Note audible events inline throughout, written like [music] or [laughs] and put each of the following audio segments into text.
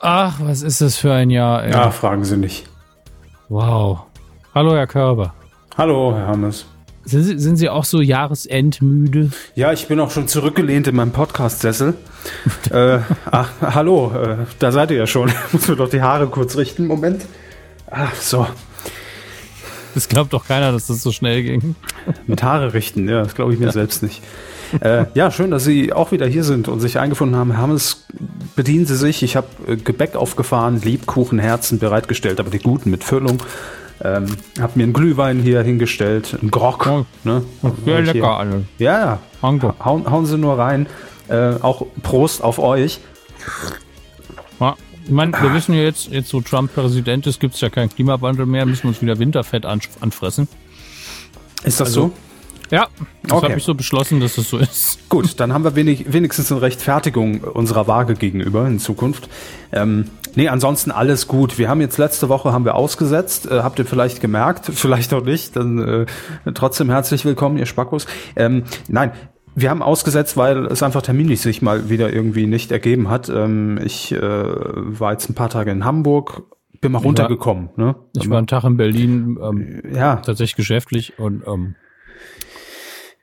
Ach, was ist das für ein Jahr, ey. Ja, fragen Sie nicht. Wow. Hallo, Herr Körber. Hallo, Herr Hammes. Sind Sie, sind Sie auch so jahresendmüde? Ja, ich bin auch schon zurückgelehnt in meinem Podcast-Sessel. [laughs] äh, ach, hallo, äh, da seid ihr ja schon. [laughs] Muss mir doch die Haare kurz richten. Moment. Ach, so. Das glaubt doch keiner, dass das so schnell ging. Mit Haare richten, ja, das glaube ich mir ja. selbst nicht. Äh, ja, schön, dass Sie auch wieder hier sind und sich eingefunden haben. Herr Hammes, bedienen Sie sich. Ich habe äh, Gebäck aufgefahren, Lebkuchenherzen bereitgestellt, aber die guten mit Füllung. Ähm, hab mir einen Glühwein hier hingestellt, einen Grog. Oh, ne? Sehr lecker alle. Ja, ja. Hauen, hauen Sie nur rein. Äh, auch Prost auf euch. Ich meine, wir wissen ja jetzt, jetzt so Trump Präsident ist, gibt es ja keinen Klimawandel mehr, müssen wir uns wieder Winterfett anfressen. Ist das also, so? Ja, das okay. habe ich so beschlossen, dass es so ist. Gut, dann haben wir wenig, wenigstens eine Rechtfertigung unserer Waage gegenüber in Zukunft. Ähm, nee, ansonsten alles gut. Wir haben jetzt letzte Woche haben wir ausgesetzt. Äh, habt ihr vielleicht gemerkt? [laughs] Vielleicht auch nicht. Dann äh, trotzdem herzlich willkommen, ihr Spackos. Ähm, nein, wir haben ausgesetzt, weil es einfach terminlich sich mal wieder irgendwie nicht ergeben hat. Ähm, ich äh, war jetzt ein paar Tage in Hamburg, bin mal runtergekommen. Ich war, ne? ich war einen Tag in Berlin, ähm, ja. tatsächlich geschäftlich und ähm,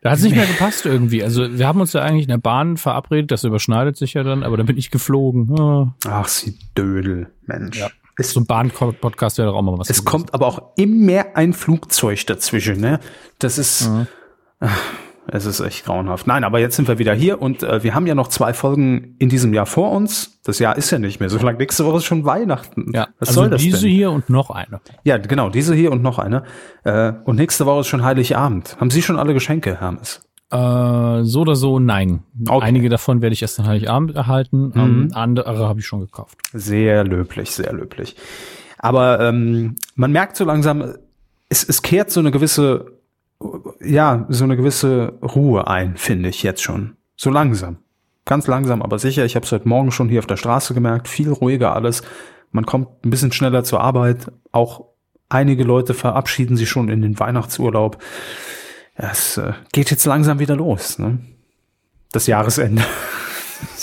da hat es nicht mehr gepasst irgendwie. Also wir haben uns ja eigentlich in der Bahn verabredet, das überschneidet sich ja dann, aber dann bin ich geflogen. Oh. Ach, sie Dödel, Mensch. Ja. Ist so ein Bahn-Podcast wäre doch auch mal was. Es gewesen. kommt aber auch immer ein Flugzeug dazwischen, ne? Das ist. Mhm. Es ist echt grauenhaft. Nein, aber jetzt sind wir wieder hier und äh, wir haben ja noch zwei Folgen in diesem Jahr vor uns. Das Jahr ist ja nicht mehr so lang. Nächste Woche ist schon Weihnachten. Ja, Was also soll das diese denn? hier und noch eine. Ja, genau, diese hier und noch eine. Äh, und nächste Woche ist schon Heiligabend. Haben Sie schon alle Geschenke, Hermes? Äh, so oder so, nein. Okay. Einige davon werde ich erst an Heiligabend erhalten. Mhm. Ähm, andere habe ich schon gekauft. Sehr löblich, sehr löblich. Aber ähm, man merkt so langsam, es, es kehrt so eine gewisse ja, so eine gewisse Ruhe ein, finde ich jetzt schon. So langsam. Ganz langsam, aber sicher. Ich habe es heute Morgen schon hier auf der Straße gemerkt. Viel ruhiger alles. Man kommt ein bisschen schneller zur Arbeit. Auch einige Leute verabschieden sich schon in den Weihnachtsurlaub. Es äh, geht jetzt langsam wieder los. Ne? Das Jahresende. [laughs]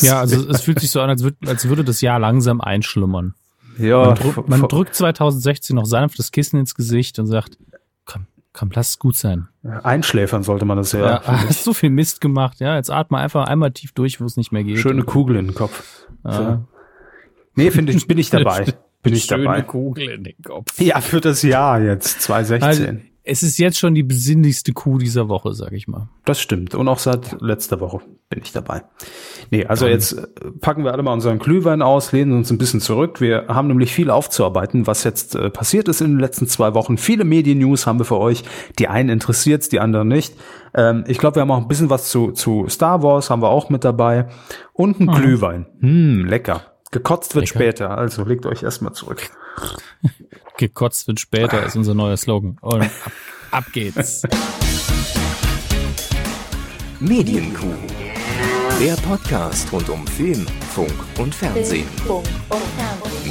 Ja, also es fühlt sich so an, als, würd, als würde das Jahr langsam einschlummern. Ja, man, drück, man drückt 2016 noch sanft das Kissen ins Gesicht und sagt, Komm, lass es gut sein. Einschläfern sollte man das ja. ja [laughs] hast so viel Mist gemacht, ja. Jetzt atme einfach einmal tief durch, wo es nicht mehr geht. Schöne Kugel in den Kopf. Ja. So. Nee, finde ich, bin ich [laughs] dabei. Bin ich Schöne dabei. Schöne Kugel in den Kopf. Ja, für das Jahr jetzt, 2016. Also, es ist jetzt schon die besinnlichste Kuh dieser Woche, sag ich mal. Das stimmt. Und auch seit letzter Woche bin ich dabei. Nee, also jetzt äh, packen wir alle mal unseren Glühwein aus, lehnen uns ein bisschen zurück. Wir haben nämlich viel aufzuarbeiten, was jetzt äh, passiert ist in den letzten zwei Wochen. Viele Medien-News haben wir für euch. Die einen interessiert's, die anderen nicht. Ähm, ich glaube, wir haben auch ein bisschen was zu, zu Star Wars, haben wir auch mit dabei. Und ein mhm. Glühwein. Hm, lecker. Gekotzt wird lecker. später, also legt euch erstmal zurück. [laughs] Gekotzt wird später ist unser neuer Slogan. Und ab, ab geht's. Medienkuh. Der Podcast rund um Film, Funk und Fernsehen.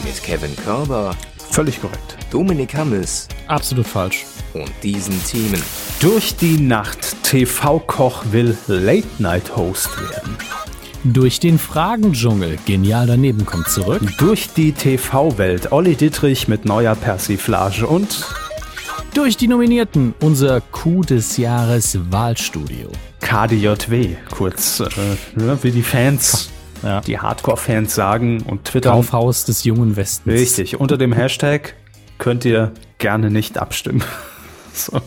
Mit Kevin Körber. Völlig korrekt. Dominik Hammes. Absolut falsch. Und diesen Themen. Durch die Nacht. TV-Koch will Late-Night-Host werden. Durch den Fragendschungel. Genial daneben kommt zurück. Durch die TV-Welt. Olli Dittrich mit neuer Persiflage und durch die Nominierten unser Coup des Jahres Wahlstudio. KDJW, kurz äh, ne, wie die Fans, [laughs] ja. die Hardcore-Fans sagen und Twitter. Kaufhaus des jungen Westens. Richtig, unter dem Hashtag könnt ihr gerne nicht abstimmen. [laughs] so.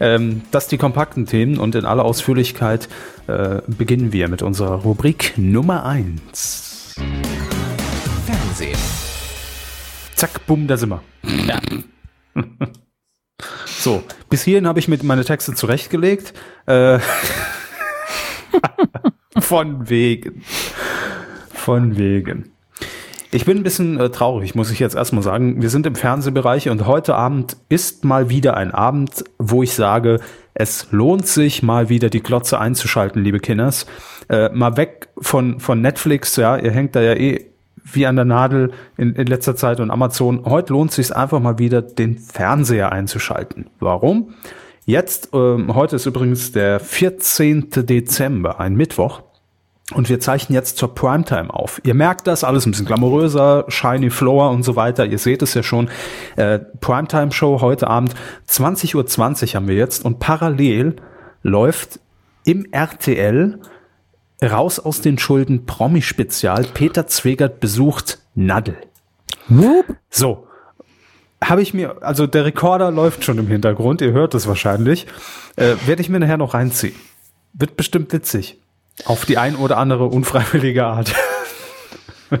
Ähm, das die kompakten Themen und in aller Ausführlichkeit äh, beginnen wir mit unserer Rubrik Nummer 1. Fernsehen. Zack, bumm, da sind wir. Ja. [laughs] so, bis hierhin habe ich mit meine Texte zurechtgelegt. Äh, [laughs] von wegen. Von wegen. Ich bin ein bisschen äh, traurig, muss ich jetzt erstmal sagen. Wir sind im Fernsehbereich und heute Abend ist mal wieder ein Abend, wo ich sage, es lohnt sich mal wieder die Glotze einzuschalten, liebe Kinders. Äh, mal weg von, von Netflix, ja, ihr hängt da ja eh wie an der Nadel in, in letzter Zeit und Amazon. Heute lohnt es sich einfach mal wieder, den Fernseher einzuschalten. Warum? Jetzt, ähm, heute ist übrigens der 14. Dezember, ein Mittwoch. Und wir zeichnen jetzt zur Primetime auf. Ihr merkt das, alles ein bisschen glamouröser, shiny floor und so weiter. Ihr seht es ja schon. Äh, Primetime-Show heute Abend, 20.20 Uhr 20 haben wir jetzt. Und parallel läuft im RTL raus aus den Schulden Promi-Spezial. Peter Zwegert besucht Nadel. So. Habe ich mir, also der Rekorder läuft schon im Hintergrund, ihr hört es wahrscheinlich. Äh, Werde ich mir nachher noch reinziehen. Wird bestimmt witzig. Auf die ein oder andere unfreiwillige Art. [laughs]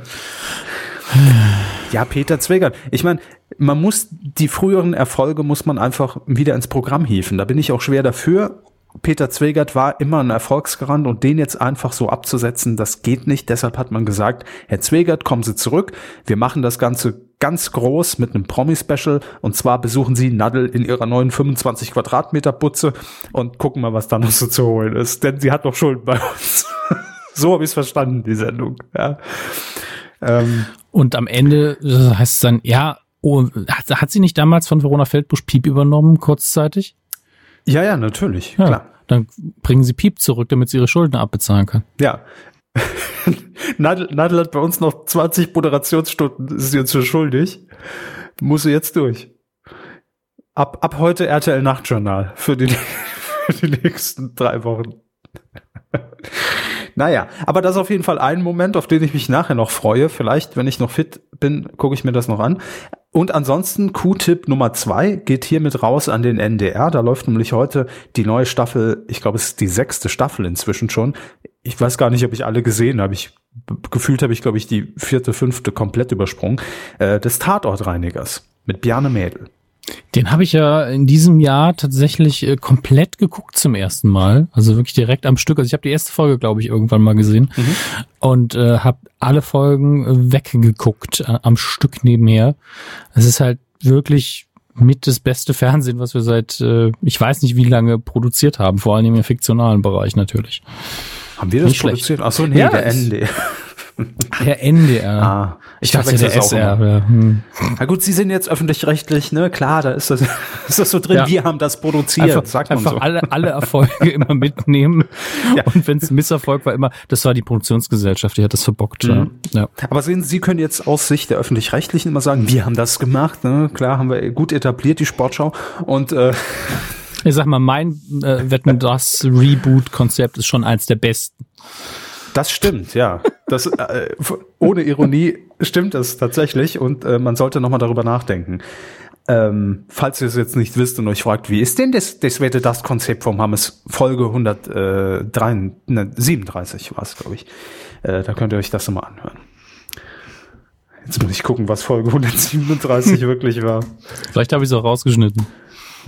ja, Peter Zwegert. Ich meine, man muss die früheren Erfolge muss man einfach wieder ins Programm hieven. Da bin ich auch schwer dafür. Peter Zwegert war immer ein Erfolgsgarant und den jetzt einfach so abzusetzen, das geht nicht. Deshalb hat man gesagt, Herr Zwegert, kommen Sie zurück. Wir machen das Ganze ganz groß mit einem Promi-Special und zwar besuchen Sie Nadel in ihrer neuen 25 Quadratmeter Butze und gucken mal, was da noch so zu holen ist. Denn sie hat doch Schulden bei uns. [laughs] so habe ich es verstanden, die Sendung. Ja. Ähm, und am Ende äh, heißt es dann, ja, oh, hat, hat sie nicht damals von Verona Feldbusch Piep übernommen, kurzzeitig? Ja, ja, natürlich, ja, klar. Dann bringen sie Piep zurück, damit sie ihre Schulden abbezahlen kann. Ja. Nadel, Nadel hat bei uns noch 20 Moderationsstunden, ist sie uns schon schuldig. Muss sie jetzt durch. Ab, ab heute RTL Nachtjournal für die, [laughs] für die nächsten drei Wochen. [laughs] naja, aber das ist auf jeden Fall ein Moment, auf den ich mich nachher noch freue. Vielleicht, wenn ich noch fit bin, gucke ich mir das noch an. Und ansonsten Q-Tipp Nummer zwei geht hiermit raus an den NDR. Da läuft nämlich heute die neue Staffel, ich glaube, es ist die sechste Staffel inzwischen schon. Ich weiß gar nicht, ob ich alle gesehen habe. Ich gefühlt habe ich, glaube ich, die vierte, fünfte komplett übersprungen. Äh, des Tatortreinigers mit Bjarne Mädel. Den habe ich ja in diesem Jahr tatsächlich äh, komplett geguckt zum ersten Mal. Also wirklich direkt am Stück. Also ich habe die erste Folge, glaube ich, irgendwann mal gesehen mhm. und äh, habe alle Folgen äh, weggeguckt äh, am Stück nebenher. Es ist halt wirklich mit das beste Fernsehen, was wir seit äh, ich weiß nicht wie lange produziert haben, vor allem im fiktionalen Bereich natürlich. Haben wir das nicht produziert? Ach so, nee, ja, der ND. Der NDR. Ah, ich, dachte der SR. Ja. Hm. Na gut, Sie sind jetzt öffentlich-rechtlich, ne? Klar, da ist das, [laughs] ist das so drin. Ja. Wir haben das produziert. Einfach, sagt man einfach so. alle, alle Erfolge immer mitnehmen. [laughs] Ja. Und wenn es ein Misserfolg war, immer, das war die Produktionsgesellschaft, die hat das verbockt. Mhm. Ja. Aber sehen Sie, Sie können jetzt aus Sicht der öffentlich-rechtlichen immer sagen, wir haben das gemacht. Ne? Klar, haben wir gut etabliert die Sportschau und äh, [laughs] ich sag mal, mein äh, Wetten das Reboot-Konzept ist schon eins der besten. Das stimmt, ja. Das, äh, [laughs] ohne Ironie stimmt das tatsächlich und äh, man sollte nochmal darüber nachdenken. Ähm, falls ihr es jetzt nicht wisst und euch fragt, wie ist denn das, das wäre das Konzept vom Hammes Folge 137 war es, glaube ich. Äh, da könnt ihr euch das nochmal anhören. Jetzt muss ich gucken, was Folge 137 [laughs] wirklich war. Vielleicht habe ich es auch rausgeschnitten.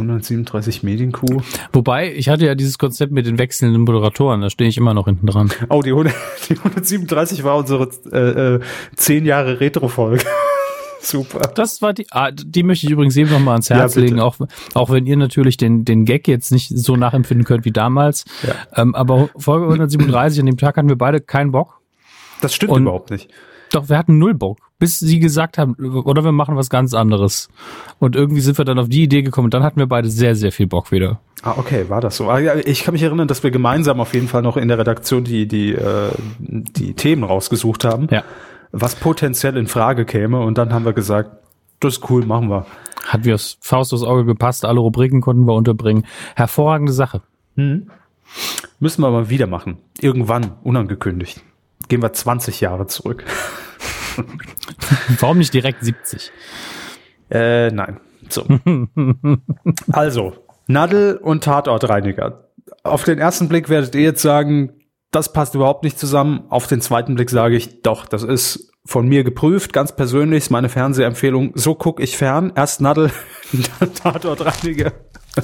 137 Medienkuh. Wobei, ich hatte ja dieses Konzept mit den wechselnden Moderatoren, da stehe ich immer noch hinten dran. Oh, die, 100, [laughs] die 137 war unsere äh, äh, 10 Jahre Retro-Folge. [laughs] Super. Das war die, ah, die möchte ich übrigens eben noch mal ans Herz ja, legen, auch, auch wenn ihr natürlich den, den Gag jetzt nicht so nachempfinden könnt wie damals. Ja. Ähm, aber Folge 137, an dem Tag hatten wir beide keinen Bock. Das stimmt Und überhaupt nicht. Doch, wir hatten null Bock, bis sie gesagt haben, oder wir machen was ganz anderes. Und irgendwie sind wir dann auf die Idee gekommen und dann hatten wir beide sehr, sehr viel Bock wieder. Ah, okay, war das so. Ah, ich kann mich erinnern, dass wir gemeinsam auf jeden Fall noch in der Redaktion die, die, äh, die Themen rausgesucht haben, ja. was potenziell in Frage käme. Und dann haben wir gesagt, das ist cool, machen wir. Hat wie aus Faust aufs Auge gepasst, alle Rubriken konnten wir unterbringen. Hervorragende Sache. Hm. Müssen wir mal wieder machen. Irgendwann, unangekündigt. Gehen wir 20 Jahre zurück. Warum nicht direkt 70? Äh, nein. So. [laughs] also, Nadel und Tatortreiniger. Auf den ersten Blick werdet ihr jetzt sagen, das passt überhaupt nicht zusammen. Auf den zweiten Blick sage ich, doch, das ist von mir geprüft, ganz persönlich, ist meine Fernsehempfehlung. So gucke ich fern. Erst Nadel, dann [laughs] Tatortreiniger.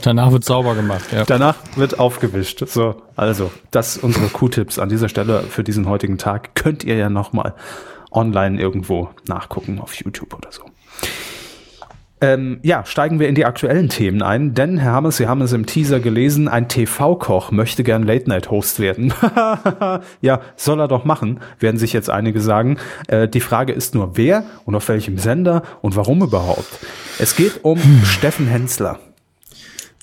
Danach wird sauber gemacht, ja. Danach wird aufgewischt. So, also, das unsere Q-Tipps an dieser Stelle für diesen heutigen Tag. Könnt ihr ja nochmal online irgendwo nachgucken auf YouTube oder so. Ähm, ja, steigen wir in die aktuellen Themen ein, denn Herr Hammes, Sie haben es im Teaser gelesen, ein TV-Koch möchte gern Late-Night-Host werden. [laughs] ja, soll er doch machen, werden sich jetzt einige sagen. Äh, die Frage ist nur, wer und auf welchem Sender und warum überhaupt. Es geht um hm. Steffen Hensler.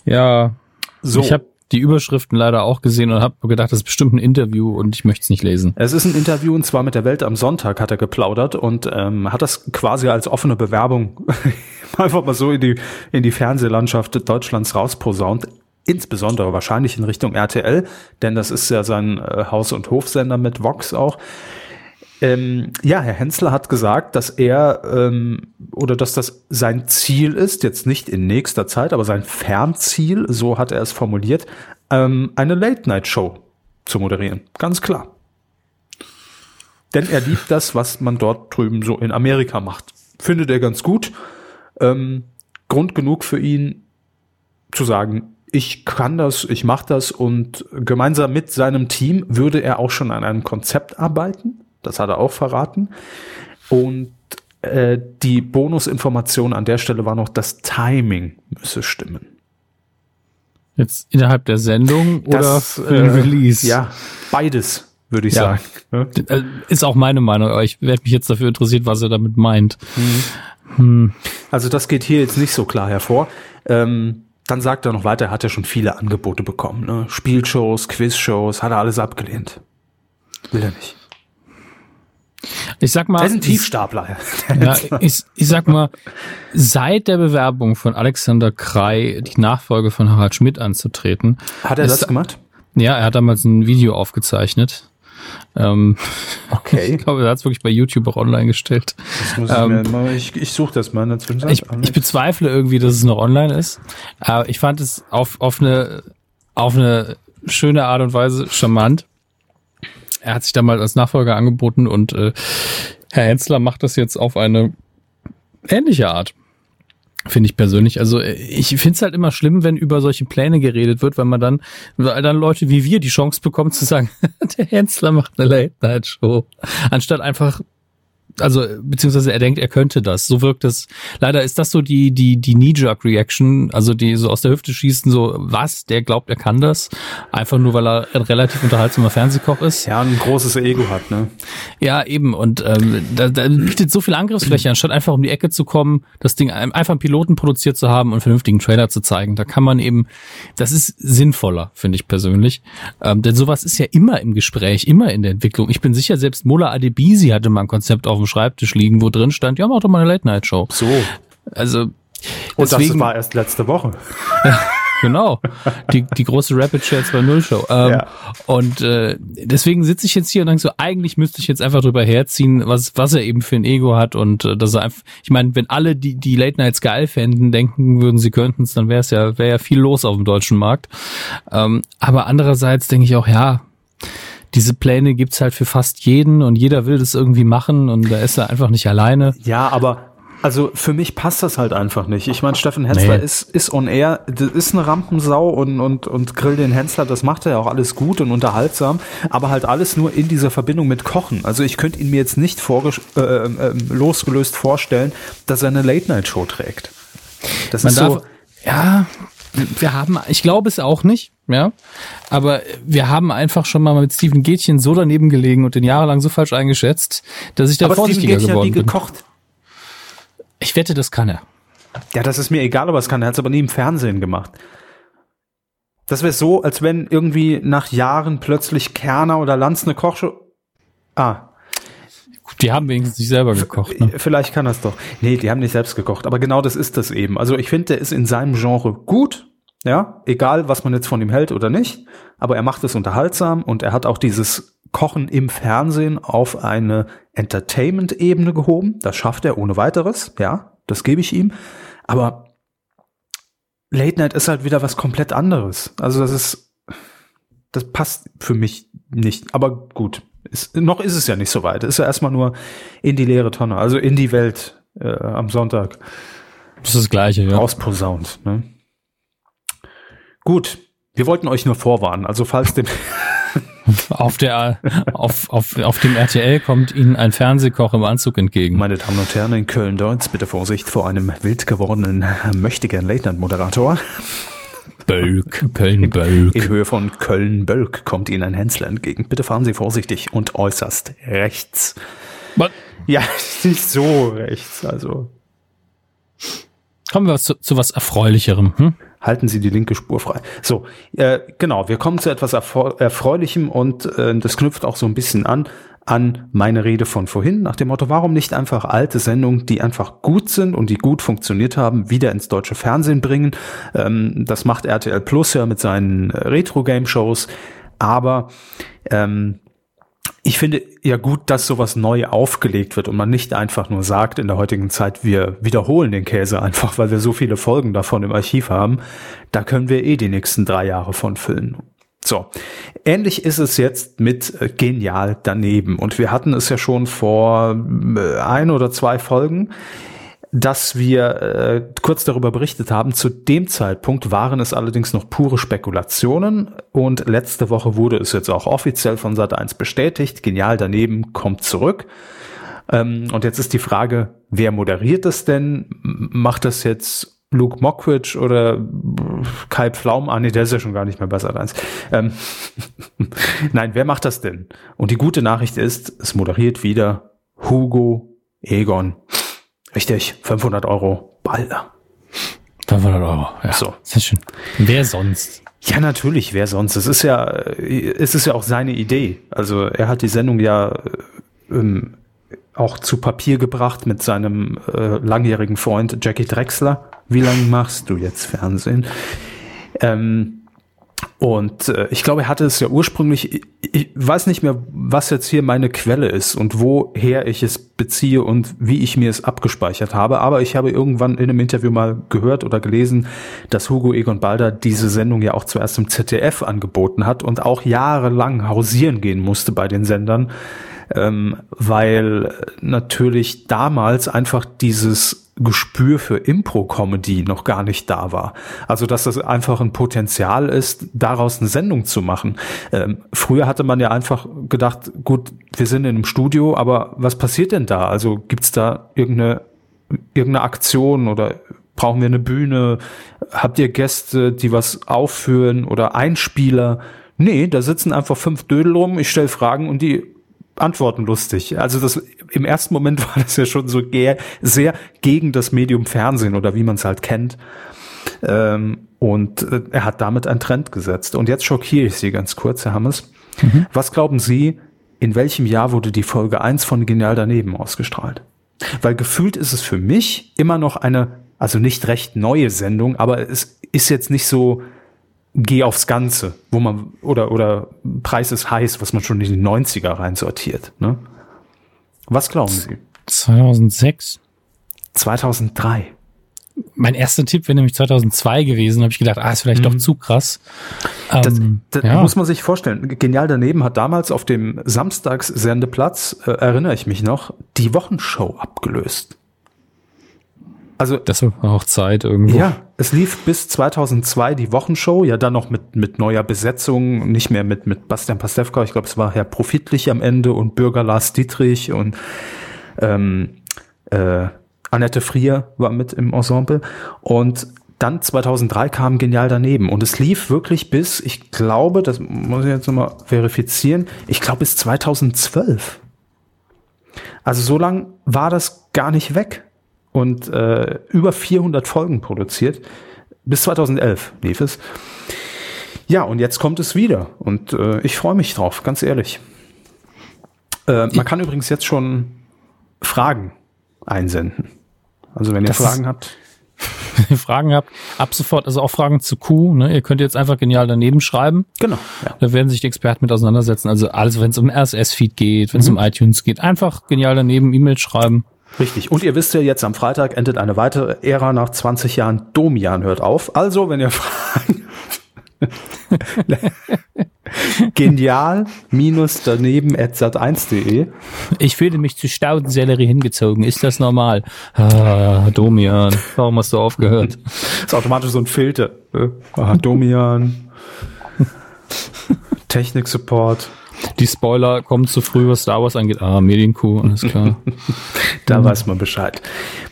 Ja, so. Ich habe die Überschriften leider auch gesehen und habe gedacht, das ist bestimmt ein Interview und ich möchte es nicht lesen. Es ist ein Interview und zwar mit der Welt am Sonntag hat er geplaudert und ähm, hat das quasi als offene Bewerbung [laughs] einfach mal so in die, in die Fernsehlandschaft Deutschlands rausposaunt. Insbesondere wahrscheinlich in Richtung RTL, denn das ist ja sein äh, Haus- und Hofsender mit Vox auch. Ähm, ja, Herr Hensler hat gesagt, dass er ähm, oder dass das sein Ziel ist, jetzt nicht in nächster Zeit, aber sein Fernziel, so hat er es formuliert, ähm, eine Late-Night-Show zu moderieren. Ganz klar. Denn er liebt das, was man dort drüben so in Amerika macht. Findet er ganz gut. Ähm, Grund genug für ihn zu sagen, ich kann das, ich mache das und gemeinsam mit seinem Team würde er auch schon an einem Konzept arbeiten. Das hat er auch verraten. Und äh, die Bonusinformation an der Stelle war noch, das Timing müsse stimmen. Jetzt innerhalb der Sendung oder Das, den äh, Release? Ja, beides, würde ich Ja. sagen. Ne? Äh, Ist auch meine Meinung, aber ich werde mich jetzt dafür interessiert, was er damit meint. Also das geht hier jetzt nicht so klar hervor. Ähm, dann sagt er noch weiter, er hat ja schon viele Angebote bekommen. Ne? Spielshows, Quizshows, hat er alles abgelehnt. Will er nicht. Ich sag mal, Er ist ein Tiefstapler. [laughs] ja, ich, ich sag mal, seit der Bewerbung von Alexander Krei, die Nachfolge von Harald Schmidt anzutreten, Hat er Es- das gemacht? ja, er hat damals ein Video aufgezeichnet. Ähm, Okay. [laughs] ich glaube, er hat es wirklich bei YouTube auch online gestellt. Das muss ich, Ähm, mal, ich, ich suche das mal in der Zwischenzeit. Ich, ich bezweifle irgendwie, dass es noch online ist. Aber ich fand es auf, auf, eine, auf eine schöne Art und Weise charmant. Er hat sich damals als Nachfolger angeboten und äh, Herr Hensler macht das jetzt auf eine ähnliche Art. Finde ich persönlich. Also äh, ich finde es halt immer schlimm, wenn über solche Pläne geredet wird, weil man dann, weil dann Leute wie wir die Chance bekommen zu sagen, [laughs] der Hensler macht eine Late-Night-Show. Anstatt einfach also beziehungsweise er denkt, er könnte das. So wirkt es. Leider ist das so die die die Knee-Jerk-Reaction, also die so aus der Hüfte schießen, so was? Der glaubt, er kann das, einfach nur weil er ein relativ unterhaltsamer Fernsehkoch ist. ja, ein großes Ego hat, ne? Ja, eben. Und ähm, da, da bietet so viel Angriffsfläche, anstatt einfach um die Ecke zu kommen, das Ding ein- einfach einen Piloten produziert zu haben und einen vernünftigen Trailer zu zeigen. Da kann man eben, das ist sinnvoller, finde ich persönlich. Ähm, denn sowas ist ja immer im Gespräch, immer in der Entwicklung. Ich bin sicher, selbst Mola Adebisi hatte mal ein Konzept auf dem Schreibtisch liegen, wo drin stand, ja, mach doch mal eine Late-Night-Show. So. Also Und das deswegen, war erst letzte Woche. [laughs] genau, die, die große Rapid Share 2.0 Show. Ähm, Ja. Und äh, deswegen sitze ich jetzt hier und denke so, eigentlich müsste ich jetzt einfach drüber herziehen, was, was er eben für ein Ego hat und äh, dass er einfach, ich meine, wenn alle die, die Late Nights geil fänden, denken würden, sie könnten es, dann wäre es ja, wäre ja viel los auf dem deutschen Markt. Ähm, aber andererseits denke ich auch, ja, diese Pläne gibt's halt für fast jeden und jeder will das irgendwie machen und da ist er einfach nicht alleine. Ja, aber also für mich passt das halt einfach nicht. Ich meine, Steffen Hensler Nee. ist, ist on air, das ist eine Rampensau und, und, und Grill den Hensler, das macht er ja auch alles gut und unterhaltsam, aber halt alles nur in dieser Verbindung mit Kochen. Also ich könnte ihn mir jetzt nicht äh, äh, losgelöst vorstellen, dass er eine Late-Night-Show trägt. Das Man ist darf, so, ja, wir haben, ich glaube es auch nicht, ja, aber wir haben einfach schon mal mit Steven Gätchen so daneben gelegen und den jahrelang so falsch eingeschätzt, dass ich da aber Steven vorsichtiger hat geworden nie bin. gekocht. Ich wette, das kann er. Ja, das ist mir egal, aber es kann. Er hat es aber nie im Fernsehen gemacht. Das wäre so, als wenn irgendwie nach Jahren plötzlich Kerner oder Lanz eine Kochshow. Ah, Die haben wenigstens nicht selber gekocht. Ne? vielleicht kann das doch. Nee, die haben nicht selbst gekocht, aber genau das ist das eben. Also ich finde, der ist in seinem Genre gut. Ja, egal, was man jetzt von ihm hält oder nicht. Aber er macht es unterhaltsam und er hat auch dieses Kochen im Fernsehen auf eine Entertainment-Ebene gehoben. Das schafft er ohne weiteres. Ja, das gebe ich ihm. Aber Late Night ist halt wieder was komplett anderes. Also das ist, das passt für mich nicht. Aber gut, ist, noch ist es ja nicht so weit. Ist ja erstmal nur in die leere Tonne, also in die Welt äh, am Sonntag Das ist das Gleiche, ja. rausposaunt. Ne? Gut, wir wollten euch nur vorwarnen. Also falls dem [laughs] Auf der, auf, auf, auf dem RTL kommt Ihnen ein Fernsehkoch im Anzug entgegen. Meine Damen und Herren in Köln-Deutz, bitte Vorsicht vor einem wild gewordenen mächtigen Late-Night-Moderator. Bölk, Köln-Bölk. In Höhe von Köln-Bölk kommt Ihnen ein Hensler entgegen. Bitte fahren Sie vorsichtig und äußerst rechts. Was? Ja, [laughs] nicht so rechts, also. Kommen wir zu, zu was Erfreulicherem. Hm? Halten Sie die linke Spur frei. So, äh, genau, wir kommen zu etwas Erfreulichem und äh, das knüpft auch so ein bisschen an an meine Rede von vorhin, nach dem Motto, warum nicht einfach alte Sendungen, die einfach gut sind und die gut funktioniert haben, wieder ins deutsche Fernsehen bringen. Ähm, das macht RTL Plus ja mit seinen äh, Retro-Game-Shows, aber ähm, ich finde ja gut, dass sowas neu aufgelegt wird und man nicht einfach nur sagt in der heutigen Zeit, wir wiederholen den Käse einfach, weil wir so viele Folgen davon im Archiv haben. Da können wir eh die nächsten drei Jahre von füllen. So, ähnlich ist es jetzt mit äh, Genial daneben. Und wir hatten es ja schon vor äh, ein oder zwei Folgen, dass wir äh, kurz darüber berichtet haben. Zu dem Zeitpunkt waren es allerdings noch pure Spekulationen und letzte Woche wurde es jetzt auch offiziell von Sat1 bestätigt. Genial daneben kommt zurück. Ähm, und jetzt ist die Frage, wer moderiert das denn? Macht das jetzt Luke Mockridge oder Kai Pflaum, ah nee, der ist ja schon gar nicht mehr bei Sat 1. Ähm, [laughs] Nein, wer macht das denn? Und die gute Nachricht ist, es moderiert wieder Hugo Egon. Richtig, 500 Euro, Balder. 500 Euro, ja. So. Sehr schön. Wer sonst? Ja, natürlich, wer sonst? Es ist ja, es ist ja auch seine Idee. Also er hat die Sendung ja ähm, auch zu Papier gebracht mit seinem äh, langjährigen Freund Jackie Drexler. Wie lange machst du jetzt Fernsehen? Ähm, und äh, ich glaube, er hatte es ja ursprünglich, ich, ich weiß nicht mehr, was jetzt hier meine Quelle ist und woher ich es beziehe und wie ich mir es abgespeichert habe, aber ich habe irgendwann in einem Interview mal gehört oder gelesen, dass Hugo Egon Balder diese Sendung ja auch zuerst im ZDF angeboten hat und auch jahrelang hausieren gehen musste bei den Sendern, ähm, weil natürlich damals einfach dieses Gespür für Impro-Comedy noch gar nicht da war. Also dass das einfach ein Potenzial ist, daraus eine Sendung zu machen. Ähm, früher hatte man ja einfach gedacht, gut, wir sind in einem Studio, aber was passiert denn da? Also gibt's da irgendeine, irgendeine Aktion oder brauchen wir eine Bühne? Habt ihr Gäste, die was aufführen oder Einspieler? Nee, da sitzen einfach fünf Dödel rum, ich stelle Fragen und die Antworten lustig. Also das im ersten Moment [laughs] war das ja schon so sehr gegen das Medium Fernsehen oder wie man es halt kennt. Ähm, und äh, er hat damit einen Trend gesetzt. Und jetzt schockiere ich Sie ganz kurz, Herr Hammes. Mhm. Was glauben Sie, in welchem Jahr wurde die Folge 1 von Genial daneben ausgestrahlt? Weil gefühlt ist es für mich immer noch eine, also nicht recht neue Sendung, aber es ist jetzt nicht so geh aufs Ganze, wo man, oder, oder Preis ist heiß, was man schon in die 90er reinsortiert. Ne? Was glauben Sie? 2006? 2003. Mein erster Tipp wäre nämlich 2002 gewesen, habe ich gedacht, ah, ist vielleicht mhm. doch zu krass. Das, ähm, das ja. muss man sich vorstellen. Genial daneben hat damals auf dem Samstagssendeplatz, äh, erinnere ich mich noch, die Wochenshow abgelöst. Also das war auch Zeit irgendwo. Ja, es lief bis 2002 die Wochenshow, ja dann noch mit mit neuer Besetzung, nicht mehr mit mit Bastian Pastewka. Ich glaube, es war Herr Profitlich am Ende und Bürger Lars Dietrich und ähm, äh, Annette Frier war mit im Ensemble und dann 2003 kam Genial daneben und es lief wirklich bis, ich glaube, das muss ich jetzt nochmal verifizieren, ich glaube bis 2012. Also so lang war das gar nicht weg und äh, über 400 Folgen produziert. Bis 2011 lief es. Ja, und jetzt kommt es wieder und äh, ich freue mich drauf, ganz ehrlich. Äh, man kann übrigens jetzt schon Fragen einsenden. Also wenn ihr das Fragen habt. [laughs] Wenn ihr Fragen habt, ab sofort, also auch Fragen zu Q, ne? Ihr könnt jetzt einfach genial daneben schreiben. Genau. Ja. Da werden sich die Experten mit auseinandersetzen. Also alles, wenn es um RSS-Feed geht, wenn es mhm. um iTunes geht, einfach genial daneben E-Mail schreiben. Richtig. Und ihr wisst ja, jetzt am Freitag endet eine weitere Ära nach 20 Jahren. Domian hört auf. Also, wenn ihr [laughs] Fragen Genial minus daneben at sat1.de. Ich fühle mich zu Staudensellerie hingezogen. Ist das normal? Ah, Domian, warum hast du aufgehört? Das [laughs] ist automatisch so ein Filter. Ah, Domian. [laughs] Technik-Support. Die Spoiler kommen zu früh, was Star Wars angeht. Ah, Medienkuh, alles klar. [laughs] da mhm. weiß man Bescheid.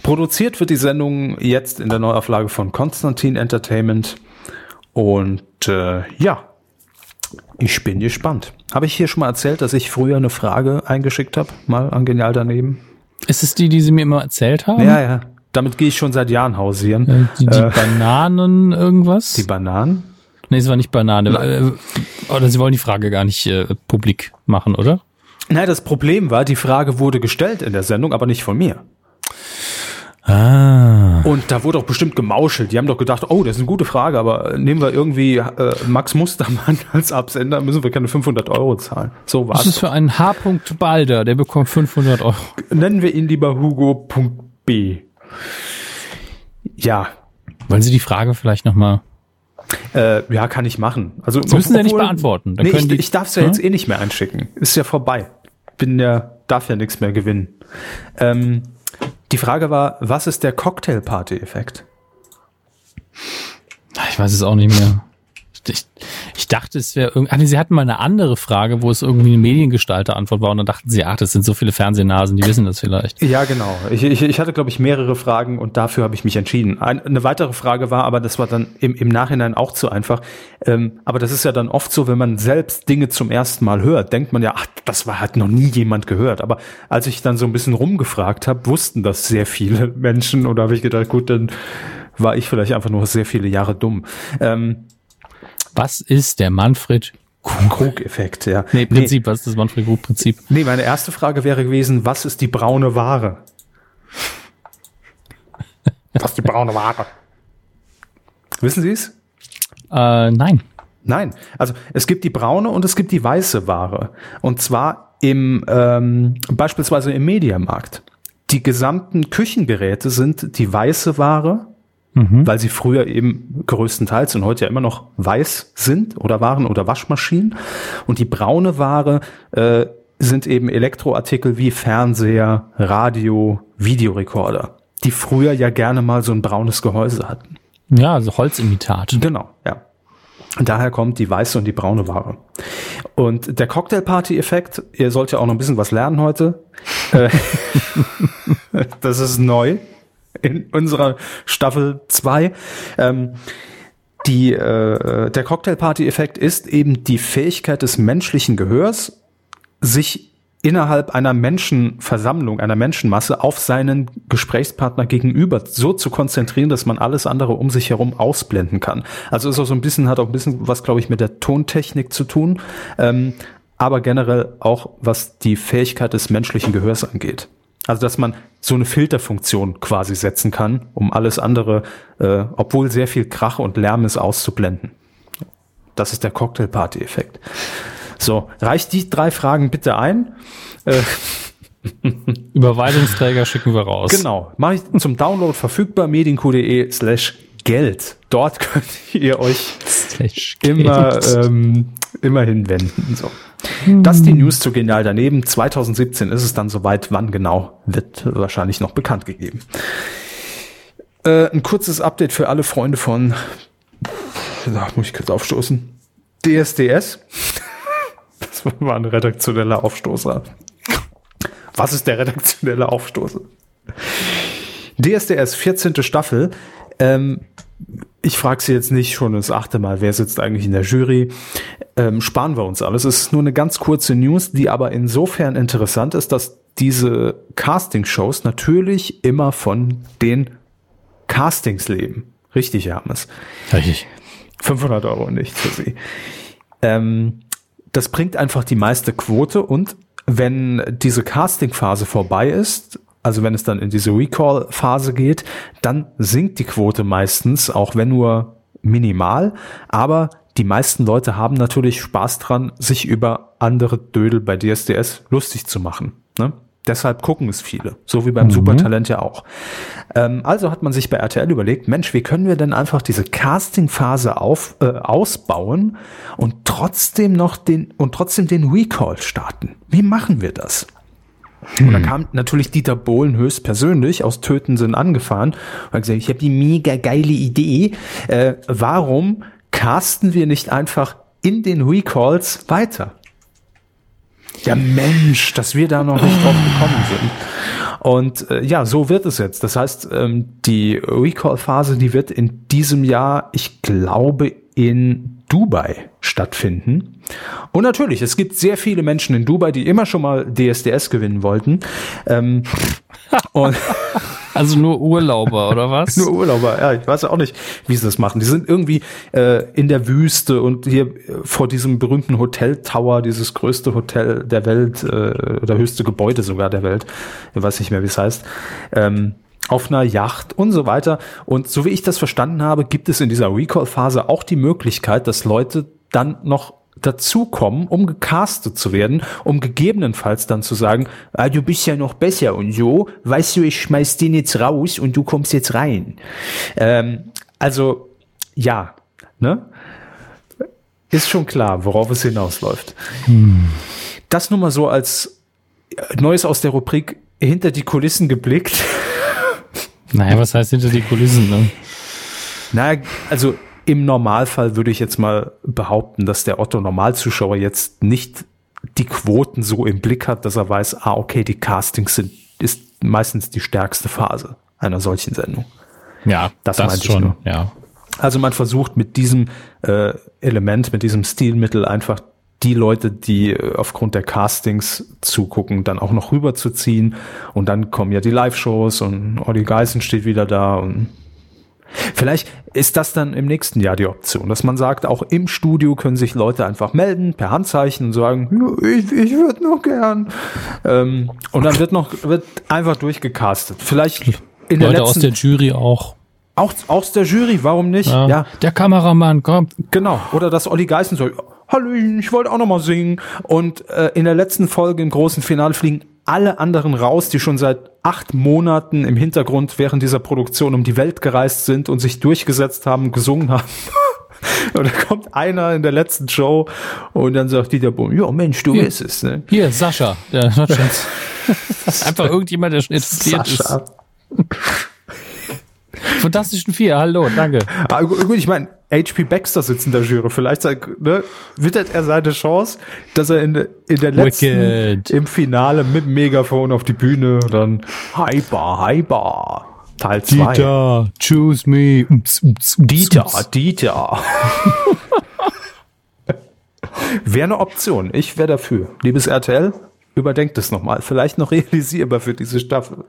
Produziert wird die Sendung jetzt in der Neuauflage von Konstantin Entertainment. Und äh, ja, ich bin gespannt. Habe ich hier schon mal erzählt, dass ich früher eine Frage eingeschickt habe, mal an Genial daneben? Ist es die, die Sie mir immer erzählt haben? Ja, ja. Damit gehe ich schon seit Jahren hausieren. Äh, die, die äh, Bananen irgendwas? Die Bananen? Nee, es war nicht Banane. Äh, oder Sie wollen die Frage gar nicht äh, publik machen, oder? Nein, das Problem war, die Frage wurde gestellt in der Sendung, aber nicht von mir. Ah. Und da wurde auch bestimmt gemauschelt. Die haben doch gedacht, oh, das ist eine gute Frage, aber nehmen wir irgendwie äh, Max Mustermann [laughs] als Absender, müssen wir keine 500 Euro zahlen. So war's. Das ist für einen H. Balder, der bekommt 500 Euro. Nennen wir ihn lieber Hugo.b. Ja. Wollen Sie die Frage vielleicht nochmal äh, ja, kann ich machen. Also das müssen Sie nicht beantworten. Dann nee, ich, ich darf es ja hm? jetzt eh nicht mehr einschicken. Ist ja vorbei. Bin ja, darf ja nichts mehr gewinnen. Ähm, die Frage war, was ist der Cocktail-Party-Effekt? Ich weiß es auch nicht mehr. Ich, ich dachte, es wäre irgendwie. Nee, sie hatten mal eine andere Frage, wo es irgendwie eine Mediengestalter-Antwort war und dann dachten sie, ach, das sind so viele Fernsehnasen, die wissen das vielleicht. Ja, genau. Ich, ich, ich hatte, glaube ich, mehrere Fragen und dafür habe ich mich entschieden. Ein, eine weitere Frage war, aber das war dann im, im Nachhinein auch zu einfach. Ähm, aber das ist ja dann oft so, wenn man selbst Dinge zum ersten Mal hört, denkt man ja, ach, das war halt noch nie jemand gehört. Aber als ich dann so ein bisschen rumgefragt habe, wussten das sehr viele [laughs] Menschen da habe ich gedacht, gut, dann war ich vielleicht einfach nur sehr viele Jahre dumm. Ähm, was ist der Manfred Krug-Effekt, ja. Nee, Prinzip, nee. was ist das Manfred Krug-Prinzip? Nee, meine erste Frage wäre gewesen, was ist die braune Ware? was ist die braune Ware? Wissen Sie es? Äh, nein. Nein, also es gibt die braune und es gibt die weiße Ware. Und zwar im ähm, beispielsweise im Mediamarkt. Die gesamten Küchengeräte sind die weiße Ware mhm. weil sie früher eben größtenteils und heute ja immer noch weiß sind oder waren oder Waschmaschinen. Und die braune Ware äh, sind eben Elektroartikel wie Fernseher, Radio, Videorekorder, die früher ja gerne mal so ein braunes Gehäuse hatten. Ja, also Holzimitat. Genau, ja. Und daher kommt die weiße und die braune Ware. Und der Cocktailparty-Effekt, ihr sollt ja auch noch ein bisschen was lernen heute. Äh, [laughs] das ist neu in unserer Staffel 2. Ähm, die, äh, der Cocktailparty-Effekt ist eben die Fähigkeit des menschlichen Gehörs, sich innerhalb einer Menschenversammlung, einer Menschenmasse auf seinen Gesprächspartner gegenüber so zu konzentrieren, dass man alles andere um sich herum ausblenden kann. Also ist auch so ein bisschen, hat auch ein bisschen was, glaube ich, mit der Tontechnik zu tun, ähm, aber generell auch was die Fähigkeit des menschlichen Gehörs angeht. Also dass man so eine Filterfunktion quasi setzen kann, um alles andere, äh, obwohl sehr viel Krach und Lärm ist, auszublenden. Das ist der Cocktailparty-Effekt. So, reicht die drei Fragen bitte ein. Äh, [laughs] Überweisungsträger schicken wir raus. Genau. Mache ich zum Download verfügbar medienq.de slash Geld. Dort [laughs] könnt ihr euch immer, ähm, immer hinwenden. So. Das ist die News zu Genial daneben. 2017 ist es dann soweit. Wann genau, wird wahrscheinlich noch bekannt gegeben. Äh, ein kurzes Update für alle Freunde von, da muss ich kurz aufstoßen, DSDS. [laughs] Das war ein redaktioneller Aufstoßer. Was ist der redaktionelle Aufstoßer? DSDS, 14. Staffel. Ähm, ich frage Sie jetzt nicht schon das achte Mal, wer sitzt eigentlich in der Jury. Ähm, sparen wir uns alles. Es ist nur eine ganz kurze News, die aber insofern interessant ist, dass diese Casting-Shows natürlich immer von den Castings leben. Richtig, Hermes. Richtig. 500 Euro nicht für Sie. Ähm, das bringt einfach die meiste Quote und wenn diese Casting-Phase vorbei ist, also wenn es dann in diese Recall-Phase geht, dann sinkt die Quote meistens, auch wenn nur minimal, aber die meisten Leute haben natürlich Spaß dran, sich über andere Dödel bei DSDS lustig zu machen. Ne? Deshalb gucken es viele, so wie beim mhm. Supertalent ja auch. Ähm, also hat man sich bei RTL überlegt, Mensch, wie können wir denn einfach diese Casting-Phase auf, äh, ausbauen und trotzdem noch den und trotzdem den Recall starten? Wie machen wir das? Hm. Und dann kam natürlich Dieter Bohlen höchstpersönlich aus Tötensinn angefahren und hat gesagt, ich habe die mega geile Idee. Äh, warum casten wir nicht einfach in den Recalls weiter? Ja Mensch, dass wir da noch nicht drauf gekommen sind. Und äh, ja, so wird es jetzt. Das heißt, ähm, die Recall-Phase, die wird in diesem Jahr, ich glaube, in Dubai stattfinden. Und natürlich, es gibt sehr viele Menschen in Dubai, die immer schon mal DSDS gewinnen wollten. Ähm, [laughs] Also nur Urlauber, oder [laughs] was? Nur Urlauber, ja, ich weiß auch nicht, wie sie das machen. Die sind irgendwie äh, in der Wüste und hier äh, vor diesem berühmten Hotel Tower, dieses größte Hotel der Welt, äh, oder höchste Gebäude sogar der Welt, ich weiß nicht mehr, wie es heißt, ähm, auf einer Yacht und so weiter. Und so wie ich das verstanden habe, gibt es in dieser Recall-Phase auch die Möglichkeit, dass Leute dann noch dazukommen, um gecastet zu werden, um gegebenenfalls dann zu sagen, ah, du bist ja noch besser und so, weißt du, ich schmeiß den jetzt raus und du kommst jetzt rein. Ähm, also, ja, ne? Ist schon klar, worauf es hinausläuft. Hm. Das nur mal so als Neues aus der Rubrik hinter die Kulissen geblickt. [laughs] Naja, was heißt hinter die Kulissen, ne? Naja, also im Normalfall würde ich jetzt mal behaupten, dass der Otto Normalzuschauer jetzt nicht die Quoten so im Blick hat, dass er weiß, ah, okay, die Castings sind, ist meistens die stärkste Phase einer solchen Sendung. Ja, das, das schon, nur. ja. Also man versucht mit diesem äh, Element, mit diesem Stilmittel einfach die Leute, die äh, aufgrund der Castings zugucken, dann auch noch rüberzuziehen. Und dann kommen ja die Live-Shows und Olli Geißen steht wieder da und Vielleicht ist das dann im nächsten Jahr die Option, dass man sagt, auch im Studio können sich Leute einfach melden per Handzeichen und sagen, ich, ich würde noch gern. Ähm, und dann wird noch wird einfach durchgecastet. Vielleicht in Leute der letzten, aus der Jury auch. Auch aus der Jury, warum nicht? Ja, ja. Der Kameramann kommt. Genau. Oder dass Olli Geißen soll, hallo, ich wollte auch noch mal singen. Und äh, in der letzten Folge im großen Finale fliegen alle anderen raus, die schon seit acht Monaten im Hintergrund während dieser Produktion um die Welt gereist sind und sich durchgesetzt haben, gesungen haben. [laughs] Und da kommt einer in der letzten Show und dann sagt Dieter Bohm, ja Mensch, du bist es. Ne? Hier, Sascha. Der [laughs] Einfach irgendjemand, der schon interessiert Sascha. ist. Fantastischen Vier, hallo, danke. Ah, gut, ich meine, HP Baxter sitzt in der Jury. Vielleicht ne, wittert er seine Chance, dass er in, in der letzten, Wicked. im Finale mit Megafon auf die Bühne dann Hyper, Hyper. Teil 2. Dieter, choose me. Ups, ups, ups, Dieter, Dieter. [laughs] wäre eine Option. Ich wäre dafür. Liebes RTL, überdenkt es nochmal. Vielleicht noch realisierbar für diese Staffel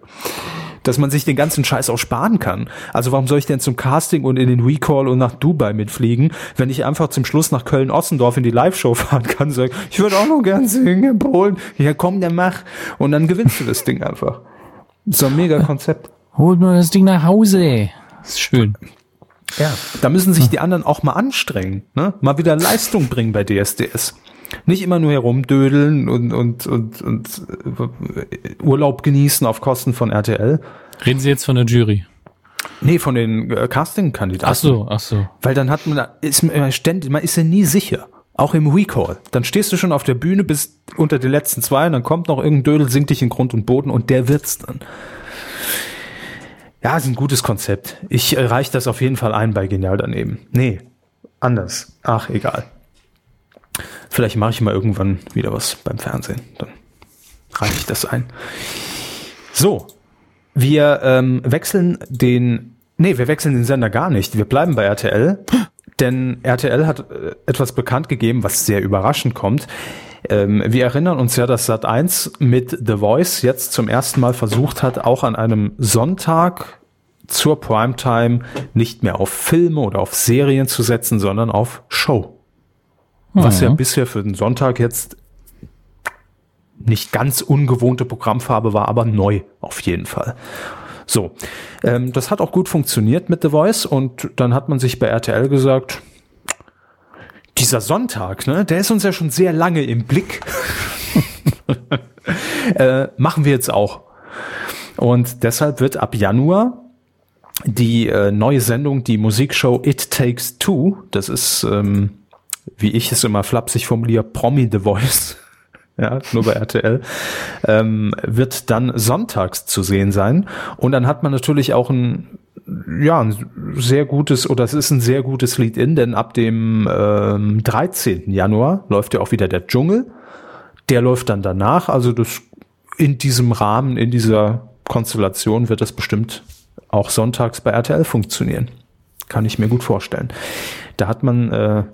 dass man sich den ganzen Scheiß auch sparen kann. Also warum soll ich denn zum Casting und in den Recall und nach Dubai mitfliegen, wenn ich einfach zum Schluss nach Köln-Ossendorf in die Live-Show [laughs] fahren kann und sagen, ich würde auch noch gern singen in Polen. Ja, komm, der mach. Und dann gewinnst du das Ding einfach. So ein mega Konzept. Holt nur das Ding nach Hause. Das ist schön. Ja, da müssen sich die anderen auch mal anstrengen, ne? Mal wieder Leistung bringen bei DSDS. Nicht immer nur herumdödeln und, und, und, und äh, Urlaub genießen auf Kosten von RTL. Reden Sie jetzt von der Jury? Nee, von den äh, Casting-Kandidaten. Ach so, ach so. Weil dann hat man, ist man ständig, man ist ja nie sicher. Auch im Recall. Dann stehst du schon auf der Bühne, bist unter den letzten zwei und dann kommt noch irgendein Dödel, sinkt dich in Grund und Boden und der wird's dann. Ja, ist ein gutes Konzept. Ich äh, reich das auf jeden Fall ein bei Genial daneben. Nee, anders. Ach, egal. Vielleicht mache ich mal irgendwann wieder was beim Fernsehen. Dann reiche ich das ein. So, wir ähm, wechseln den, nee, wir wechseln den Sender gar nicht. Wir bleiben bei RTL, denn RTL hat äh, etwas bekannt gegeben, was sehr überraschend kommt. Ähm, wir erinnern uns ja, dass Sat1 mit The Voice jetzt zum ersten Mal versucht hat, auch an einem Sonntag zur Primetime nicht mehr auf Filme oder auf Serien zu setzen, sondern auf Show. Was ja mhm. bisher für den Sonntag jetzt nicht ganz ungewohnte Programmfarbe war, aber neu auf jeden Fall. So, ähm, das hat auch gut funktioniert mit The Voice und dann hat man sich bei RTL gesagt, dieser Sonntag, ne, der ist uns ja schon sehr lange im Blick. [laughs] äh, machen wir jetzt auch. Und deshalb wird ab Januar die äh, neue Sendung, die Musikshow It Takes Two, das ist ähm, wie ich es immer flapsig formuliere, Promi The Voice, [laughs] ja, nur bei RTL, ähm, wird dann sonntags zu sehen sein. Und dann hat man natürlich auch ein, ja, ein sehr gutes, oder es ist ein sehr gutes Lead-In, denn ab dem ähm, 13. Januar läuft ja auch wieder der Dschungel. Der läuft dann danach, also das in diesem Rahmen, in dieser Konstellation wird das bestimmt auch sonntags bei RTL funktionieren. Kann ich mir gut vorstellen. Da hat man äh,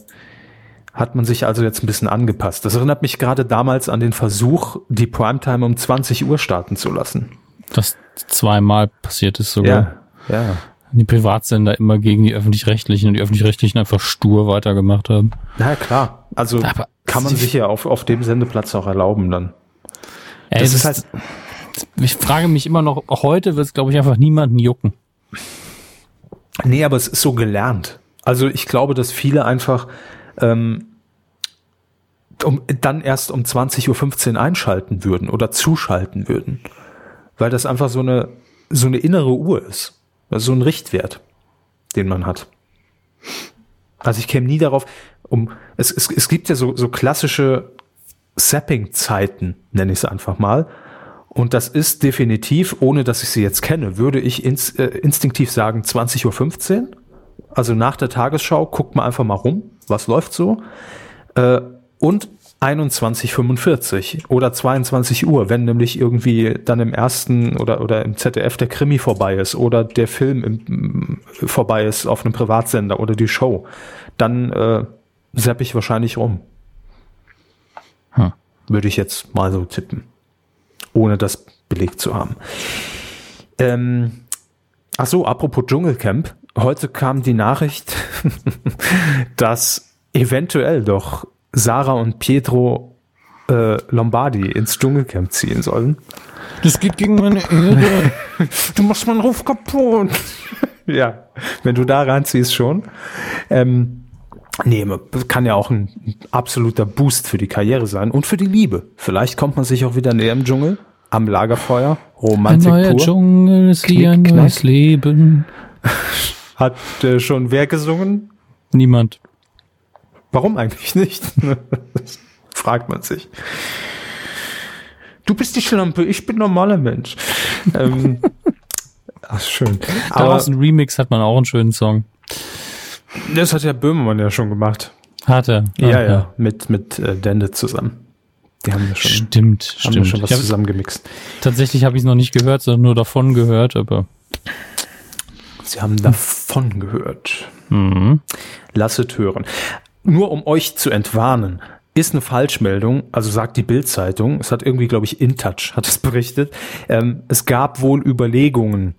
hat man sich also jetzt ein bisschen angepasst. Das erinnert mich gerade damals an den Versuch, die Primetime um 20 Uhr starten zu lassen. Das zweimal passiert ist sogar. Ja, ja. Die Privatsender immer gegen die öffentlich-rechtlichen und die öffentlich-rechtlichen einfach stur weitergemacht haben. Na klar. Also Aber kann man sich ja auf, auf dem Sendeplatz auch erlauben dann. Ey, Das das ist halt, ich frage mich immer noch, heute wird es, glaube ich, einfach niemanden jucken. nee, aber es ist so gelernt. Also ich glaube, dass viele einfach ähm, um, dann erst um 20.15 Uhr einschalten würden oder zuschalten würden. Weil das einfach so eine, so eine innere Uhr ist. Also so ein Richtwert, den man hat. Also ich käme nie darauf, um, es, es, es gibt ja so, so klassische Sapping-Zeiten, nenne ich es einfach mal. Und das ist definitiv, ohne dass ich sie jetzt kenne, würde ich ins, äh, instinktiv sagen 20.15 Uhr. Also nach der Tagesschau guckt man einfach mal rum, was läuft so. Äh, und 21.45 oder 22 Uhr, wenn nämlich irgendwie dann im ersten oder, oder im ZDF der Krimi vorbei ist oder der Film im, vorbei ist auf einem Privatsender oder die Show, dann äh, zapp ich wahrscheinlich rum. Hm. Würde ich jetzt mal so tippen. Ohne das belegt zu haben. Ähm, ach so, apropos Dschungelcamp. Heute kam die Nachricht, [laughs] dass eventuell doch Sarah und Pietro äh, Lombardi ins Dschungelcamp ziehen sollen. Das geht gegen meine Ehre. Du machst meinen Ruf kaputt. [laughs] ja, wenn du da reinziehst schon. Ähm, nee, kann ja auch ein absoluter Boost für die Karriere sein und für die Liebe. Vielleicht kommt man sich auch wieder näher im Dschungel, am Lagerfeuer, Ein Romantik neuer pur. Dschungel ist wie ein Knick, neues. Leben. [laughs] Hat äh, schon wer gesungen? Niemand. Warum eigentlich nicht? [laughs] Fragt man sich. Du bist die Schlampe, ich bin normaler Mensch. ähm, [laughs] ach, schön. Aber Daraus ein Remix hat man auch einen schönen Song. das hat ja Böhmermann ja schon gemacht. Hat er. Ja, Ah, ja, mit, mit äh, Dende zusammen. Die haben ja schon, Stimmt, haben ja stimmt. schon was zusammengemixt. tatsächlich habe ich es noch nicht gehört, sondern nur davon gehört, aber Sie haben davon gehört. mhm. Lasset hören. Nur um euch zu entwarnen, ist eine Falschmeldung, also sagt die Bild-Zeitung, es hat irgendwie, glaube ich, InTouch hat es berichtet, ähm, es gab wohl Überlegungen,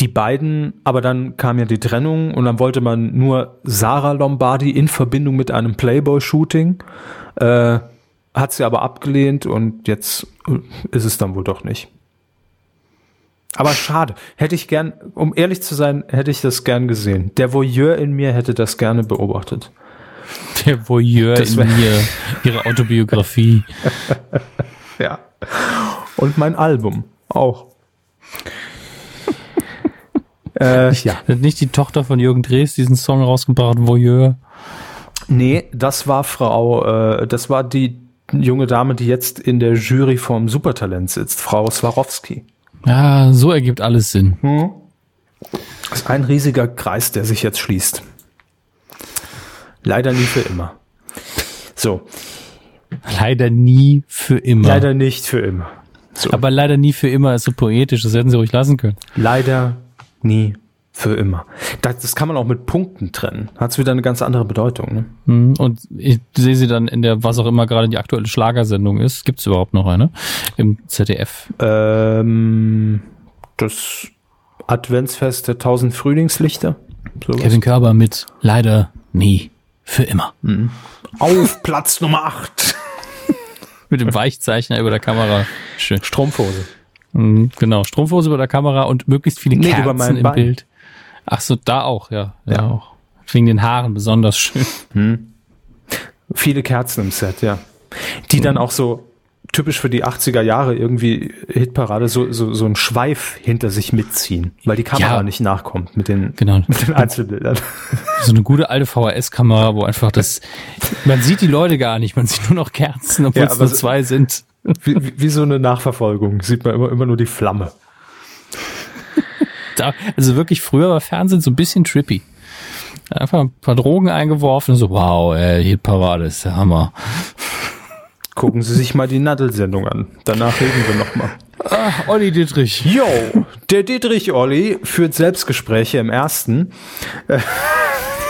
die beiden, aber dann kam ja die Trennung und dann wollte man nur Sarah Lombardi in Verbindung mit einem Playboy-Shooting, äh, hat sie aber abgelehnt und jetzt äh, ist es dann wohl doch nicht. Aber schade. Hätte ich gern, um ehrlich zu sein, hätte ich das gern gesehen. Der Voyeur in mir hätte das gerne beobachtet. der Voyeur Das in mir, ihre Autobiografie. [laughs] Ja. Und mein Album auch. [laughs] äh, ja. Hat nicht die Tochter von Jürgen Drees diesen Song rausgebracht, Voyeur? Nee, das war Frau, äh, das war die junge Dame, die jetzt in der Jury vom Supertalent sitzt, Frau Swarovski. Ja, so ergibt alles Sinn. Das ist ein riesiger Kreis, der sich jetzt schließt. Leider nie für immer. So, Leider nie für immer. leider nicht für immer. So. Aber leider nie für immer ist so poetisch, das hätten sie ruhig lassen können. Leider nie für immer. Das, das kann man auch mit Punkten trennen. Hat wieder eine ganz andere Bedeutung. Ne? Mhm. Und ich sehe sie dann in der, was auch immer gerade die aktuelle Schlagersendung ist. Gibt es überhaupt noch eine? Im ZDF. Ähm, das Adventsfest der tausend Frühlingslichter. Sowas. Kevin Körber mit Leider nie für immer. Auf Platz Nummer 8. [laughs] Mit dem Weichzeichner über der Kamera. Schön. Strumpfhose. Mhm, genau. Strumpfhose über der Kamera und möglichst viele Nee, Kerzen im Bein. Bild. Ach so, da auch, ja. Ja, Ja. auch. Wegen den Haaren besonders schön. [laughs] Viele Kerzen im Set, ja. Die dann auch so typisch für die 80er Jahre irgendwie Hitparade so, so, so einen Schweif hinter sich mitziehen, weil die Kamera Ja. nicht nachkommt mit den, Genau. mit den Einzelbildern. So eine gute alte VHS-Kamera, wo einfach das, [laughs] man sieht die Leute gar nicht, man sieht nur noch Kerzen, obwohl Ja, es nur so- zwei sind. Wie, wie, wie so eine Nachverfolgung sieht man immer, immer nur die Flamme. Da, also wirklich, früher war Fernsehen so ein bisschen trippy. Einfach ein paar Drogen eingeworfen, so, wow, ey, Hitparade ist der Hammer. Gucken Sie sich mal die Nadel-Sendung an. Danach reden wir nochmal. Ah, Olli Dietrich. Yo, der Dietrich Olli führt Selbstgespräche im ersten. [laughs]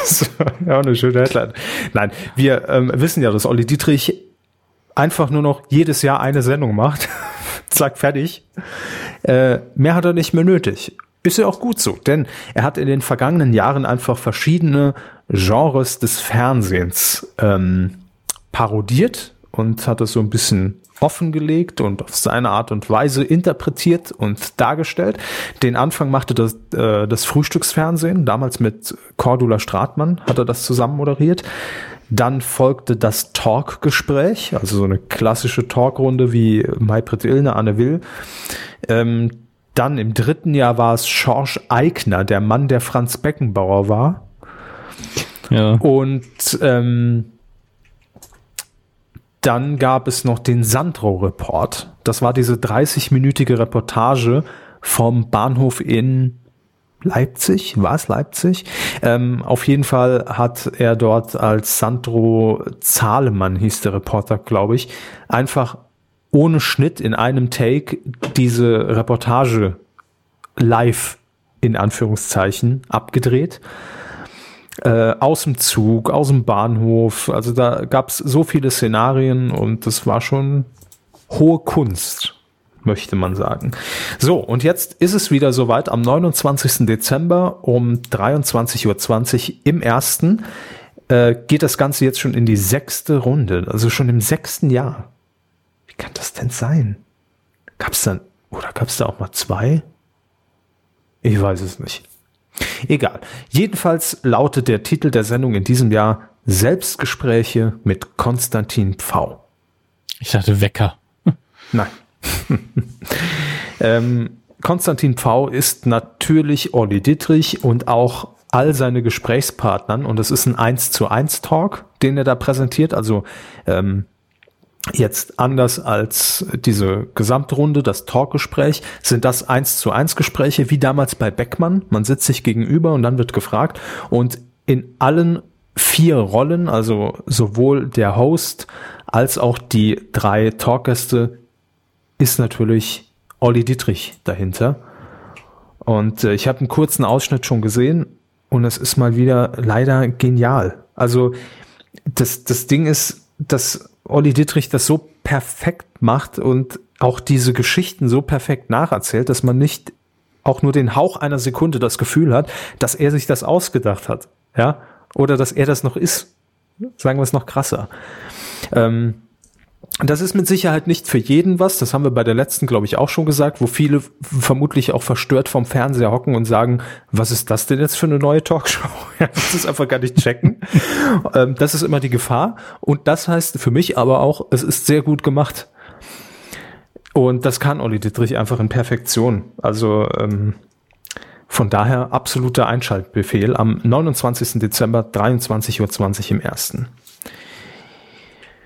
Das ja auch eine schöne Headline. Nein, wir ähm, wissen ja, dass Olli Dietrich einfach nur noch jedes Jahr eine Sendung macht. [laughs] Zack, fertig. Äh, mehr hat er nicht mehr nötig. Ja auch gut so, denn er hat in den vergangenen Jahren einfach verschiedene Genres des Fernsehens ähm, parodiert und hat es so ein bisschen offengelegt und auf seine Art und Weise interpretiert und dargestellt. Den Anfang machte das, äh, das Frühstücksfernsehen, damals mit Cordula Stratmann hat er das zusammen moderiert. Dann folgte das Talkgespräch, also so eine klassische Talkrunde wie Maybrit Illner, Anne Will. Ähm, dann im dritten Jahr war es Schorsch Eigner, der Mann, der Franz Beckenbauer war. Ja. Und ähm, dann gab es noch den Sandro-Report. Das war diese 30-minütige Reportage vom Bahnhof in Leipzig, war es Leipzig? Ähm, auf jeden Fall hat er dort als Sandro Zahlemann, hieß der Reporter, glaube ich, einfach ohne Schnitt in einem Take diese Reportage live in Anführungszeichen abgedreht äh, aus dem Zug, aus dem Bahnhof. Also da gab es so viele Szenarien und das war schon hohe Kunst, möchte man sagen. So, und jetzt ist es wieder soweit. Am 29. Dezember um 23.20 Uhr im ersten äh, geht das Ganze jetzt schon in die sechste Runde, also schon im sechsten Jahr. Kann das denn sein? Gab es dann, oder gab es da auch mal zwei? Ich weiß es nicht. Egal. Jedenfalls lautet der Titel der Sendung in diesem Jahr Selbstgespräche mit Konstantin Pfau. Ich dachte Wecker. [laughs] Nein. [laughs] ähm, Konstantin Pfau ist natürlich Olli Dittrich und auch all seine Gesprächspartnern und es ist ein 1 zu 1 Talk, den er da präsentiert. Also ähm, Jetzt anders als diese Gesamtrunde, das Talkgespräch, sind das eins zu eins Gespräche, wie damals bei Beckmann. Man sitzt sich gegenüber und dann wird gefragt. Und in allen vier Rollen, also sowohl der Host als auch die drei Talkgäste, ist natürlich Olli Dietrich dahinter. Und äh, ich habe einen kurzen Ausschnitt schon gesehen und es ist mal wieder leider genial. Also das, das Ding ist, dass Olli Dittrich das so perfekt macht und auch diese Geschichten so perfekt nacherzählt, dass man nicht auch nur den Hauch einer Sekunde das Gefühl hat, dass er sich das ausgedacht hat, ja, oder dass er das noch ist. Sagen wir es noch krasser. Ähm, das ist mit Sicherheit nicht für jeden was. Das haben wir bei der letzten, glaube ich, auch schon gesagt, wo viele vermutlich auch verstört vom Fernseher hocken und sagen, was ist das denn jetzt für eine neue Talkshow? [laughs] Ja, das ist einfach gar nicht checken. [laughs] ähm, das ist immer die Gefahr. Und das heißt für mich aber auch, es ist sehr gut gemacht. Und das kann Olli Dittrich einfach in Perfektion. Also ähm, von daher absoluter Einschaltbefehl am 29. Dezember 23.20 Uhr im ersten.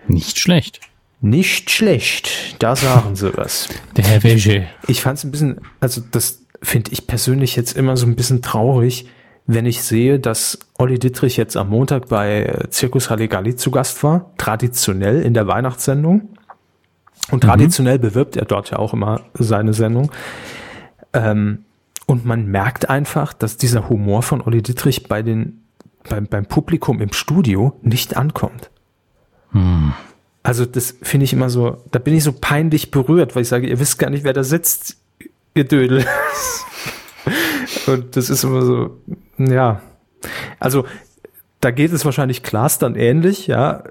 Nicht schlecht. Nicht schlecht, da sagen sie was. Der Herr Wäsche. Ich fand es ein bisschen, also das finde ich persönlich jetzt immer so ein bisschen traurig, wenn ich sehe, dass Olli Dittrich jetzt am Montag bei Circus Halligalli zu Gast war, traditionell in der Weihnachtssendung. Und mhm. traditionell bewirbt er dort ja auch immer seine Sendung. Ähm, und man merkt einfach, dass dieser Humor von Olli Dittrich bei den, beim, beim Publikum im Studio nicht ankommt. Hm. Also das finde ich immer so, da bin ich so peinlich berührt, weil ich sage, ihr wisst gar nicht, wer da sitzt, ihr Dödel. [laughs] Und das ist immer so, ja. Also da geht es wahrscheinlich Klaas dann ähnlich, ja.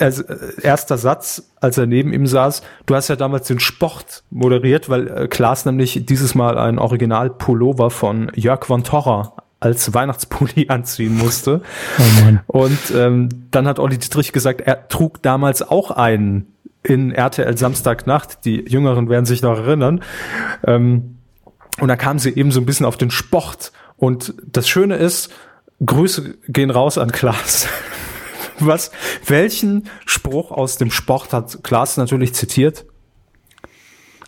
Also, erster Satz, als er neben ihm saß, du hast ja damals den Sport moderiert, weil äh, Klaas nämlich dieses Mal ein Original-Pullover von Jörg von Torra als Weihnachtspulli [laughs] anziehen musste. Oh. Und ähm, dann hat Olli Dietrich gesagt, er trug damals auch einen in RTL Samstagnacht. Die Jüngeren werden sich noch erinnern. Ähm, und da kam sie eben so ein bisschen auf den Sport. Und das Schöne ist, Grüße gehen raus an Klaas. [laughs] Was, welchen Spruch aus dem Sport hat Klaas natürlich zitiert?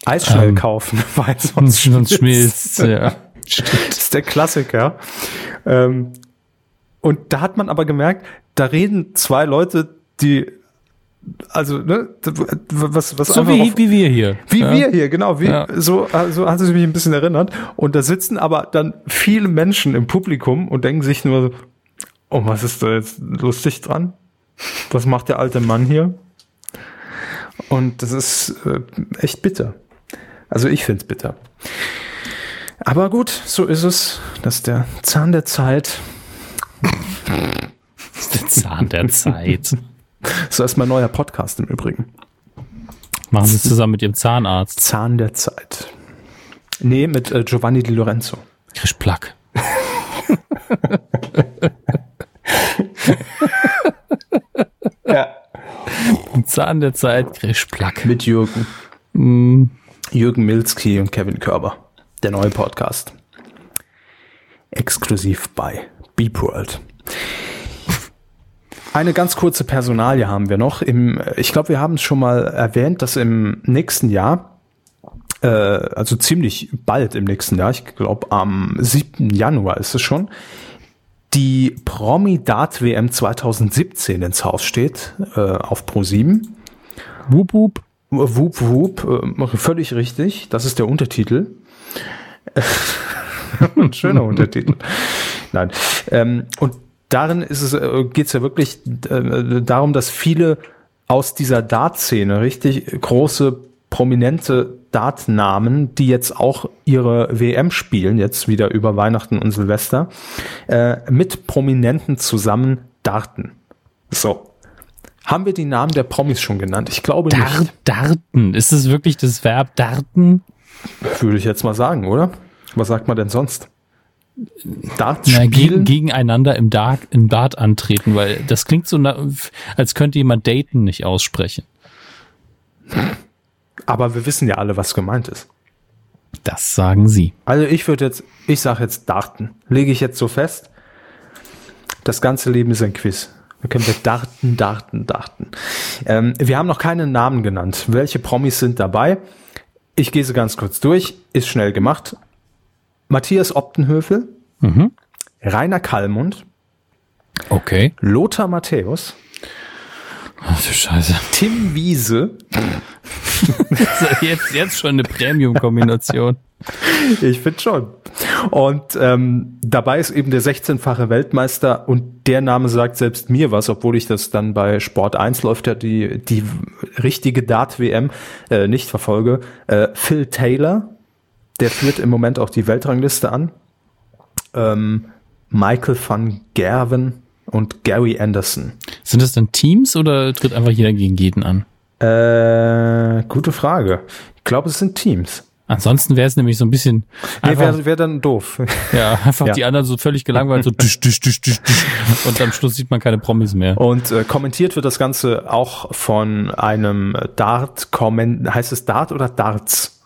Eis schnell ähm, kaufen, [laughs] weil sonst, sonst schmilzt. Ja. Das ist der Klassiker. Ähm, und da hat man aber gemerkt, da reden zwei Leute, die also ne, was was so wie, auf, wie wir hier wie ja. wir hier genau wie ja. so so hat es mich ein bisschen erinnert und da sitzen aber dann viele Menschen im Publikum und denken sich nur so, oh was ist da jetzt lustig dran was macht der alte Mann hier und das ist äh, echt bitter Also ich find's bitter. Aber gut, so ist es. Das ist der Zahn der Zeit. Das ist der Zahn der Zeit. [laughs] So ist mein neuer Podcast im Übrigen. Machen Sie es zusammen mit Ihrem Zahnarzt. Zahn der Zeit. Nee, mit äh, Giovanni Di Lorenzo. Krisch Plack. [laughs] Ja. Zahn der Zeit, Krisch Plack. Mit Jürgen. Mm, Jürgen Milzki und Kevin Körber. Der neue Podcast. Exklusiv bei Beep World. Eine ganz kurze Personalie haben wir noch. Im, ich glaube, wir haben es schon mal erwähnt, dass im nächsten Jahr, äh, also ziemlich bald im nächsten Jahr, ich glaube am 7. Januar ist es schon, die Promi Dart WM 2017 ins Haus steht, äh, auf Pro 7. wup, wup. Wup Wup, äh, völlig richtig. Das ist der Untertitel. [laughs] Ein schöner Untertitel. Nein. Ähm, und darin ist es, äh, geht es ja wirklich äh, darum, dass viele aus dieser Dart-Szene richtig große, prominente Dart-Namen, die jetzt auch ihre WM spielen, jetzt wieder über Weihnachten und Silvester, äh, mit Prominenten zusammen darten. So. Haben wir die Namen der Promis schon genannt? Ich glaube Dar nicht. darten. Ist es wirklich das Verb darten? Würde ich jetzt mal sagen, oder? Was sagt man denn sonst? Dart Na, gegen, gegeneinander im Dart, im Dart antreten, weil das klingt so, als könnte jemand daten nicht aussprechen. Aber wir wissen ja alle, was gemeint ist. Das sagen Sie. Also ich würde jetzt, ich sage jetzt Darten. Lege ich jetzt so fest. Das ganze Leben ist ein Quiz. Da können wir darten, darten, darten. Ähm, wir haben noch keinen Namen genannt. Welche Promis sind dabei? Ich gehe sie ganz kurz durch. Ist schnell gemacht. Matthias Optenhöfel, Mhm. Rainer Kallmund, Okay. Lothar Matthäus, Ach du Scheiße. Tim Wiese, [laughs] jetzt, jetzt schon eine Premium-Kombination. Ich finde schon. Und ähm, dabei ist eben der 16-fache Weltmeister und der Name sagt selbst mir was, obwohl ich das dann bei Sport 1 läuft ja die, die richtige Dart-WM äh, nicht verfolge. Äh, Phil Taylor, der führt im Moment auch die Weltrangliste an. Ähm, Michael van Gerven und Gary Anderson. Sind das dann Teams oder tritt einfach jeder gegen jeden an? Äh, gute Frage. Ich glaube, es sind Teams. Ansonsten wäre es nämlich so ein bisschen Nee, wäre wär dann doof. [laughs] ja, einfach Ja. die anderen so völlig gelangweilt, so düsch, düsch, düsch, düsch, düsch. und am Schluss sieht man keine Promis mehr. Und äh, kommentiert wird das Ganze auch von einem Dart, komment heißt es Dart oder Darts?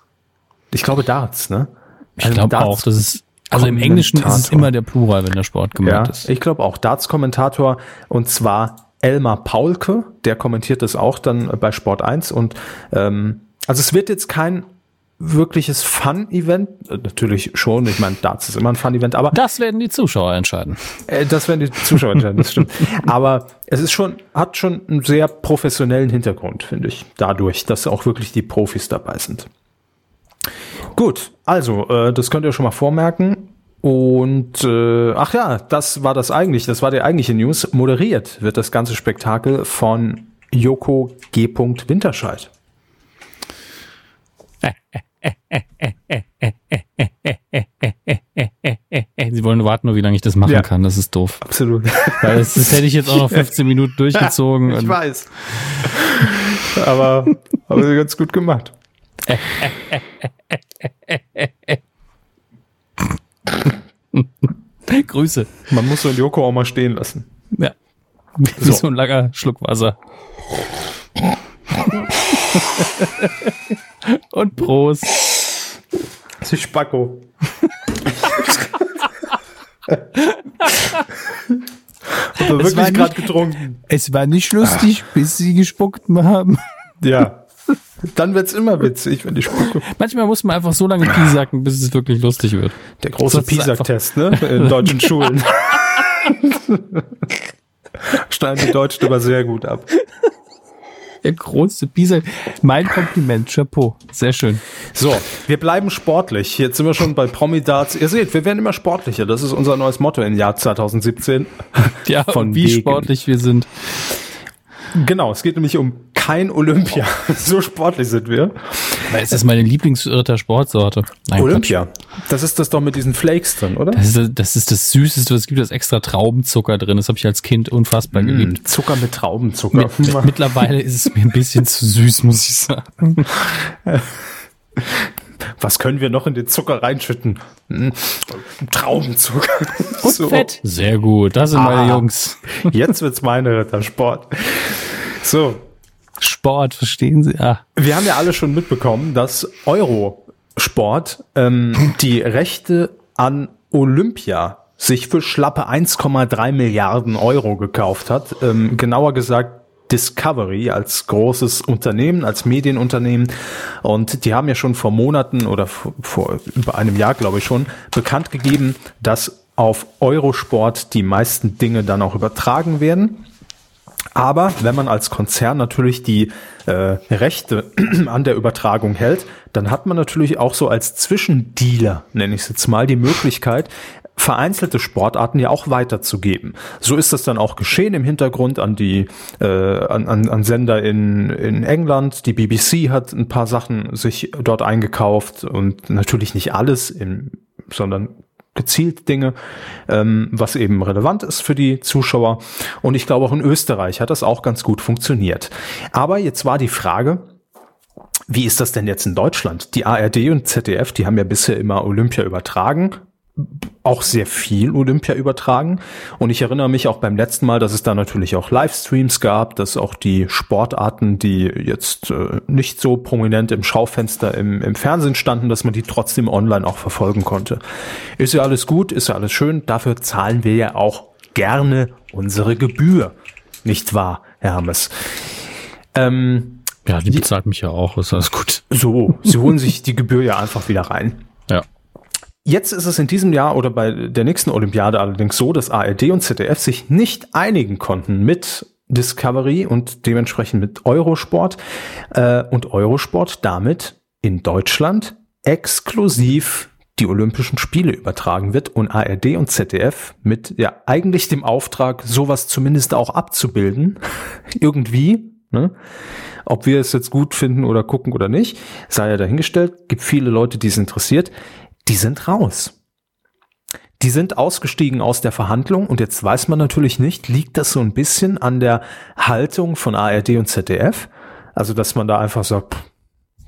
Ich glaube Darts, ne? Ich Ein glaube auch, das ist, also im Englischen ist es immer der Plural, wenn der Sport Ja, gemeint ist. ich glaube auch Darts-Kommentator und zwar Elmar Paulke, der kommentiert das auch dann bei Sport 1 und ähm, also es wird jetzt kein wirkliches Fun-Event, äh, natürlich schon, ich meine, Darts ist immer ein Fun-Event, aber Das werden die Zuschauer entscheiden. Äh, Das werden die Zuschauer entscheiden, das stimmt. Aber es ist schon, hat schon einen sehr professionellen Hintergrund, finde ich. Dadurch, dass auch wirklich die Profis dabei sind. Gut, also, äh, das könnt ihr schon mal vormerken. Und äh, ach ja, das war das eigentlich, das war die eigentliche News. Moderiert wird das ganze Spektakel von Joko G. Winterscheid. Sie wollen warten, nur wie lange ich das machen Ja. kann. Das ist doof. Absolut. Weil das, das hätte ich jetzt auch noch 15 Minuten durchgezogen. [laughs] ich weiß. aber, aber ganz gut gemacht. [laughs] [laughs] Grüße. Man muss so einen Joko auch mal stehen lassen. Ja. Wie so. ein langer Schluck Wasser. [laughs] Und Prost. Sie Spacko. Hat er war wirklich gerade getrunken? Es war nicht lustig, bis sie gespuckt haben. Ja. Dann wird's immer witzig, wenn die Spucke. Manchmal muss man einfach so lange piesacken, bis es wirklich lustig wird. Der große PISA-Test, ne? In deutschen [laughs] Schulen. Schneiden die Deutschen aber sehr gut ab. Der große Piesack. Mein Kompliment, Chapeau. Sehr schön. So, wir bleiben sportlich. Jetzt sind wir schon bei Promi-Darts. Ihr seht, wir werden immer sportlicher. Das ist unser neues Motto im Jahr 2017. Ja, Von wie wegen. sportlich wir sind. Genau, es geht nämlich um kein Olympia. [laughs] So sportlich sind wir. Aber es ist meine Lieblingsritter-Sportsorte. Olympia. Das ist das doch mit diesen Flakes drin, oder? Das ist, das ist das Süßeste, was es gibt, das extra Traubenzucker drin. Das habe ich als Kind unfassbar Mm, geliebt. Zucker mit Traubenzucker. Mit, mittlerweile ist es mir ein bisschen zu süß, muss ich sagen. [laughs] Was können wir noch in den Zucker reinschütten? Mm, Traubenzucker. [laughs] So. Fett. Sehr gut, das sind meine Ah. Jungs. [laughs] Jetzt wird's meine Rittersport. So, Sport, verstehen Sie? Ah. wir haben ja alle schon mitbekommen, dass Eurosport ähm, [laughs] die Rechte an Olympia sich für schlappe 1,3 Milliarden Euro gekauft hat. Ähm, genauer gesagt Discovery als großes Unternehmen, als Medienunternehmen. Und die haben ja schon vor Monaten oder vor, über einem Jahr, glaube ich schon, bekannt gegeben, dass auf Eurosport die meisten Dinge dann auch übertragen werden. Aber wenn man als Konzern natürlich die äh, Rechte [clears throat] an der Übertragung hält, dann hat man natürlich auch so als Zwischendealer, nenne ich es jetzt mal, die Möglichkeit, vereinzelte Sportarten ja auch weiterzugeben. So ist das dann auch geschehen im Hintergrund an die äh, an, an, an Sender in, in England. Die BBC hat ein paar Sachen sich dort eingekauft und natürlich nicht alles, im, sondern gezielt Dinge, ähm, was eben relevant ist für die Zuschauer. Und ich glaube auch in Österreich hat das auch ganz gut funktioniert. Aber jetzt war die Frage, wie ist das denn jetzt in Deutschland? Die ARD und ZDF, die haben ja bisher immer Olympia übertragen, auch sehr viel Olympia übertragen. Und ich erinnere mich auch beim letzten Mal, dass es da natürlich auch Livestreams gab, dass auch die Sportarten, die jetzt äh, nicht so prominent im Schaufenster im, im Fernsehen standen, dass man die trotzdem online auch verfolgen konnte. Ist ja alles gut, ist ja alles schön. Dafür zahlen wir ja auch gerne unsere Gebühr. Nicht wahr, Herr Hammes? Ähm, Ja, die bezahlt mich ja auch, ist alles gut. so, Sie holen sich die Gebühr ja einfach wieder rein. Ja. Jetzt ist es in diesem Jahr oder bei der nächsten Olympiade allerdings so, dass ARD und ZDF sich nicht einigen konnten mit Discovery und dementsprechend mit Eurosport äh, und Eurosport damit in Deutschland exklusiv die Olympischen Spiele übertragen wird und ARD und ZDF mit ja eigentlich dem Auftrag, sowas zumindest auch abzubilden, [laughs] irgendwie, ne? Ob wir es jetzt gut finden oder gucken oder nicht, sei ja dahingestellt. Gibt viele Leute, die es interessiert. Die sind raus. Die sind ausgestiegen aus der Verhandlung und jetzt weiß man natürlich nicht, liegt das so ein bisschen an der Haltung von ARD und ZDF? Also, dass man da einfach sagt,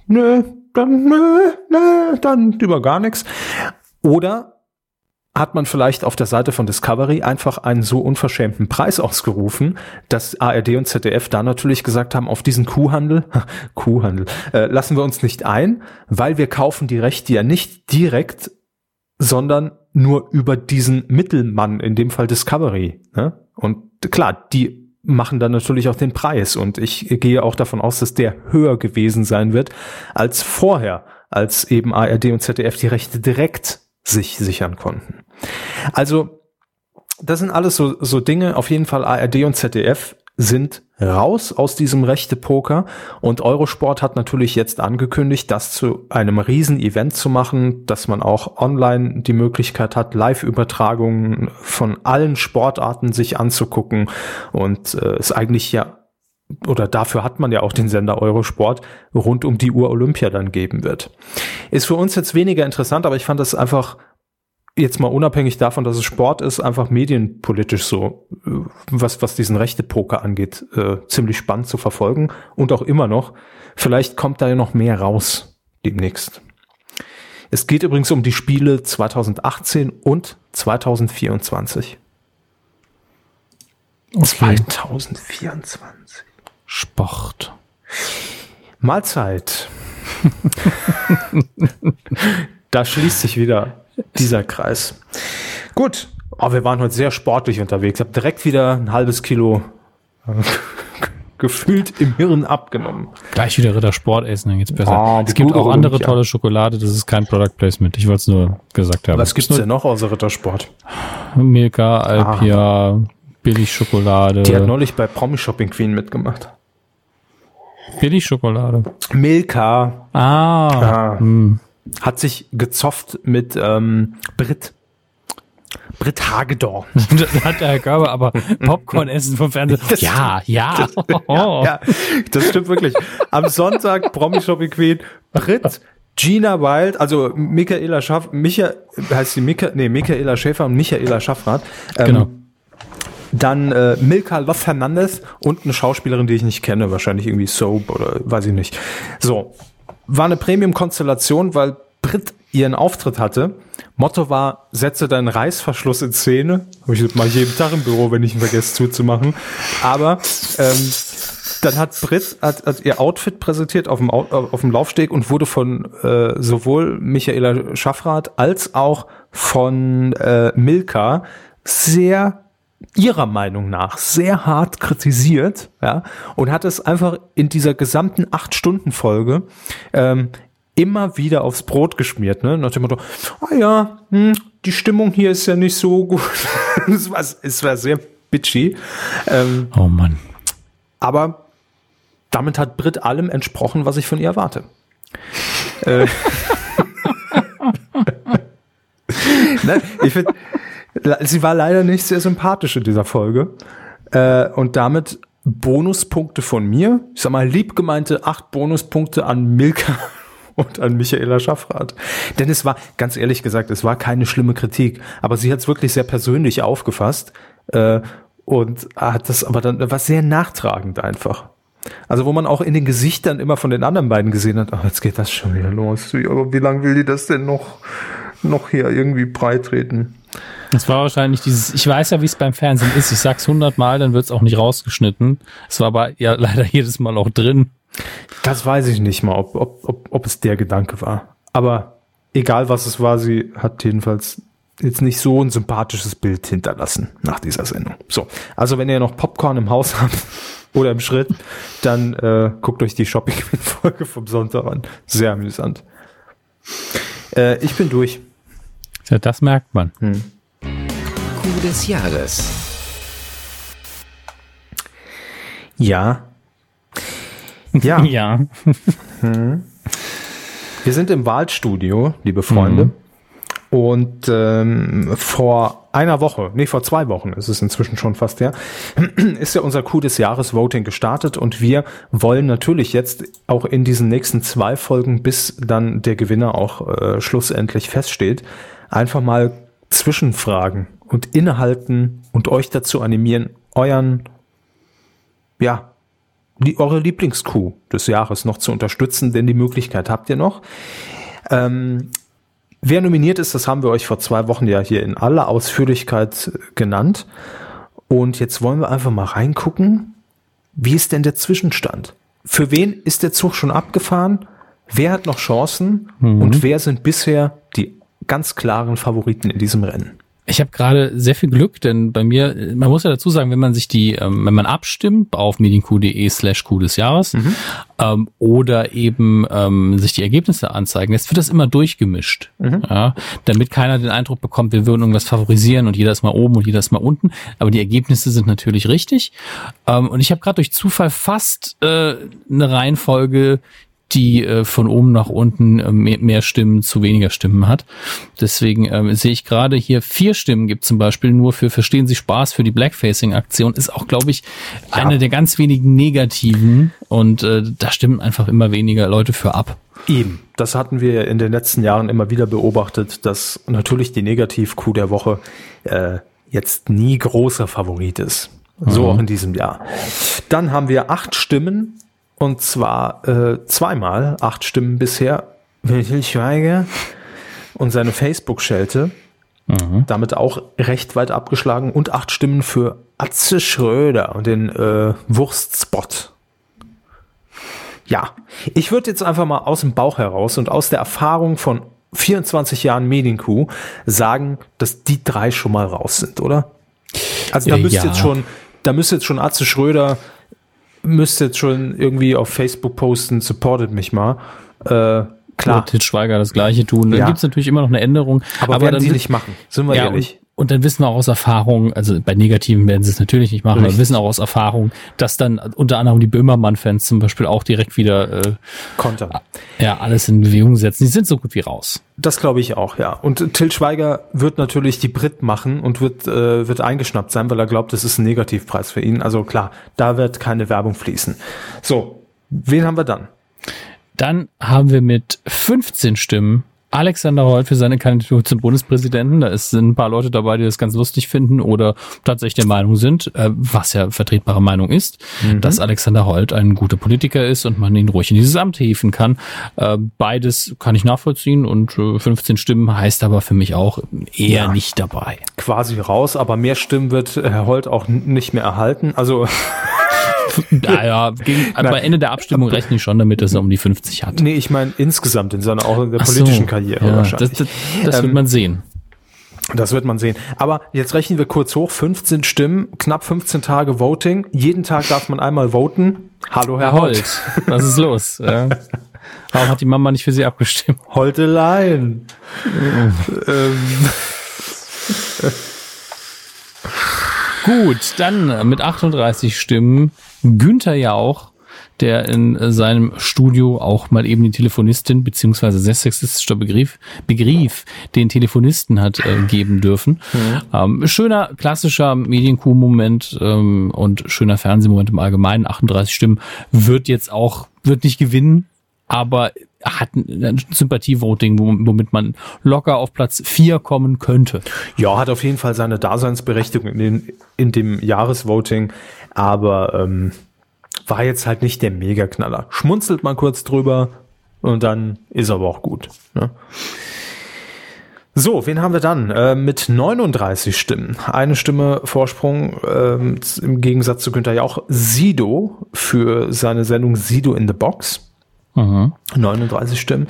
nö, dann, nö, nö, dann über gar nichts. Oder hat man vielleicht auf der Seite von Discovery einfach einen so unverschämten Preis ausgerufen, dass ARD und ZDF da natürlich gesagt haben, auf diesen Kuhhandel, [laughs] Kuhhandel, äh, lassen wir uns nicht ein, weil wir kaufen die Rechte ja nicht direkt, sondern nur über diesen Mittelmann, in dem Fall Discovery. Ne? Und klar, die machen dann natürlich auch den Preis und ich gehe auch davon aus, dass der höher gewesen sein wird als vorher, als eben ARD und ZDF die Rechte direkt sich sichern konnten. Also, das sind alles so, so Dinge. Auf jeden Fall ARD und ZDF sind raus aus diesem Rechte-Poker und Eurosport hat natürlich jetzt angekündigt, das zu einem Riesen-Event zu machen, dass man auch online die Möglichkeit hat, Live-Übertragungen von allen Sportarten sich anzugucken und äh, es eigentlich ja oder dafür hat man ja auch den Sender Eurosport rund um die Uhr Olympia dann geben wird. Ist für uns jetzt weniger interessant, aber ich fand das einfach jetzt mal unabhängig davon, dass es Sport ist, einfach medienpolitisch so, äh, was, was diesen Rechte-Poker angeht, äh, ziemlich spannend zu verfolgen und auch immer noch. Vielleicht kommt da ja noch mehr raus demnächst. Es geht übrigens um die Spiele 2018 und 2024. Okay. 2024. Sport. Mahlzeit. [laughs] da schließt sich wieder dieser Kreis. Gut. Oh, wir waren heute sehr sportlich unterwegs. Ich habe direkt wieder ein halbes Kilo äh, [laughs] gefühlt im Hirn abgenommen. Gleich wieder Ritter Sport essen, dann geht's besser. Ah, die es gibt auch andere tolle Schokolade, das ist kein Product Placement. Ich wollte es nur gesagt haben. Was gibt's denn noch außer Rittersport? Milka, Alpia, Billigschokolade. Die hat neulich bei Promi Shopping Queen mitgemacht. Billigschokolade. Milka Ah. Ah. Hm. hat sich gezofft mit ähm, Brit. Britt Hagedorn. [laughs] da hat der Herr Körber aber Popcorn essen vom Fernsehen. Das ja, ja. Ja, ja, das stimmt wirklich. Am Sonntag Promi Shopping Queen, Britt, Gina Wild, also Michaela Schaff, Micha, heißt sie Mika, nee, Michaela Schäfer und Michaela Schaffrath. Ähm, Genau. Dann äh, Milka Los Fernandez und eine Schauspielerin, die ich nicht kenne, wahrscheinlich irgendwie Soap oder weiß ich nicht. So, war eine Premium-Konstellation, weil Brit ihren Auftritt hatte. Motto war, setze deinen Reißverschluss in Szene. Hab ich ich jeden Tag im Büro, wenn ich ihn vergesse zuzumachen. Aber ähm, dann hat Brit hat, hat ihr Outfit präsentiert auf dem, Au- auf dem Laufsteg und wurde von äh, sowohl Michaela Schaffrath als auch von äh, Milka sehr ihrer Meinung nach sehr hart kritisiert, ja, und hat es einfach in dieser gesamten acht Stunden Folge ähm, immer wieder aufs Brot geschmiert, ne, nach dem Motto, ah ja, hm, die Stimmung hier ist ja nicht so gut. [laughs] es, war, es war sehr bitchy, ähm, Oh Mann. aber damit hat Brit allem entsprochen, was ich von ihr erwarte. äh, [laughs] [laughs] ne, ich finde, sie war leider nicht sehr sympathisch in dieser Folge. Äh, und damit Bonuspunkte von mir. Ich sag mal, liebgemeinte acht Bonuspunkte an Milka [laughs] und an Michaela Schaffrath. Denn es war, ganz ehrlich gesagt, es war keine schlimme Kritik, aber sie hat es wirklich sehr persönlich aufgefasst äh, und hat das aber dann war sehr nachtragend einfach. Also wo man auch in den Gesichtern immer von den anderen beiden gesehen hat, ach, jetzt geht das schon wieder los. Aber wie lange will die das denn noch, noch hier irgendwie breit Das war wahrscheinlich dieses, ich weiß ja, wie es beim Fernsehen ist. Ich sag's hundertmal, dann wird's auch nicht rausgeschnitten. Es war aber ja [laughs] leider jedes Mal auch drin. Das weiß ich nicht mal, ob, ob, ob, ob es der Gedanke war. Aber egal was es war, sie hat jedenfalls jetzt nicht so ein sympathisches Bild hinterlassen nach dieser Sendung. So, also wenn ihr noch Popcorn im Haus [laughs] habt oder im Schritt, dann äh, guckt euch die Shopping-Folge vom Sonntag an. Sehr amüsant. Äh, ich bin durch. Ja, das merkt man. Coup des Jahres. Ja. Ja, [laughs] Ja. Wir sind im Wahlstudio, liebe Freunde. Und ähm, vor einer Woche, nee, vor zwei Wochen ist es inzwischen schon fast her, [clears throat] ist ja unser Coup des Jahres Voting gestartet und wir wollen natürlich jetzt auch in diesen nächsten zwei Folgen, bis dann der Gewinner auch äh, schlussendlich feststeht, einfach mal zwischenfragen und innehalten und euch dazu animieren, euren, ja, die, eure Lieblingskuh des Jahres noch zu unterstützen, denn die Möglichkeit habt ihr noch. Ähm, wer nominiert ist, das haben wir euch vor zwei Wochen ja hier in aller Ausführlichkeit genannt. Und jetzt wollen wir einfach mal reingucken, wie ist denn der Zwischenstand? Für wen ist der Zug schon abgefahren? Wer hat noch Chancen? Und wer sind bisher ganz klaren Favoriten in diesem Rennen? Ich habe gerade sehr viel Glück, denn bei mir, man muss ja dazu sagen, wenn man sich die, ähm, wenn man abstimmt auf medienq.de slash Q des Jahres ähm, oder eben ähm, sich die Ergebnisse anzeigen lässt, wird das immer durchgemischt. Ja, damit keiner den Eindruck bekommt, wir würden irgendwas favorisieren und jeder ist mal oben und jeder ist mal unten. Aber die Ergebnisse sind natürlich richtig. Ähm, und ich habe gerade durch Zufall fast äh, eine Reihenfolge die äh, von oben nach unten äh, mehr, mehr Stimmen zu weniger Stimmen hat. Deswegen ähm, sehe ich gerade hier vier Stimmen gibt zum Beispiel nur für Verstehen Sie Spaß für die Blackfacing-Aktion. Ist auch, glaube ich, eine der ganz wenigen negativen und äh, da stimmen einfach immer weniger Leute für ab. Eben. Das hatten wir in den letzten Jahren immer wieder beobachtet, dass natürlich die Negativ-Coup der Woche äh, jetzt nie großer Favorit ist. So auch in diesem Jahr. Dann haben wir acht Stimmen und zwar äh, zweimal acht Stimmen bisher. Will Schweiger und seine Facebook-Schelte. Damit auch recht weit abgeschlagen und acht Stimmen für Atze Schröder und den äh, Wurstspot. Ja, ich würde jetzt einfach mal aus dem Bauch heraus und aus der Erfahrung von 24 Jahren Medienkuh sagen, dass die drei schon mal raus sind, oder? Also da Äh, müsste ja. jetzt schon, da müsste jetzt schon Atze Schröder müsste jetzt schon irgendwie auf Facebook posten, supportet mich mal. Äh, klar, Til Schweiger das gleiche tun. Dann Ja. gibt's natürlich immer noch eine Änderung. aber, werden dann sie nicht machen, sind wir ja, ehrlich. Und dann wissen wir auch aus Erfahrung, also bei Negativen werden sie es natürlich nicht machen, Richtig. aber wir wissen auch aus Erfahrung, dass dann unter anderem die Böhmermann-Fans zum Beispiel auch direkt wieder äh, kontern. Ja, alles in Bewegung setzen. Die sind so gut wie raus. Das glaube ich auch, ja. Und Till Schweiger wird natürlich die Brit machen und wird, äh, wird eingeschnappt sein, weil er glaubt, das ist ein Negativpreis für ihn. Also klar, da wird keine Werbung fließen. So, wen haben wir dann? Dann haben wir mit 15 Stimmen Alexander Holt für seine Kandidatur zum Bundespräsidenten. Da sind ein paar Leute dabei, die das ganz lustig finden oder tatsächlich der Meinung sind, äh, was ja vertretbare Meinung ist, mhm. dass Alexander Holt ein guter Politiker ist und man ihn ruhig in dieses Amt hieven kann. Äh, beides kann ich nachvollziehen und 15 äh, Stimmen heißt aber für mich auch eher ja, nicht dabei. Quasi raus, aber mehr Stimmen wird Herr Holt auch nicht mehr erhalten. Also naja, gegen, [laughs] bei Ende der Abstimmung rechne ich schon damit, dass er um die 50 hat. Nee, ich meine insgesamt in seiner auch in der Ach politischen so, Karriere ja, wahrscheinlich. Das, das, das ähm, wird man sehen. Das wird man sehen. Aber jetzt rechnen wir kurz hoch. 15 Stimmen, knapp 15 Tage Voting. Jeden Tag darf man einmal voten. Hallo, Herr, Herr Holt. Holt. Was ist los? Ja. Warum hat die Mama nicht für Sie abgestimmt? Holtelein. ähm. [laughs] Gut, dann mit 38 Stimmen Günther Jauch, der in seinem Studio auch mal eben die Telefonistin, beziehungsweise sehr sexistischer Begriff, Begriff, den Telefonisten hat äh, geben dürfen. Mhm. Ähm, schöner, klassischer Medienkuh-Moment ähm, und schöner Fernsehmoment im Allgemeinen. 38 Stimmen wird jetzt auch, wird nicht gewinnen, aber hat ein Sympathievoting, womit man locker auf Platz 4 kommen könnte. Ja, hat auf jeden Fall seine Daseinsberechtigung in, den, in dem Jahresvoting, aber ähm, war jetzt halt nicht der Megaknaller. Schmunzelt mal kurz drüber und dann ist aber auch gut. Ne? So, wen haben wir dann? Äh, mit 39 Stimmen. Eine Stimme Vorsprung ähm, im Gegensatz zu Günther Jauch. Sido für seine Sendung Sido in the Box. Mhm. 39 Stimmen.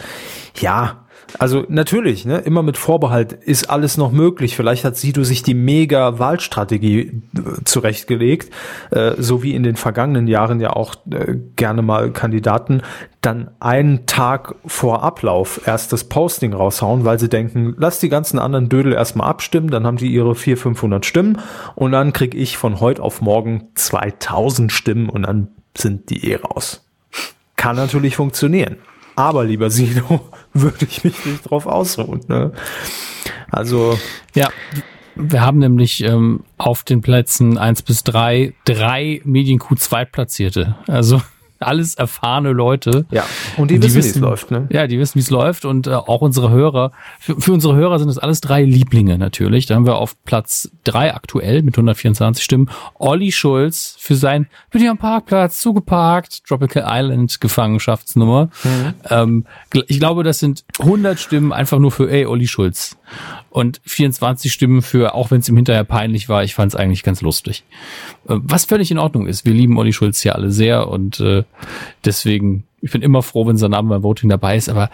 Ja, also natürlich, ne, immer mit Vorbehalt ist alles noch möglich. Vielleicht hat Sido sich die mega Wahlstrategie äh, zurechtgelegt, äh, so wie in den vergangenen Jahren ja auch äh, gerne mal Kandidaten dann einen Tag vor Ablauf erst das Posting raushauen, weil sie denken, lass die ganzen anderen Dödel erstmal abstimmen, dann haben die ihre 400, 500 Stimmen und dann krieg ich von heute auf morgen 2000 Stimmen und dann sind die eh raus. Kann natürlich funktionieren. Aber lieber Sino, [laughs] würde ich mich nicht drauf ausruhen. Ne? Also. Ja. Wir haben nämlich ähm, auf den Plätzen eins bis drei drei Medien Q2 Platzierte. Also alles erfahrene Leute. Ja, und die, die wissen, wie es läuft, ne? Ja, die wissen, wie es läuft und äh, auch unsere Hörer. Für, für unsere Hörer sind es alles drei Lieblinge natürlich. Da haben wir auf Platz drei aktuell mit 124 Stimmen Olli Schulz für sein bin ich am Parkplatz zugeparkt Tropical Island Gefangenschaftsnummer. Mhm. Ähm, ich glaube, das sind 100 Stimmen einfach nur für ey Olli Schulz und 24 Stimmen für, auch wenn es ihm hinterher peinlich war, ich fand es eigentlich ganz lustig. Äh, was völlig in Ordnung ist. Wir lieben Olli Schulz hier alle sehr und äh, deswegen, ich bin immer froh, wenn sein Name beim Voting dabei ist, aber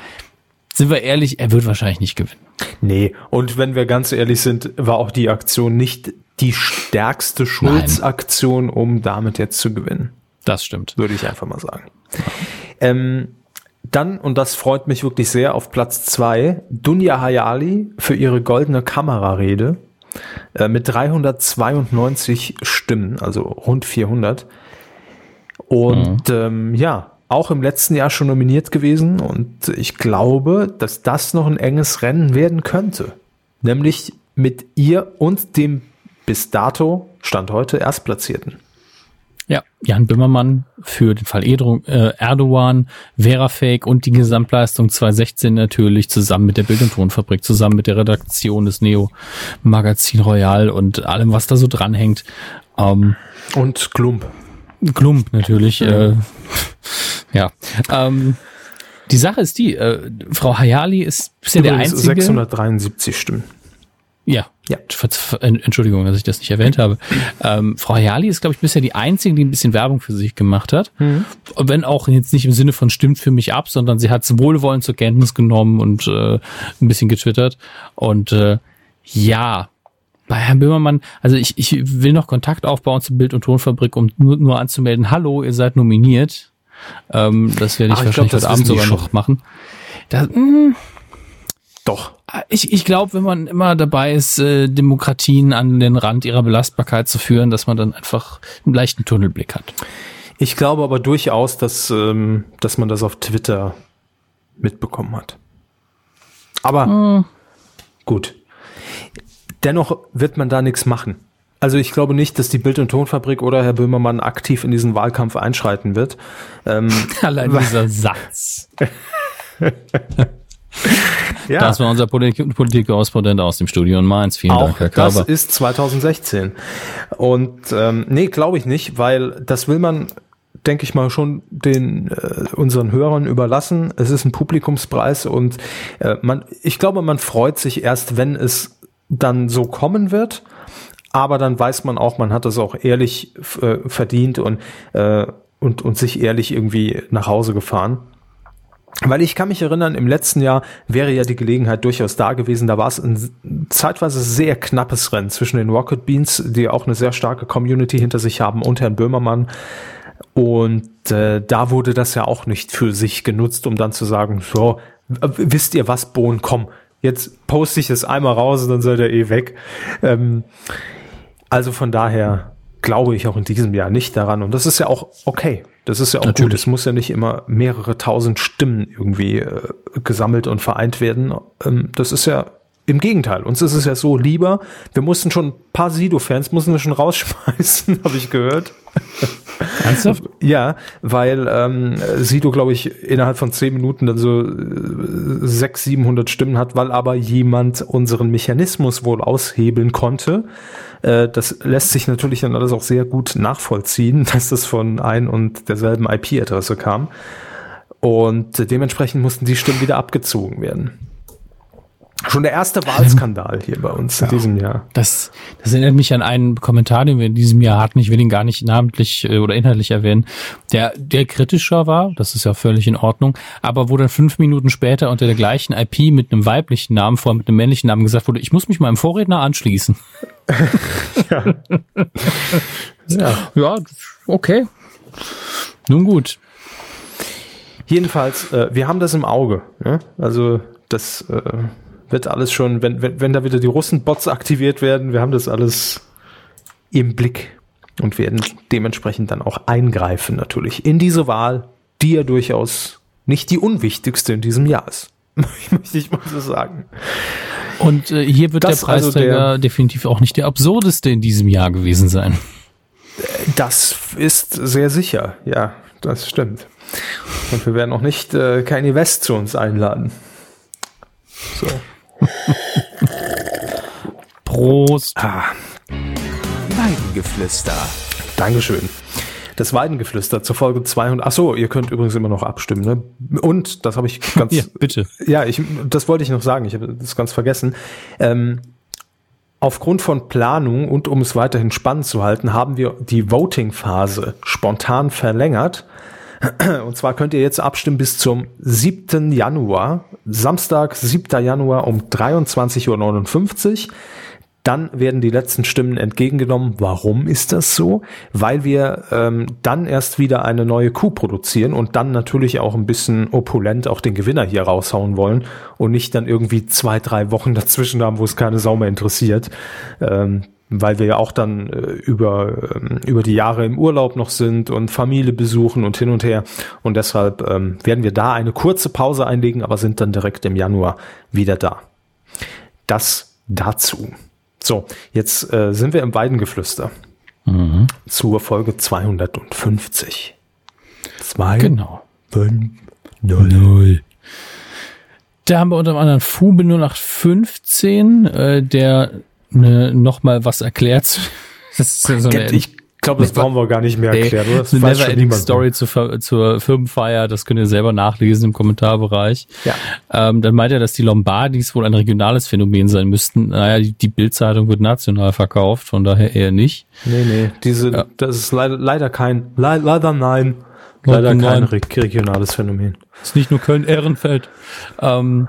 sind wir ehrlich, er wird wahrscheinlich nicht gewinnen. Nee, und wenn wir ganz ehrlich sind, war auch die Aktion nicht die stärkste Schulz-Aktion, um damit jetzt zu gewinnen. Das stimmt. Würde ich einfach mal sagen. Ähm, dann, und das freut mich wirklich sehr, auf Platz zwei Dunja Hayali für ihre goldene Kamerarede äh, mit 392 Stimmen, also rund 400. Und mhm. ähm, ja, auch im letzten Jahr schon nominiert gewesen und ich glaube, dass das noch ein enges Rennen werden könnte. Nämlich mit ihr und dem bis dato, Stand heute, Erstplatzierten. Ja, Jan Böhmermann für den Fall äh, Erdogan, Vera Fake und die Gesamtleistung 2016 natürlich zusammen mit der Bild- und Tonfabrik, zusammen mit der Redaktion des Neo Magazin Royal und allem, was da so dranhängt. Ähm, und Klump. Klump natürlich. Ja. Äh, [laughs] ja. Ähm, die Sache ist die, äh, Frau Hayali ist bisher der einzige. 673 Stimmen. Ja, ja. Entschuldigung, dass ich das nicht erwähnt habe. Ähm, Frau Hayali ist, glaube ich, bisher die einzige, die ein bisschen Werbung für sich gemacht hat. Mhm. Wenn auch jetzt nicht im Sinne von stimmt für mich ab, sondern sie hat es wohlwollend zur Kenntnis genommen und äh, ein bisschen getwittert. Und äh, ja, bei Herrn Böhmermann, also ich, ich will noch Kontakt aufbauen zur Bild- und Tonfabrik, um nur, nur anzumelden, hallo, ihr seid nominiert. Ähm, das werde ich Ach, wahrscheinlich ich glaub, heute Abend sogar noch machen. Da, mh, doch. Ich, ich glaube, wenn man immer dabei ist, äh, Demokratien an den Rand ihrer Belastbarkeit zu führen, dass man dann einfach einen leichten Tunnelblick hat. Ich glaube aber durchaus, dass, ähm, dass man das auf Twitter mitbekommen hat. Aber hm. gut. Dennoch wird man da nichts machen. Also ich glaube nicht, dass die Bild- und Tonfabrik oder Herr Böhmermann aktiv in diesen Wahlkampf einschreiten wird. Ähm, [laughs] Allein dieser Satz. [laughs] [laughs] ja. Das war unser Politik Politikkorrespondent aus dem Studio in Mainz. Vielen Auch Dank, Herr Körber. Das ist 2016. Und ähm, nee, glaube ich nicht, weil das will man denke ich mal, schon den äh, unseren Hörern überlassen. Es ist ein Publikumspreis und äh, man, ich glaube, man freut sich erst, wenn es dann so kommen wird. Aber dann weiß man auch, man hat es auch ehrlich äh, verdient und, äh, und, und sich ehrlich irgendwie nach Hause gefahren. Weil ich kann mich erinnern, im letzten Jahr wäre ja die Gelegenheit durchaus da gewesen. Da war es ein zeitweise sehr knappes Rennen zwischen den Rocket Beans, die auch eine sehr starke Community hinter sich haben, und Herrn Böhmermann. Und äh, da wurde das ja auch nicht für sich genutzt, um dann zu sagen, so, wisst ihr was, Bohnen, komm, jetzt poste ich es einmal raus und dann seid ihr eh weg. Ähm, also von daher glaube ich auch in diesem Jahr nicht daran. Und das ist ja auch okay. Das ist ja auch Natürlich. gut. Es muss ja nicht immer mehrere tausend Stimmen irgendwie äh, gesammelt und vereint werden. Ähm, das ist ja im Gegenteil, uns ist es ja so lieber, wir mussten schon ein paar Sido-Fans mussten wir schon rausschmeißen, [laughs] habe ich gehört. Ernsthaft? Ja, weil ähm, Sido, glaube ich, innerhalb von zehn Minuten dann so äh, sechs, siebenhundert Stimmen hat, weil aber jemand unseren Mechanismus wohl aushebeln konnte. Äh, das lässt sich natürlich dann alles auch sehr gut nachvollziehen, [laughs] dass das von ein und derselben IP-Adresse kam. Und dementsprechend mussten die Stimmen wieder abgezogen werden. Schon der erste Wahlskandal hier bei uns ja, in diesem Jahr. Das, das erinnert mich an einen Kommentar, den wir in diesem Jahr hatten. Ich will ihn gar nicht namentlich äh, oder inhaltlich erwähnen, der, der kritischer war. Das ist ja völlig in Ordnung. Aber wo dann fünf Minuten später unter der gleichen IP mit einem weiblichen Namen, vor mit einem männlichen Namen gesagt wurde, ich muss mich meinem Vorredner anschließen. [laughs] ja. ja. ja, okay. Nun gut. Jedenfalls, äh, wir haben das im Auge. Ja? Also das äh, wird alles schon, wenn, wenn, wenn da wieder die Russen-Bots aktiviert werden, wir haben das alles im Blick und werden dementsprechend dann auch eingreifen natürlich in diese Wahl, die ja durchaus nicht die unwichtigste in diesem Jahr ist. [laughs] Möchte ich mal so sagen. Und äh, hier wird das der Preisträger also der, definitiv auch nicht der absurdeste in diesem Jahr gewesen sein. Das ist sehr sicher, ja, das stimmt. Und wir werden auch nicht äh, Kanye West zu uns einladen. So. Prost. Ah. Weidengeflüster. Dankeschön. Das Weidengeflüster zur Folge 200. Ach so, ihr könnt übrigens immer noch abstimmen. Ne? Und das habe ich [laughs] ganz. ja, bitte. Ja, ich, das wollte ich noch sagen. Ich habe das ganz vergessen. Ähm, Aufgrund von Planung und um es weiterhin spannend zu halten, haben wir die Voting-Phase spontan verlängert [clears throat] Und zwar könnt ihr jetzt abstimmen bis zum 7. Januar, Samstag, 7. Januar um 23.59 Uhr. Dann werden die letzten Stimmen entgegengenommen. Warum ist das so? Weil wir ähm, dann erst wieder eine neue Kuh produzieren und dann natürlich auch ein bisschen opulent auch den Gewinner hier raushauen wollen und nicht dann irgendwie zwei, drei Wochen [laughs] dazwischen haben, wo es keine Sau mehr interessiert. Ähm, weil wir ja auch dann äh, über, ähm, über die Jahre im Urlaub noch sind und Familie besuchen und hin und her. Und deshalb ähm, werden wir da eine kurze Pause einlegen, aber sind dann direkt im Januar wieder da. Das dazu. So, jetzt äh, sind wir im Weidengeflüster. Mhm. Zur Folge 250. Zwei. Genau. Fünf, null. null. Da haben wir unter anderem Fube 0815, äh, der ne, noch mal was erklärt. [laughs] Das ist so eine, ich glaube, das brauchen wir gar nicht mehr erklären. Oder? Das eine never ending Story zur, zur Firmenfeier, das könnt ihr selber nachlesen im Kommentarbereich. Ja. Ähm, dann meint er, dass die Lombardis wohl ein regionales Phänomen sein müssten. Naja, die, die Bildzeitung wird national verkauft, von daher eher nicht. Nee, nee, diese, ja. das ist leider, leider kein, le leider nein. Leider kein nein. regionales Phänomen. ist nicht nur Köln-Ehrenfeld. Ähm,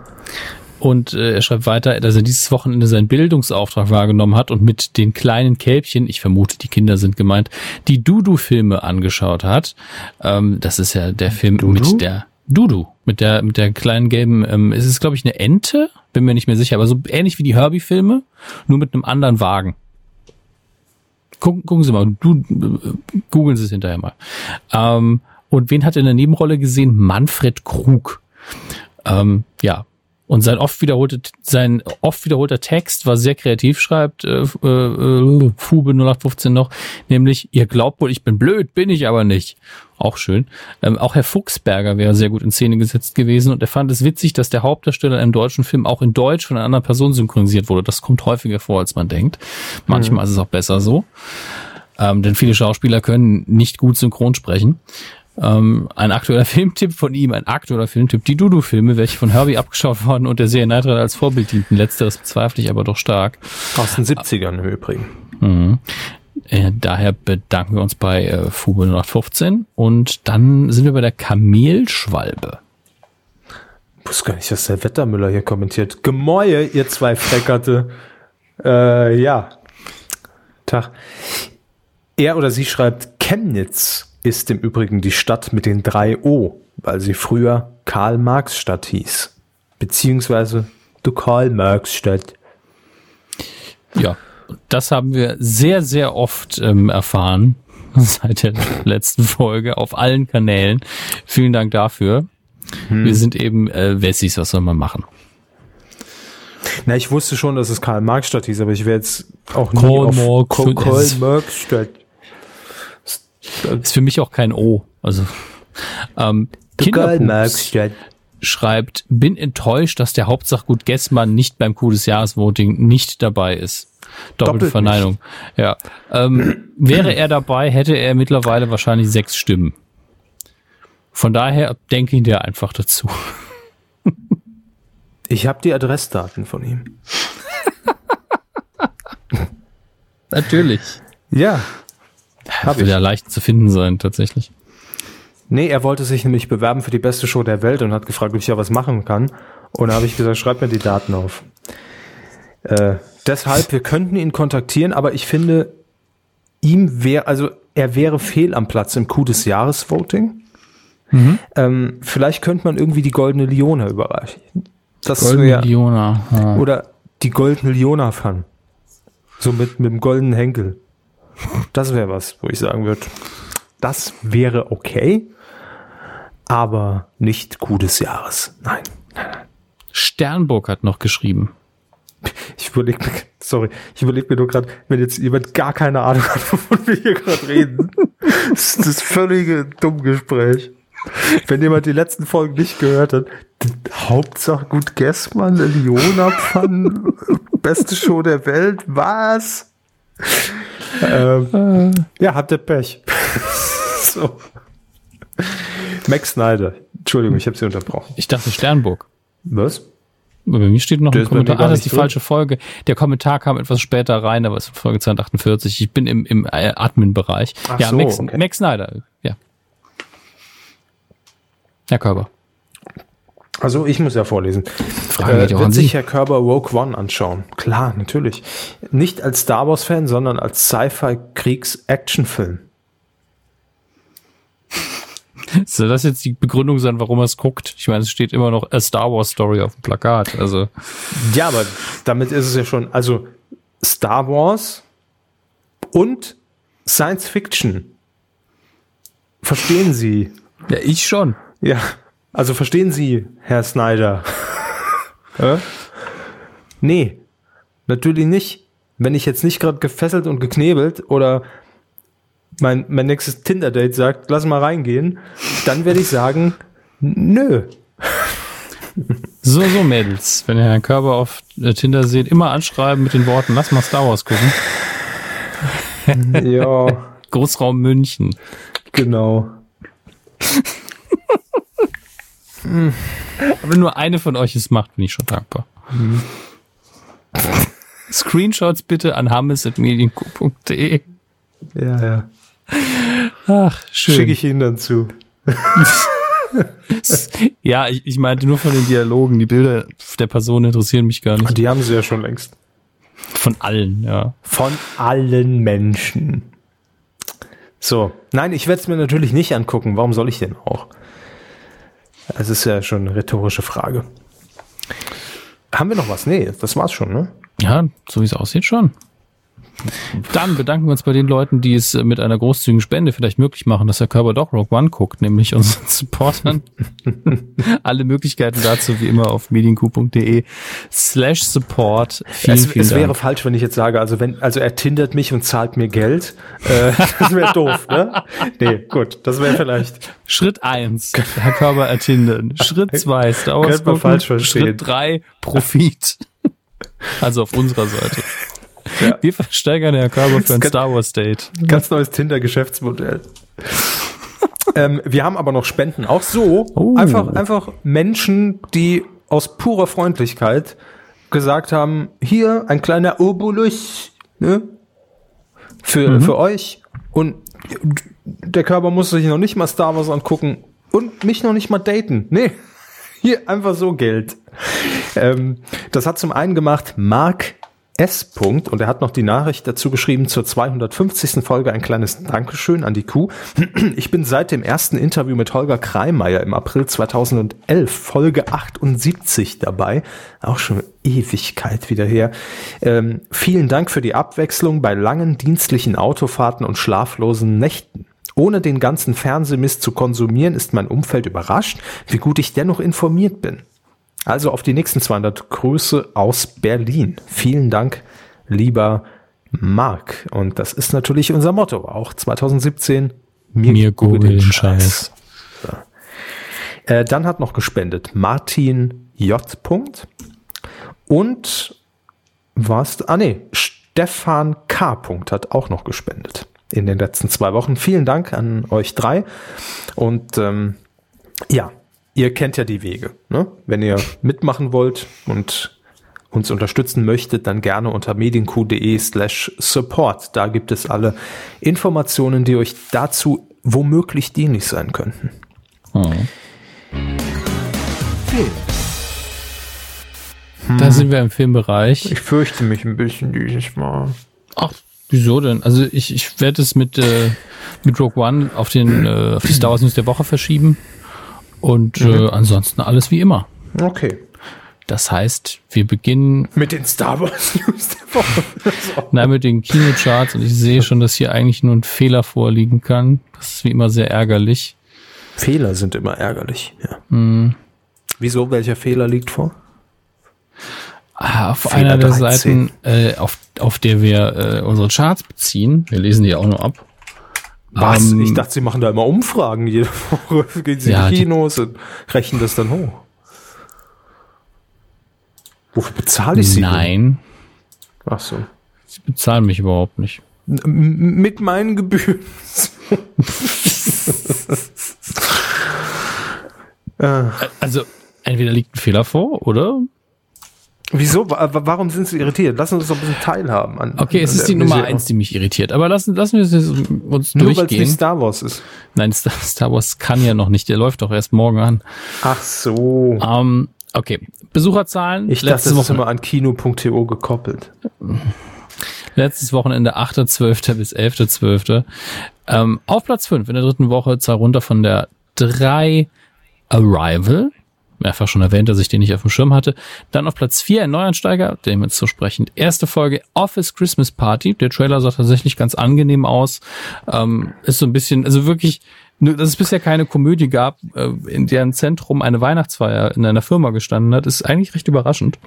und äh, er schreibt weiter, dass er dieses Wochenende seinen Bildungsauftrag wahrgenommen hat und mit den kleinen Kälbchen, ich vermute, die Kinder sind gemeint, die Dudu-Filme angeschaut hat. Ähm, das ist ja der Film Dudu? mit der Dudu mit der mit der kleinen gelben. Ähm, es ist glaube ich eine Ente, bin mir nicht mehr sicher, aber so ähnlich wie die Herbie-Filme, nur mit einem anderen Wagen. Gucken, gucken Sie mal, du äh, googeln Sie es hinterher mal. Ähm, und wen hat er in der Nebenrolle gesehen? Manfred Krug. Ähm, ja, und sein oft wiederholte, sein oft wiederholter Text war sehr kreativ, schreibt äh, äh, Fube 0815 noch, nämlich, ihr glaubt wohl, ich bin blöd, bin ich aber nicht. Auch schön. Ähm, auch Herr Fuchsberger wäre sehr gut in Szene gesetzt gewesen und er fand es witzig, dass der Hauptdarsteller im deutschen Film auch in Deutsch von einer anderen Person synchronisiert wurde. Das kommt häufiger vor, als man denkt. Manchmal mhm. ist es auch besser so. Ähm, denn viele Schauspieler können nicht gut synchron sprechen. Ähm, ein aktueller [laughs] Filmtipp von ihm, ein aktueller Filmtipp, die Dudu-Filme, welche von Herbie abgeschaut worden und der Serie Rider als Vorbild dienten. Letzteres bezweifle ich aber doch stark. Aus den 70ern im Übrigen. Mhm. Äh, daher bedanken wir uns bei äh, Fubo 0815 und dann sind wir bei der Kamelschwalbe. Ich wusste gar nicht, dass der Wettermüller hier kommentiert. Gemäue, ihr zwei Freckerte. Äh, ja. Tag. Er oder sie schreibt Chemnitz ist im Übrigen die Stadt mit den drei O, weil sie früher Karl-Marx-Stadt hieß. Beziehungsweise du Karl-Marx-Stadt. Ja, das haben wir sehr, sehr oft ähm, erfahren [laughs] seit der letzten Folge auf allen Kanälen. Vielen Dank dafür. Hm. Wir sind eben äh, Wessis, was soll man machen? Na, ich wusste schon, dass es Karl-Marx-Stadt hieß, aber ich werde jetzt auch nie Karl auf Karl-Marx-Stadt ist für mich auch kein O. Also ähm, Kinderpups schreibt, bin enttäuscht, dass der Hauptsachgut Gessmann nicht beim Coup des Jahres Voting nicht dabei ist. Doppelte Verneinung. Nicht. Ja. Ähm, wäre er dabei, hätte er mittlerweile wahrscheinlich sechs Stimmen. Von daher denke ich dir einfach dazu. Ich habe die Adressdaten von ihm. [laughs] Natürlich. Ja, hab Will ja leicht zu finden sein, tatsächlich. Nee, er wollte sich nämlich bewerben für die beste Show der Welt und hat gefragt, ob ich ja was machen kann. Und da habe ich gesagt, schreib mir die Daten auf. Äh, deshalb, wir könnten ihn kontaktieren, aber ich finde, ihm wäre, also er wäre fehl am Platz im Coup des Jahres Voting. Mhm. Ähm, vielleicht könnte man irgendwie die goldene Liona überreichen. Das goldene wär, Liona. Ja. Oder die goldene Liona-Fan. So mit, mit dem goldenen Henkel. Das wäre was, wo ich sagen würde, das wäre okay, aber nicht Coup des Jahres. Nein. Sternburg hat noch geschrieben. Ich überlege mir, sorry, ich überlege mir nur gerade, wenn jetzt jemand gar keine Ahnung hat, wovon wir hier gerade reden. das ist das völlige Dummgespräch. Wenn jemand die letzten Folgen nicht gehört hat, Hauptsache gut Gessmann, Leona Pfann, beste Show der Welt, was? Ähm, ja, habt ihr Pech. [laughs] so. Max Snyder. Entschuldigung, ich habe Sie unterbrochen. Ich dachte Sternburg. Was? Bei mir steht noch Der ein Kommentar. Ah, das ist die drin. falsche Folge. Der Kommentar kam etwas später rein, aber es ist Folge 248. Ich bin im, im äh, Admin-Bereich. Ja, so, Max, okay. Max Snyder. Ja. Herr Körber. Also ich muss ja vorlesen. Frage äh, wird sich Herr Körber Rogue One anschauen? Klar, natürlich. Nicht als Star Wars Fan, sondern als Sci-Fi-Kriegs-Action-Film. Soll das jetzt die Begründung sein, warum er es guckt? Ich meine, es steht immer noch a Star Wars Story auf dem Plakat. Also ja, aber damit ist es ja schon. Also Star Wars und Science Fiction. Verstehen Sie? Ja, ich schon. Ja, also verstehen Sie, Herr Snyder? äh? Nee, natürlich nicht. Wenn ich jetzt nicht gerade gefesselt und geknebelt oder mein, mein nächstes Tinder-Date sagt, lass mal reingehen, dann werde ich sagen, nö. So, so Mädels, wenn ihr Herrn Körper auf äh, Tinder seht, immer anschreiben mit den Worten, lass mal Star Wars gucken. ja. [laughs] Großraum München. Genau. Aber nur eine von euch es macht, bin ich schon dankbar. Mhm. Screenshots bitte an hammes.medienco.de. Ja, ja. Ach, schön. Schicke ich Ihnen dann zu. [laughs] ja, ich, ich meinte nur von den Dialogen. Die Bilder der Person interessieren mich gar nicht. Die haben sie ja schon längst. Von allen, ja. Von allen Menschen. So. Nein, ich werde es mir natürlich nicht angucken. Warum soll ich denn auch? Es ist ja schon eine rhetorische Frage. Haben wir noch was? Nee, das war's schon, ne? Ja, so wie es aussieht schon. Dann bedanken wir uns bei den Leuten, die es mit einer großzügigen Spende vielleicht möglich machen, dass der Körper doch Rogue One guckt, nämlich unseren Supportern. [laughs] Alle Möglichkeiten dazu wie immer auf medienku.de slash support. Vielen, es, vielen es wäre falsch, wenn ich jetzt sage, also wenn, also er tindert mich und zahlt mir Geld. Äh, das wäre [laughs] doof, ne? Nee, gut, das wäre vielleicht. Schritt eins, Herr Körper ertindern. Schritt zwei, Star Wars falsch verstehen. Schritt drei, Profit. Also auf unserer Seite. Ja. Wir versteigern Herr Körper für ein Star Wars Date. Ganz neues Tinder-Geschäftsmodell. ähm, wir haben aber noch Spenden. Auch so. Oh. Einfach, einfach Menschen, die aus purer Freundlichkeit gesagt haben, hier ein kleiner Obolus, ne? Für, mhm. für euch. Und der Körper muss sich noch nicht mal Star Wars angucken und mich noch nicht mal daten. Nee. [laughs] Hier einfach so Geld. Ähm, das hat zum einen gemacht Mark S. -Punkt, und er hat noch die Nachricht dazu geschrieben zur 250. Folge ein kleines Dankeschön an die Kuh. [clears throat] Ich bin seit dem ersten Interview mit Holger Kreimeier im April 2011 Folge 78 dabei. Auch schon Ewigkeit wieder her. Ähm, vielen Dank für die Abwechslung bei langen dienstlichen Autofahrten und schlaflosen Nächten. Ohne den ganzen Fernsehmist zu konsumieren, ist mein Umfeld überrascht, wie gut ich dennoch informiert bin. Also auf die nächsten 200 Grüße aus Berlin. Vielen Dank, lieber Marc. Und das ist natürlich unser Motto. Auch 2017. Mir, mir Google den Scheiß. So. Äh, dann hat noch gespendet Martin J. Und was? Ah nee, Stefan K. hat auch noch gespendet in den letzten zwei Wochen. Vielen Dank an euch drei. Und ähm, ja, ihr kennt ja die Wege. Ne? Wenn ihr mitmachen wollt und uns unterstützen möchtet, dann gerne unter medienq.de slash support. Da gibt es alle Informationen, die euch dazu womöglich dienlich sein könnten. Hm. Da sind wir im Filmbereich. Ich fürchte mich ein bisschen dieses Mal. Ach, wieso denn? Also ich, ich werde es mit, äh, mit Rogue One auf, den, äh, auf die Star Wars News der Woche verschieben. Und äh, mhm. äh, ansonsten alles wie immer. Okay. Das heißt, wir beginnen. Mit den Star Wars News der Woche. [laughs] Nein, mit den Kinocharts. Und ich sehe schon, dass hier eigentlich nur ein Fehler vorliegen kann. Das ist wie immer sehr ärgerlich. Fehler sind immer ärgerlich, ja. Mhm. Wieso? Welcher Fehler liegt vor? Ah, auf Fehler einer der 13. Seiten, äh, auf, auf der wir äh, unsere Charts beziehen, wir lesen die auch nur ab, was? Ähm, ich dachte, sie machen da immer Umfragen. Jede [laughs] Woche gehen sie ja, in die Kinos und rechnen das dann hoch. Wofür bezahle ich sie? Nein. Denn? Ach so. Sie bezahlen mich überhaupt nicht. M mit meinen Gebühren. [laughs] also, entweder liegt ein Fehler vor, oder Wieso? Warum sind Sie irritiert? Lassen Sie uns doch ein bisschen teilhaben. An, okay, es ist die Nummer eins, die mich irritiert. Aber lassen, lassen wir es uns Nur durchgehen. Nur weil es nicht Star Wars ist. Nein, Star, Star, Wars kann ja noch nicht. Der läuft doch erst morgen an. Ach so. Um, okay, Besucherzahlen. Ich dachte, das ist immer an kino.to gekoppelt. Letztes Wochenende 8.12. bis 11.12. Ähm, auf Platz 5 in der dritten Woche, zahl runter von der 3 Arrival mehrfach schon erwähnt, dass ich den nicht auf dem Schirm hatte. Dann auf Platz 4 ein Neuansteiger, dem jetzt so sprechend. Erste Folge Office Christmas Party. Der Trailer sah tatsächlich ganz angenehm aus. Ähm, ist so ein bisschen, also wirklich, dass es bisher keine Komödie gab, äh, in deren Zentrum eine Weihnachtsfeier in einer Firma gestanden hat, ist eigentlich recht überraschend.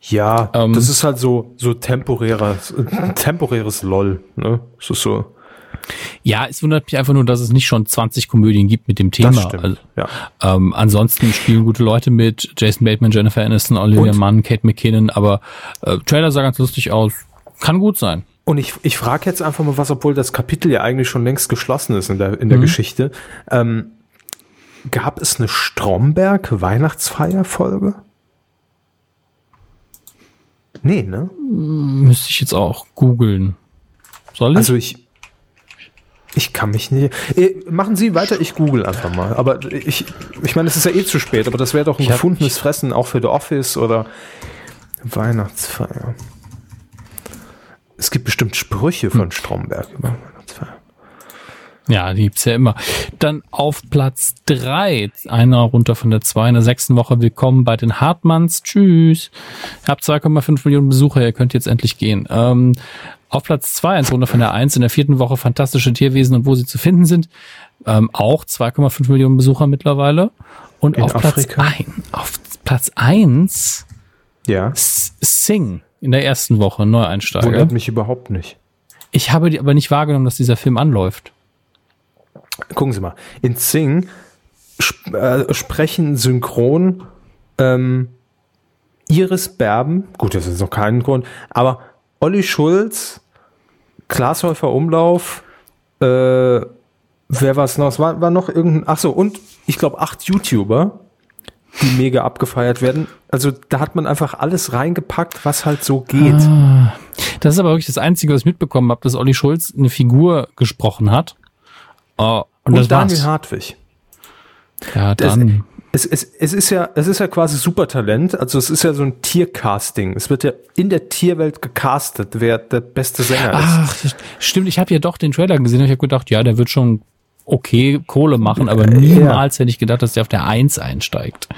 Ja, ähm, das ist halt so, so temporäres, temporäres LOL, ne? Das ist so. Ja, es wundert mich einfach nur, dass es nicht schon 20 Komödien gibt mit dem Thema. Das stimmt, also, ja. ähm, ansonsten spielen gute Leute mit, Jason Bateman, Jennifer Aniston, Olivia Und? Munn, Kate McKinnon, aber äh, Trailer sah ganz lustig aus. Kann gut sein. Und ich, ich frage jetzt einfach mal was, obwohl das Kapitel ja eigentlich schon längst geschlossen ist in der, in der mhm. Geschichte. Ähm, gab es eine Stromberg-Weihnachtsfeierfolge? Nee, ne? Müsste ich jetzt auch googeln. Soll ich? Also ich, ich kann mich nicht. Eh, machen Sie weiter, ich google einfach mal. Aber ich, ich meine, es ist ja eh zu spät, aber das wäre doch ein gefundenes Fressen auch für The Office oder Weihnachtsfeier. Es gibt bestimmt Sprüche von hm. Stromberg über Weihnachtsfeier. Ja, die gibt's ja immer. Dann auf Platz drei, einer runter von der zwei in der sechsten Woche. Willkommen bei den Hartmanns. Tschüss. Ihr habt 2,5 Millionen Besucher, ihr könnt jetzt endlich gehen. Ähm, auf Platz zwei, eins runter von der eins in der vierten Woche fantastische Tierwesen und wo sie zu finden sind. Ähm, auch 2,5 Millionen Besucher mittlerweile. Und In auf Afrika? Platz ein, auf Platz eins Ja. Sing in der ersten Woche, Neueinsteiger. Wundert mich überhaupt nicht. Ich habe die aber nicht wahrgenommen, dass dieser Film anläuft. Gucken Sie mal. In Sing sp äh, sprechen synchron ähm, Iris Berben, gut, das ist noch kein Grund, aber Olli Schulz, Glashäufer Umlauf, äh, wer war es noch? Es war, war noch irgendein, ach so, und ich glaube acht YouTuber, die mega abgefeiert werden. Also da hat man einfach alles reingepackt, was halt so geht. Das ist aber wirklich das Einzige, was ich mitbekommen habe, dass Olli Schulz eine Figur gesprochen hat. Oh, und, und das Daniel war's. Hartwig. Ja, Das, dann. Es, es, es ist ja, es ist ja quasi Supertalent. Also es ist ja so ein Tiercasting. Es wird ja in der Tierwelt gecastet, wer der beste Sänger ist. Ach, stimmt, ich habe ja doch den Trailer gesehen und ich habe gedacht, ja, der wird schon okay Kohle machen, aber niemals hätte ich gedacht, dass der auf der Eins einsteigt.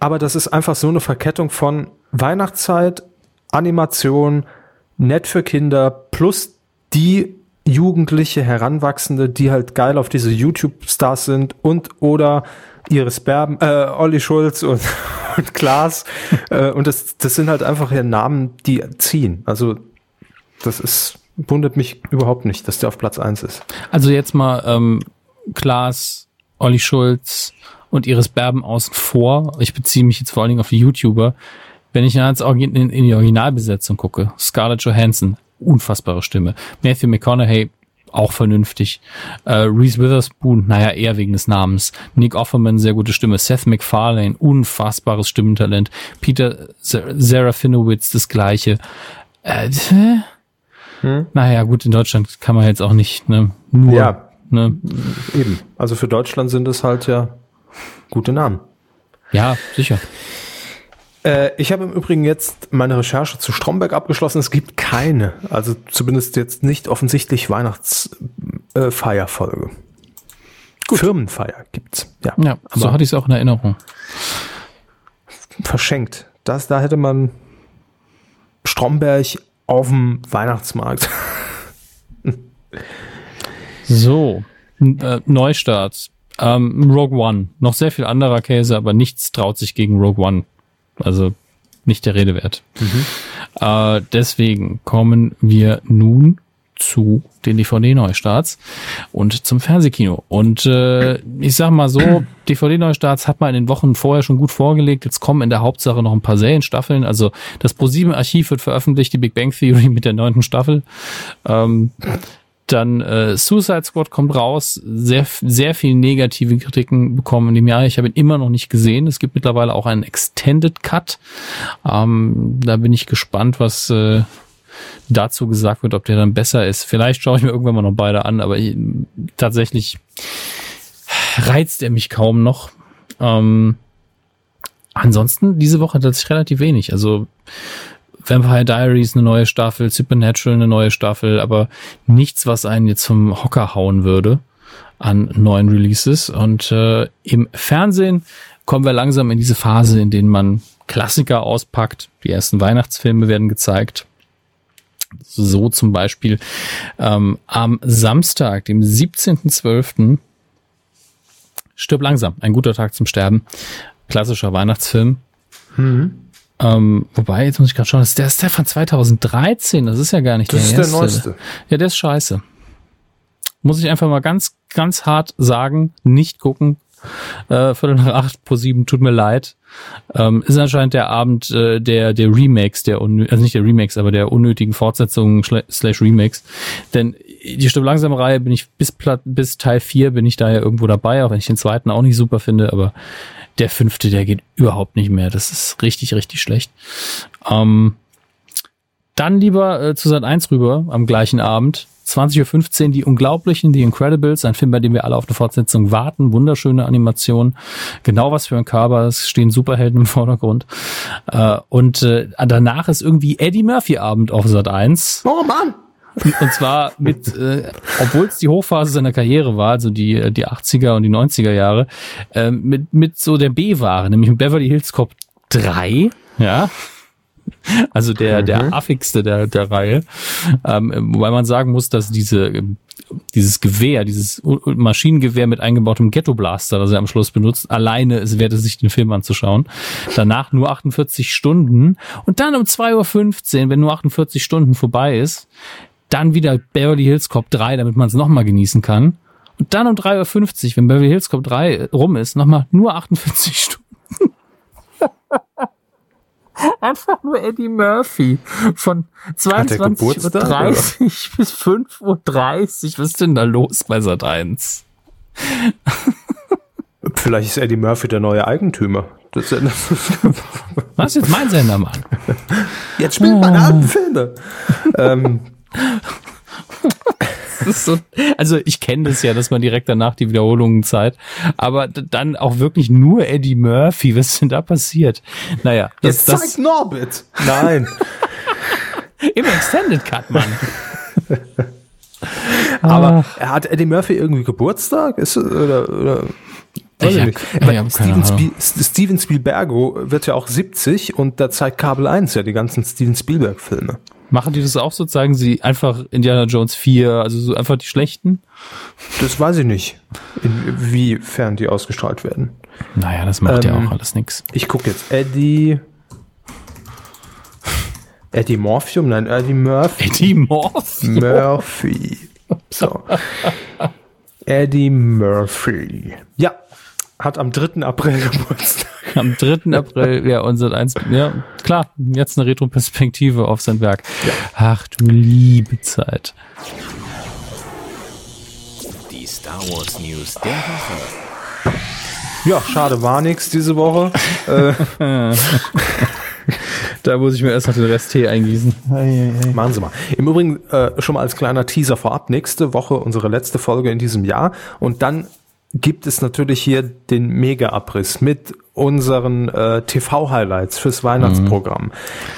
Aber das ist einfach so eine Verkettung von Weihnachtszeit, Animation, nett für Kinder, plus die jugendliche Heranwachsende, die halt geil auf diese YouTube-Stars sind und oder Iris Berben, äh, Olli Schulz und, [laughs] und Klaas. äh, und das, das sind halt einfach ja Namen, die ziehen. Also das ist, wundert mich überhaupt nicht, dass der auf Platz eins ist. Also jetzt mal ähm, Klaas, Olli Schulz und Iris Berben außen vor. Ich beziehe mich jetzt vor allen Dingen auf die YouTuber. Wenn ich in die Originalbesetzung gucke, Scarlett Johansson, unfassbare Stimme. Matthew McConaughey, auch vernünftig. Äh, Reese Witherspoon, naja, eher wegen des Namens. Nick Offerman, sehr gute Stimme. Seth MacFarlane, unfassbares Stimmentalent. Peter Serafinowitz, das gleiche. Äh, Hm? Naja, gut, in Deutschland kann man jetzt auch nicht ne, nur Ja. Ne? Eben. Also für Deutschland sind es halt ja gute Namen. Ja, sicher. Äh, ich habe im Übrigen jetzt meine Recherche zu Stromberg abgeschlossen. Es gibt keine, also zumindest jetzt nicht offensichtlich Weihnachtsfeierfolge. Firmenfeier gibt's. Ja, Ja, so hatte ich es auch in Erinnerung. verschenkt. Das, da hätte man Stromberg auf dem Weihnachtsmarkt. [laughs] So, äh, Neustarts. Ähm, Rogue One. Noch sehr viel anderer Käse, aber nichts traut sich gegen Rogue One. Also nicht der Rede wert. Äh, deswegen kommen wir nun zu den DVD-Neustarts und zum Fernsehkino. Und äh, ich sag mal so, [clears throat] DVD-Neustarts hat man in den Wochen vorher schon gut vorgelegt. Jetzt kommen in der Hauptsache noch ein paar Serienstaffeln. Also das ProSieben-Archiv wird veröffentlicht, die Big Bang Theory mit der neunten Staffel. Ähm, dann äh, Suicide Squad kommt raus, sehr sehr viel negative Kritiken bekommen in dem Jahr. Ich habe ihn immer noch nicht gesehen. Es gibt mittlerweile auch einen Extended Cut. Ähm, da bin ich gespannt, was äh, dazu gesagt wird, ob der dann besser ist. Vielleicht schaue ich mir irgendwann mal noch beide an, aber ich, tatsächlich reizt er mich kaum noch. Ähm, ansonsten diese Woche tatsächlich relativ wenig. Also Vampire Diaries eine neue Staffel, Supernatural eine neue Staffel, aber nichts, was einen jetzt vom Hocker hauen würde an neuen Releases. Und äh, im Fernsehen kommen wir langsam in diese Phase, in denen man Klassiker auspackt. Die ersten Weihnachtsfilme werden gezeigt. So zum Beispiel ähm, am Samstag, dem 17.12. Stirb langsam, ein guter Tag zum Sterben. Klassischer Weihnachtsfilm. Ähm, wobei, jetzt muss ich gerade schauen, das ist der, ist der von 2013, das ist ja gar nicht Das ist der neueste. Ja, der ist scheiße. Muss ich einfach mal ganz, ganz hart sagen, nicht gucken. Äh, Viertel nach acht pro sieben, tut mir leid. Ähm, ist anscheinend der Abend äh, der, der Remakes, der also nicht der Remakes, aber der unnötigen Fortsetzungen slash Remakes. Denn die Stimmt langsam Reihe bin ich bis, bis Teil 4 bin ich da ja irgendwo dabei, auch wenn ich den zweiten auch nicht super finde, aber der fünfte, der geht überhaupt nicht mehr. Das ist richtig, richtig schlecht. Ähm, dann lieber äh, zu Sat 1 rüber am gleichen Abend. 20.15 Uhr Die Unglaublichen, The Incredibles, ein Film, bei dem wir alle auf eine Fortsetzung warten. Wunderschöne Animation. Genau was für ein Körper. Es stehen Superhelden im Vordergrund. Äh, und äh, danach ist irgendwie Eddie Murphy Abend auf Sat 1. Oh Mann! Und zwar mit, äh, obwohl es die Hochphase seiner Karriere war, also die, äh, die 80er und die 90er Jahre, äh, mit, mit so der B-Ware, nämlich mit Beverly Hills Cop 3, ja. Also der, der Mhm. affigste der, der Reihe. Ähm, wobei man sagen muss, dass diese, dieses Gewehr, dieses Maschinengewehr mit eingebautem Ghetto-Blaster, das er am Schluss benutzt, alleine es wert es sich den Film anzuschauen. Danach nur 48 Stunden und dann um 2.15 Uhr, wenn nur 48 Stunden vorbei ist, dann wieder Beverly Hills Cop 3, damit man es nochmal genießen kann. Und dann um 3.50 Uhr, wenn Beverly Hills Cop 3 rum ist, nochmal nur 48 [laughs] Stunden. Einfach nur Eddie Murphy von Hat der 22.30 Geburtstag, Uhr bis 5.30 Uhr. Was ist denn da los bei Sat 1? Vielleicht ist Eddie Murphy der neue Eigentümer. Das ist, Was ist jetzt mein Sender, Mann? jetzt spielt meine alten Filme. ähm, so, also ich kenne das ja, dass man direkt danach die Wiederholungen zeigt, aber dann auch wirklich nur Eddie Murphy. Was ist denn da passiert? Naja, das, jetzt das zeigt Norbit. Nein. [laughs] im Extended Cut, Mann. Aber hat Eddie Murphy irgendwie Geburtstag? Ist, oder, oder Weiß Ich nicht. keine Steven. Spiel, Steven Spielbergo wird ja auch 70 und da zeigt Kabel 1 ja die ganzen Steven Spielberg-Filme. Machen die das auch so? Zeigen sie einfach Indiana Jones 4, also so einfach die schlechten? Das weiß ich nicht, inwiefern die ausgestrahlt werden. Naja, das macht ja Ähm, auch alles nix. Ich gucke jetzt Eddie. Eddie Morphium? Nein, Eddie Murphy. Eddie Murphy. Murphy. So. Eddie Murphy. Ja, hat am 3. April [laughs] Geburtstag. Am 3. April, ja, unser eins, ja, klar, jetzt eine Retroperspektive auf sein Werk. Ach du liebe Zeit. Die Star Wars News der Woche. Ja, schade, war nix diese Woche. [laughs] äh, [laughs] Da muss ich mir erst noch den Rest Tee eingießen. machen Sie mal. Im Übrigen äh, schon mal als kleiner Teaser vorab. Nächste Woche unsere letzte Folge in diesem Jahr. Und dann gibt es natürlich hier den Mega-Abriss mit unseren äh, TV-Highlights fürs Weihnachtsprogramm.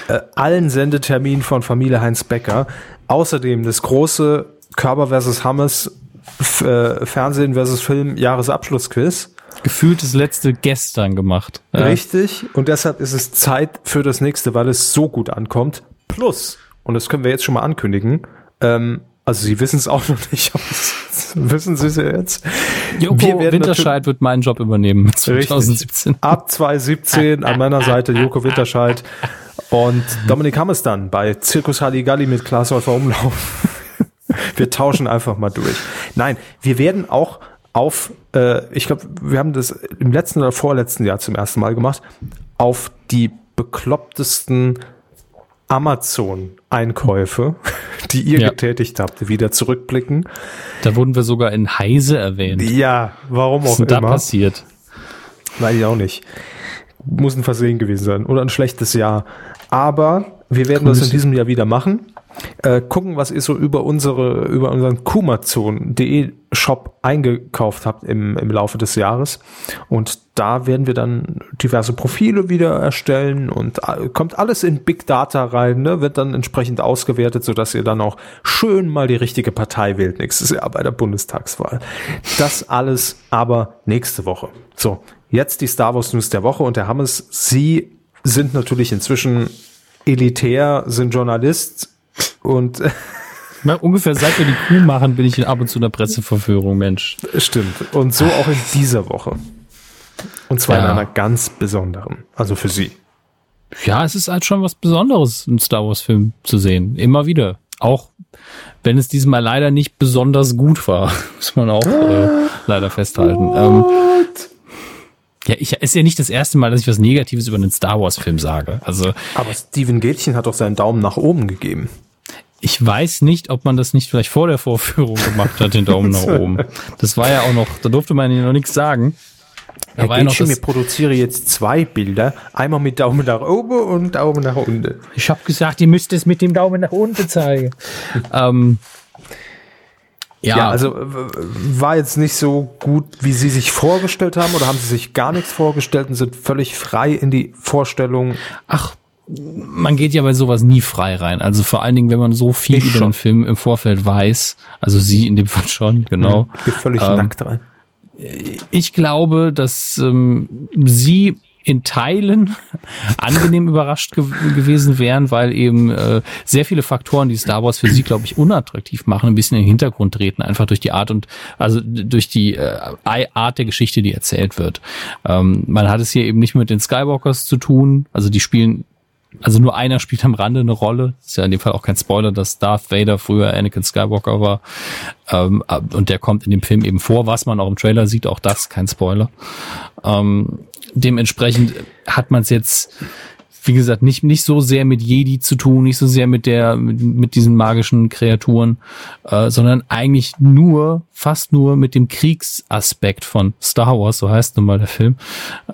Äh, allen Sendeterminen von Familie Heinz Becker. Außerdem das große Körper versus Hammes F äh, Fernsehen versus Film Jahresabschlussquiz. Gefühlt das letzte gestern gemacht. Ja. Richtig. Und deshalb ist es Zeit für das nächste, weil es so gut ankommt. Plus, und das können wir jetzt schon mal ankündigen, ähm, also Sie wissen es auch noch nicht, aber das [laughs] wissen Sie es ja jetzt. Joko Wir Winterscheid wird meinen Job übernehmen. Richtig. [laughs] 2017. Ab 2017 an meiner Seite Joko Winterscheid und Dominik Hammes dann bei Zirkus Halligalli mit Klaas Häufer Umlauf. [laughs] Wir tauschen einfach mal durch. Nein, wir werden auch auf, äh, ich glaube, wir haben das im letzten oder vorletzten Jahr zum ersten Mal gemacht, auf die beklopptesten Amazon-Einkäufe, die ihr Ja. getätigt habt, wieder zurückblicken. Da wurden wir sogar in Heise erwähnt. Ja, warum Was auch ist denn da immer. passiert? Weiß ich auch nicht. Muss ein Versehen gewesen sein oder ein schlechtes Jahr. Aber wir werden das in Grüße. diesem Jahr wieder machen. Äh, gucken, was ihr so über unsere, über unseren kumazon.de Shop eingekauft habt im, im Laufe des Jahres. Und da werden wir dann diverse Profile wieder erstellen und kommt alles in Big Data rein, ne? wird dann entsprechend ausgewertet, sodass ihr dann auch schön mal die richtige Partei wählt nächstes Jahr bei der Bundestagswahl. Das alles aber nächste Woche. So, jetzt die Star Wars News der Woche und der Hammes. Sie sind natürlich inzwischen elitär, sind Journalist und Na, ungefähr seit wir die Kuh machen, bin ich ab und zu in der Presseverführung, Mensch. stimmt. Und so auch in dieser Woche. Und zwar in Ja. einer ganz besonderen. Also für Sie. Ja, es ist halt schon was Besonderes, einen Star Wars Film zu sehen. Immer wieder. Auch wenn es diesmal leider nicht besonders gut war, [laughs] muss man auch äh, leider festhalten. Ähm, ja, ich, ist ja nicht das erste Mal, dass ich was Negatives über einen Star Wars Film sage. Also Aber Steven Gätchen hat doch seinen Daumen nach oben gegeben. Ich weiß nicht, ob man das nicht vielleicht vor der Vorführung gemacht hat, den Daumen nach oben. Das war ja auch noch, da durfte man ja noch nichts sagen. Da Herr das, mir produziere jetzt zwei Bilder. Einmal mit Daumen nach oben und Daumen nach unten. Ich habe gesagt, ihr müsst es mit dem Daumen nach unten zeigen. [laughs] ähm, ja, Ja, also war jetzt nicht so gut, wie Sie sich vorgestellt haben oder haben Sie sich gar nichts vorgestellt und sind völlig frei in die Vorstellung? ach, man geht ja bei sowas nie frei rein. Also vor allen Dingen, wenn man so viel Ich über schon. den Film im Vorfeld weiß. Also sie in dem Fall schon, genau. Ich bin völlig Ähm, nackt rein. Ich glaube, dass ähm, sie in Teilen [laughs] angenehm überrascht ge gewesen wären, weil eben äh, sehr viele Faktoren, die Star Wars für sie, glaube ich, unattraktiv machen, ein bisschen in den Hintergrund treten, einfach durch die Art und also durch die äh, Art der Geschichte, die erzählt wird. Ähm, man hat es hier eben nicht mit den Skywalkers zu tun, also die spielen also nur einer spielt am Rande eine Rolle. Ist ja in dem Fall auch kein Spoiler, dass Darth Vader früher Anakin Skywalker war. Ähm, und der kommt in dem Film eben vor, was man auch im Trailer sieht, auch das kein Spoiler. Ähm, dementsprechend hat man es jetzt, wie gesagt, nicht, nicht so sehr mit Jedi zu tun, nicht so sehr mit der, mit, mit diesen magischen Kreaturen, äh, sondern eigentlich nur, fast nur mit dem Kriegsaspekt von Star Wars, so heißt nun mal der Film.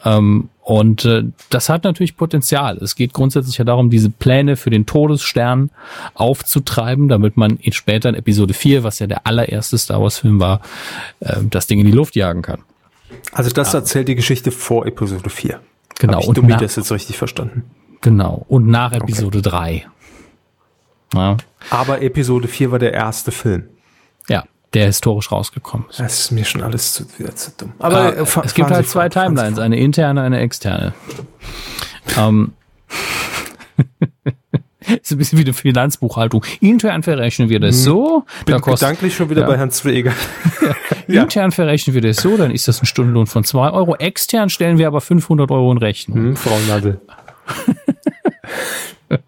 Ähm, und äh, das hat natürlich Potenzial. Es geht grundsätzlich ja darum, diese Pläne für den Todesstern aufzutreiben, damit man in später in Episode 4, was ja der allererste Star Wars Film war, äh, das Ding in die Luft jagen kann. Also das erzählt die Geschichte vor Episode 4. Genau. Hab ich Und Dummi na- das jetzt richtig verstanden. Genau. Und nach Episode 3. Ja. Aber Episode 4 war der erste Film. Der historisch rausgekommen ist. Das ist mir schon alles zu, wieder zu dumm. Aber äh, es gibt halt zwei fahren Timelines, eine interne, eine externe. ähm, [laughs] ist ein bisschen wie eine Finanzbuchhaltung. Intern verrechnen wir das so, Mhm. Bin da kostet, gedanklich schon wieder Ja. bei Herrn Zweger. [laughs] Ja. intern verrechnen wir das so, dann ist das ein Stundenlohn von zwei Euro. Extern stellen wir aber 500 Euro in Rechnung. Hm, Frau Nadel. [laughs]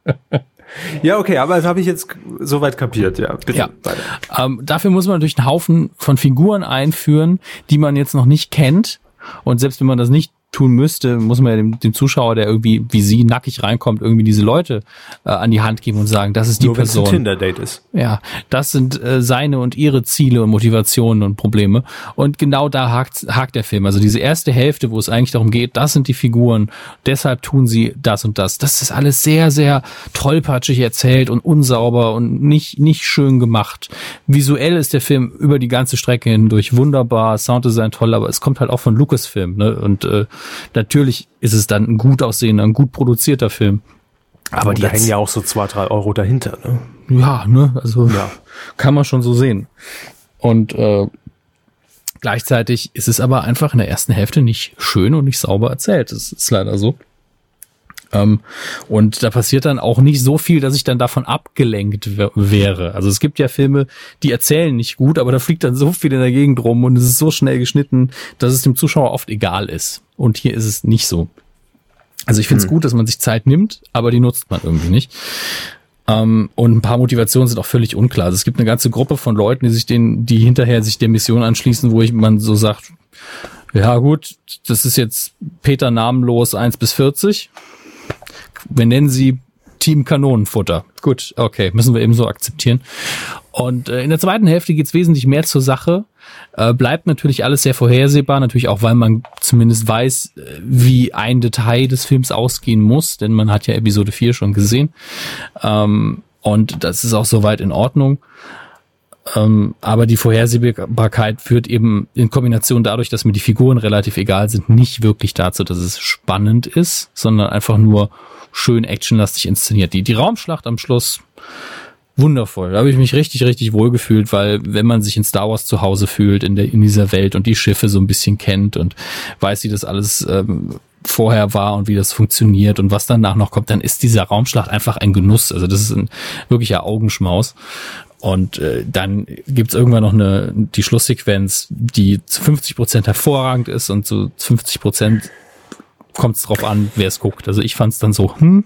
ja, okay, aber das habe ich jetzt soweit kapiert, ja. Bitte Ja. Ähm, dafür muss man natürlich einen Haufen von Figuren einführen, die man jetzt noch nicht kennt. Und selbst wenn man das nicht tun müsste, muss man ja dem, dem Zuschauer, der irgendwie wie sie nackig reinkommt, irgendwie diese Leute äh, an die Hand geben und sagen, das ist die Nur es ein Person. Tinder-Date ist. Ja, das sind äh, seine und ihre Ziele und Motivationen und Probleme. Und genau da hakt, hakt der Film. Also diese erste Hälfte, wo es eigentlich darum geht, das sind die Figuren, deshalb tun sie das und das. Das ist alles sehr, sehr tollpatschig erzählt und unsauber und nicht, nicht schön gemacht. Visuell ist der Film über die ganze Strecke hindurch wunderbar, Sounddesign toll, aber es kommt halt auch von Lucasfilm. Ne? Und äh, natürlich ist es dann ein gut aussehender, ein gut produzierter Film. Aber Und die da hängen ja auch so zwei, drei Euro dahinter, ne? ja, ne, also Ja. [laughs] kann man schon so sehen. Und äh, gleichzeitig ist es aber einfach in der ersten Hälfte nicht schön und nicht sauber erzählt. Das ist leider so. Ähm, und da passiert dann auch nicht so viel, dass ich dann davon abgelenkt wäre. Also es gibt ja Filme, die erzählen nicht gut, aber da fliegt dann so viel in der Gegend rum und es ist so schnell geschnitten, dass es dem Zuschauer oft egal ist. Und hier ist es nicht so. Also ich finde es gut, dass man sich Zeit nimmt, aber die nutzt man irgendwie nicht. Ähm, und ein paar Motivationen sind auch völlig unklar. Also es gibt eine ganze Gruppe von Leuten, die sich den, die hinterher sich der Mission anschließen, wo ich man so sagt, ja gut, das ist jetzt Peter namenlos 1 bis 40. Wir nennen sie Team Kanonenfutter. Gut, okay, müssen wir eben so akzeptieren. Und äh, in der zweiten Hälfte geht's wesentlich mehr zur Sache. Äh, bleibt natürlich alles sehr vorhersehbar, natürlich auch, weil man zumindest weiß, äh, wie ein Detail des Films ausgehen muss, denn man hat ja Episode 4 schon gesehen. Ähm, und das ist auch soweit in Ordnung. Ähm, aber die Vorhersehbarkeit führt eben in Kombination dadurch, dass mir die Figuren relativ egal sind, nicht wirklich dazu, dass es spannend ist, sondern einfach nur schön actionlastig inszeniert. Die, die Raumschlacht am Schluss, wundervoll. Da habe ich mich richtig, richtig wohl gefühlt, weil wenn man sich in Star Wars zu Hause fühlt, in, der, in dieser Welt und die Schiffe so ein bisschen kennt und weiß, wie das alles ähm, vorher war und wie das funktioniert und was danach noch kommt, dann ist dieser Raumschlacht einfach ein Genuss. Also das ist ein wirklicher Augenschmaus. Und äh, dann gibt's irgendwann noch eine die Schlusssequenz, die zu 50 Prozent hervorragend ist und zu 50 Prozent kommt es drauf an, wer es guckt. Also ich fand es dann so, hm,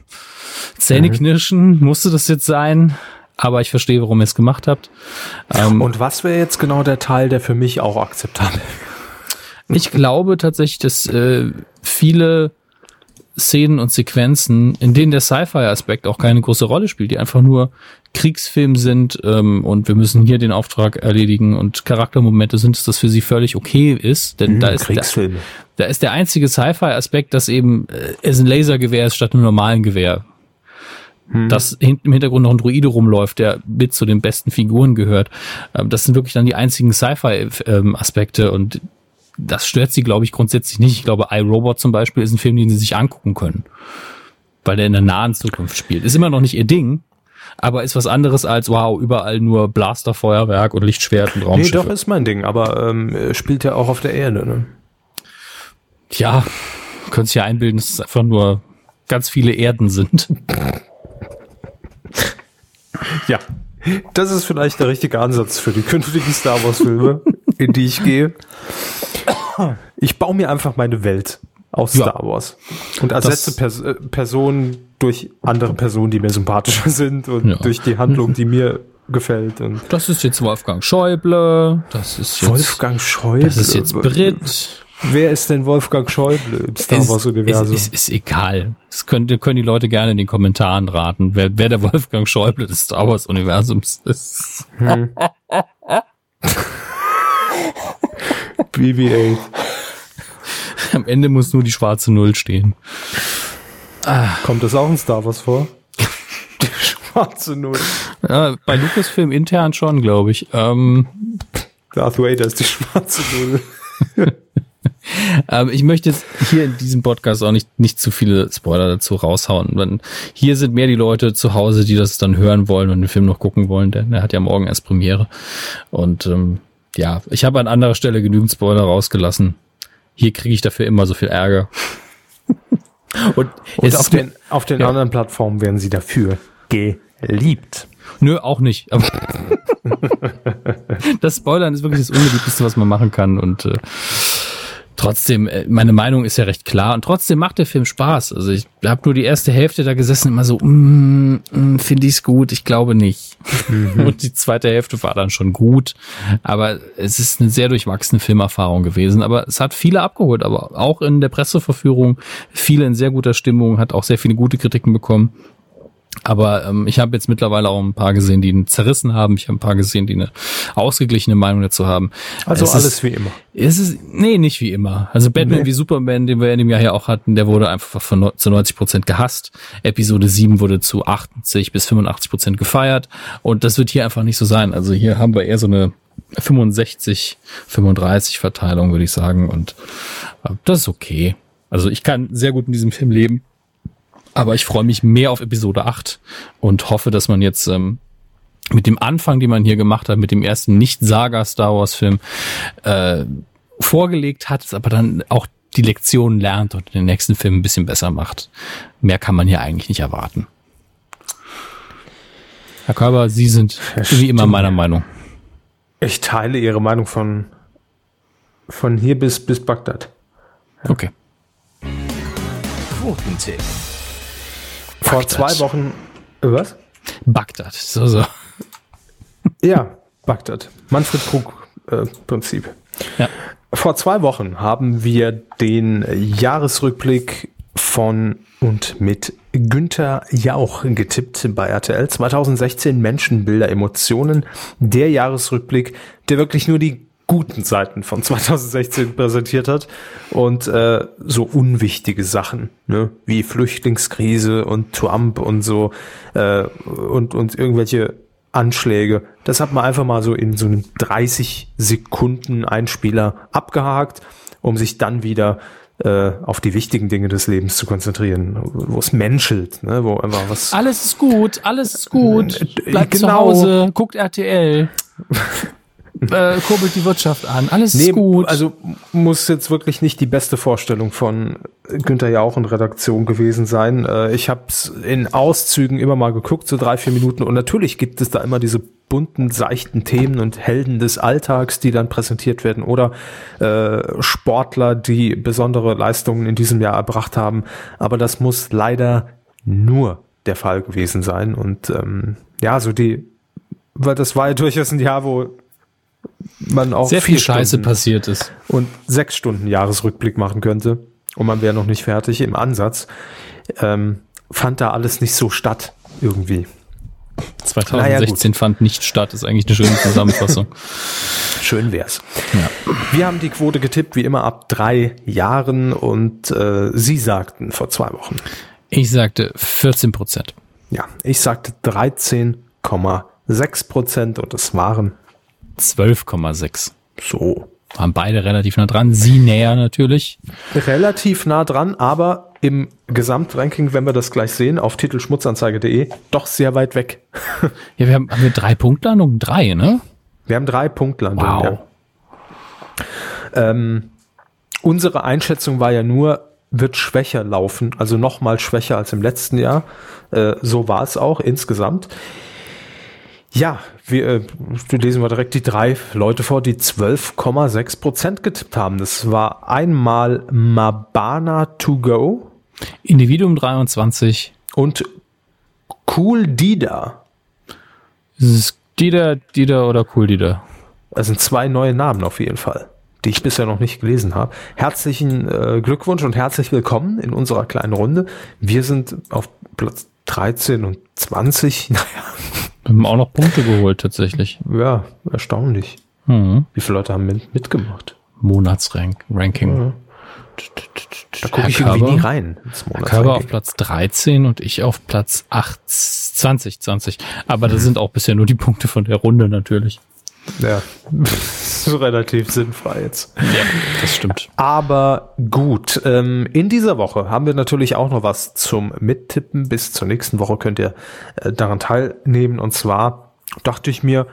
Zähneknirschen, musste das jetzt sein? Aber ich verstehe, warum ihr es gemacht habt. Ähm, Und was wäre jetzt genau der Teil, der für mich auch akzeptabel ich glaube tatsächlich, dass äh, viele Szenen und Sequenzen, in denen der Sci-Fi-Aspekt auch keine große Rolle spielt, die einfach nur Kriegsfilm sind ähm, und wir müssen hier den Auftrag erledigen und Charaktermomente sind, dass das für sie völlig okay ist, denn da ist der, Kriegsfilme. da ist der einzige Sci-Fi-Aspekt, dass eben äh, es ein Lasergewehr ist statt einem normalen Gewehr. Dass hinten im Hintergrund noch ein Druide rumläuft, der mit zu den besten Figuren gehört. Ähm, das sind wirklich dann die einzigen Sci-Fi-Aspekte und das stört sie, glaube ich, grundsätzlich nicht. Ich glaube, iRobot zum Beispiel ist ein Film, den sie sich angucken können. weil der in der nahen Zukunft spielt. Ist immer noch nicht ihr Ding, aber ist was anderes als, wow, überall nur Blaster, Feuerwerk und Lichtschwert und Nee, Raumschiffe. doch, ist mein Ding, aber ähm, spielt ja auch auf der Erde, ne? Ja, könnt sich ja einbilden, dass es einfach nur ganz viele Erden sind. [laughs] Ja. Das ist vielleicht der richtige Ansatz für die künftigen Star Wars Filme, in die ich gehe. Ich baue mir einfach meine Welt aus Ja. Star Wars und ersetze Pers äh, Personen durch andere Personen, die mir sympathischer [laughs] sind und Ja. durch die Handlung, die mir gefällt. Und Das ist jetzt Wolfgang Schäuble, das ist jetzt, Wolfgang Schäuble. das ist jetzt Brit. Wer ist denn Wolfgang Schäuble im Star Wars Universum? Ist, ist, ist egal. Das können, können die Leute gerne in den Kommentaren raten, wer, wer der [laughs] Wolfgang Schäuble des Star Wars Universums ist. [laughs] BB-8. Am Ende muss nur die schwarze Null stehen. Kommt das auch in Star Wars vor? Die schwarze Null. Ja, bei Lucasfilm intern schon, glaube ich. Ähm, Darth Vader ist die schwarze Null. Aber [laughs] ich möchte jetzt hier in diesem Podcast auch nicht, nicht zu viele Spoiler dazu raushauen. Weil Hier sind mehr die Leute zu Hause, die das dann hören wollen und den Film noch gucken wollen. Der, der hat ja morgen erst Premiere. Und ähm, ja, ich habe an anderer Stelle genügend Spoiler rausgelassen. Hier kriege ich dafür immer so viel Ärger. [laughs] und Und auf den, auf den Ja. anderen Plattformen werden sie dafür geliebt. Nö, auch nicht. Aber [laughs] [laughs] das Spoilern ist wirklich das Unbeliebteste, was man machen kann. Und äh, trotzdem, äh, meine Meinung ist ja recht klar. Und trotzdem macht der Film Spaß. Also ich habe nur die erste Hälfte da gesessen, immer so, mm, mm, finde ich's gut? Ich glaube nicht. [laughs] Und die zweite Hälfte war dann schon gut. Aber es ist eine sehr durchwachsene Filmerfahrung gewesen. Aber es hat viele abgeholt. Aber auch in der Presseverführung viele in sehr guter Stimmung, hat auch sehr viele gute Kritiken bekommen. Aber ähm, ich habe jetzt mittlerweile auch ein paar gesehen, die ihn zerrissen haben. Ich habe ein paar gesehen, die eine ausgeglichene Meinung dazu haben. Also Es alles ist, wie immer. es ist, nee, nicht wie immer. Also Batman Nee. wie Superman, den wir in dem Jahr hier auch hatten, der wurde einfach von zu 90 Prozent gehasst. Episode 7 wurde zu 80 bis 85 Prozent gefeiert. Und das wird hier einfach nicht so sein. Also hier haben wir eher so eine 65, 35 Verteilung, würde ich sagen. Und äh, das ist okay. Also ich kann sehr gut in diesem Film leben. Aber ich freue mich mehr auf Episode 8 und hoffe, dass man jetzt ähm, mit dem Anfang, den man hier gemacht hat, mit dem ersten Nicht-Saga-Star Wars-Film, äh, vorgelegt hat, es aber dann auch die Lektionen lernt und den nächsten Film ein bisschen besser macht. Mehr kann man hier eigentlich nicht erwarten. Herr Körber, Sie sind wie immer meiner Meinung. Ich teile Ihre Meinung von, von hier bis, bis Bagdad. Okay. Quotentipp. Vor Bagdad. zwei Wochen. Äh, Was? Bagdad. So, so. [laughs] Ja, Bagdad. Manfred Krug äh, Prinzip. Ja. Vor zwei Wochen haben wir den Jahresrückblick von und mit Günther Jauch getippt bei RTL 2016 Menschenbilder Emotionen. Der Jahresrückblick, der wirklich nur die guten Seiten von [laughs] 2016 präsentiert hat und äh, so unwichtige Sachen, ne, wie Flüchtlingskrise und Trump und so äh, und und irgendwelche Anschläge. Das hat man einfach mal so in so einem 30 Sekunden Einspieler abgehakt, um sich dann wieder äh, auf die wichtigen Dinge des Lebens zu konzentrieren, wo es menschelt, ne, wo einfach was Alles ist gut, alles ist gut. Äh, Bleibt zu genau. Hause, guckt RTL. [laughs] äh, kurbelt die Wirtschaft an. Alles ist gut. Also muss jetzt wirklich nicht die beste Vorstellung von Günther Jauch und Redaktion gewesen sein. Äh, Ich habe es in Auszügen immer mal geguckt, so drei, vier Minuten. Und natürlich gibt es da immer diese bunten, seichten Themen und Helden des Alltags, die dann präsentiert werden. Oder äh, Sportler, die besondere Leistungen in diesem Jahr erbracht haben. Aber das muss leider nur der Fall gewesen sein. Und ähm, ja, so die, weil das war ja durchaus ein Jahr, wo man auch Sehr viel Scheiße Stunden passiert ist. und sechs Stunden Jahresrückblick machen könnte und man wäre noch nicht fertig im Ansatz, ähm, fand da alles nicht so statt irgendwie. 2016 fand nicht statt, ist eigentlich eine schöne Zusammenfassung. [laughs] Schön wär's. ja. Wir haben die Quote getippt, wie immer ab drei Jahren und äh, Sie sagten vor zwei Wochen. Ich sagte 14 Prozent. Ja, ich sagte 13,6 Prozent und es waren 12,6. so Waren beide relativ nah dran. Sie näher natürlich. relativ nah dran, aber im Gesamtranking, wenn wir das gleich sehen, auf titelschmutzanzeige.de, doch sehr weit weg. [laughs] Ja, wir haben, haben wir drei Punktlandungen? Drei, ne? Wir haben drei Punktlandungen. Wow. Ja. Ähm, unsere Einschätzung war ja nur, wird schwächer laufen, also noch mal schwächer als im letzten Jahr. Äh, so war es auch insgesamt. Ja, wir, äh, lesen wir direkt die drei Leute vor, die 12,6 Prozent getippt haben. Das war einmal Mabana to go Individuum 23. und Cool Dida. Ist es Dieter, Dieter oder Cool Dieter? Das sind zwei neue Namen auf jeden Fall, die ich bisher noch nicht gelesen habe. Herzlichen äh, Glückwunsch und herzlich willkommen in unserer kleinen Runde. Wir sind auf Platz 13 und 20. [laughs] Naja, haben auch noch Punkte geholt, tatsächlich. ja, erstaunlich. Mhm. Wie viele Leute haben mit, mitgemacht? Monatsrank, Ranking. Da gucke ich irgendwie nie rein. ins Körper auf Monatsranking. Platz 13 und ich auf Platz 8, 20, 20. Aber das sind auch bisher nur die Punkte von der Runde natürlich. Ja, [laughs] so relativ sinnfrei jetzt. Ja, das stimmt. Aber gut, ähm, in dieser Woche haben wir natürlich auch noch was zum Mittippen. Bis zur nächsten Woche könnt ihr äh, daran teilnehmen. Und zwar dachte ich mir,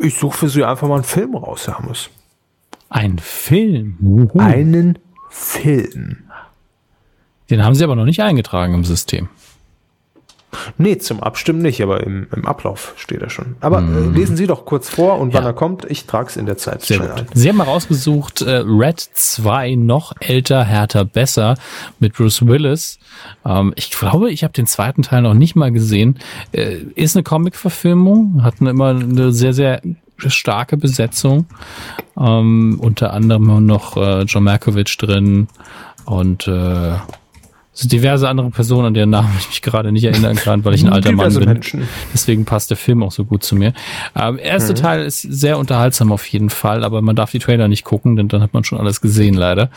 ich suche für Sie einfach mal einen Film raus, Herr Hammes. Ein Film. Uhu. Einen Film. Den haben sie aber noch nicht eingetragen im System. Nee, zum Abstimmen nicht, aber im, im Ablauf steht er schon. Aber äh, lesen Sie doch kurz vor und wann Ja. er kommt. Ich trage es in der Zeit Sehr gut. ein. Sie haben mal rausgesucht äh, Red 2, noch älter, härter, besser mit Bruce Willis. Ähm, ich glaube, ich habe den zweiten Teil noch nicht mal gesehen. Äh, ist eine Comic-Verfilmung, hat eine, immer eine sehr, sehr starke Besetzung. Ähm, unter anderem noch äh, John Malkovich drin und äh, sind diverse andere Personen, an deren Namen ich mich gerade nicht erinnern kann, weil ich ein alter Mann bin. Menschen. Deswegen passt der Film auch so gut zu mir. Ähm, erste Teil ist sehr unterhaltsam auf jeden Fall, aber man darf die Trailer nicht gucken, denn dann hat man schon alles gesehen, leider.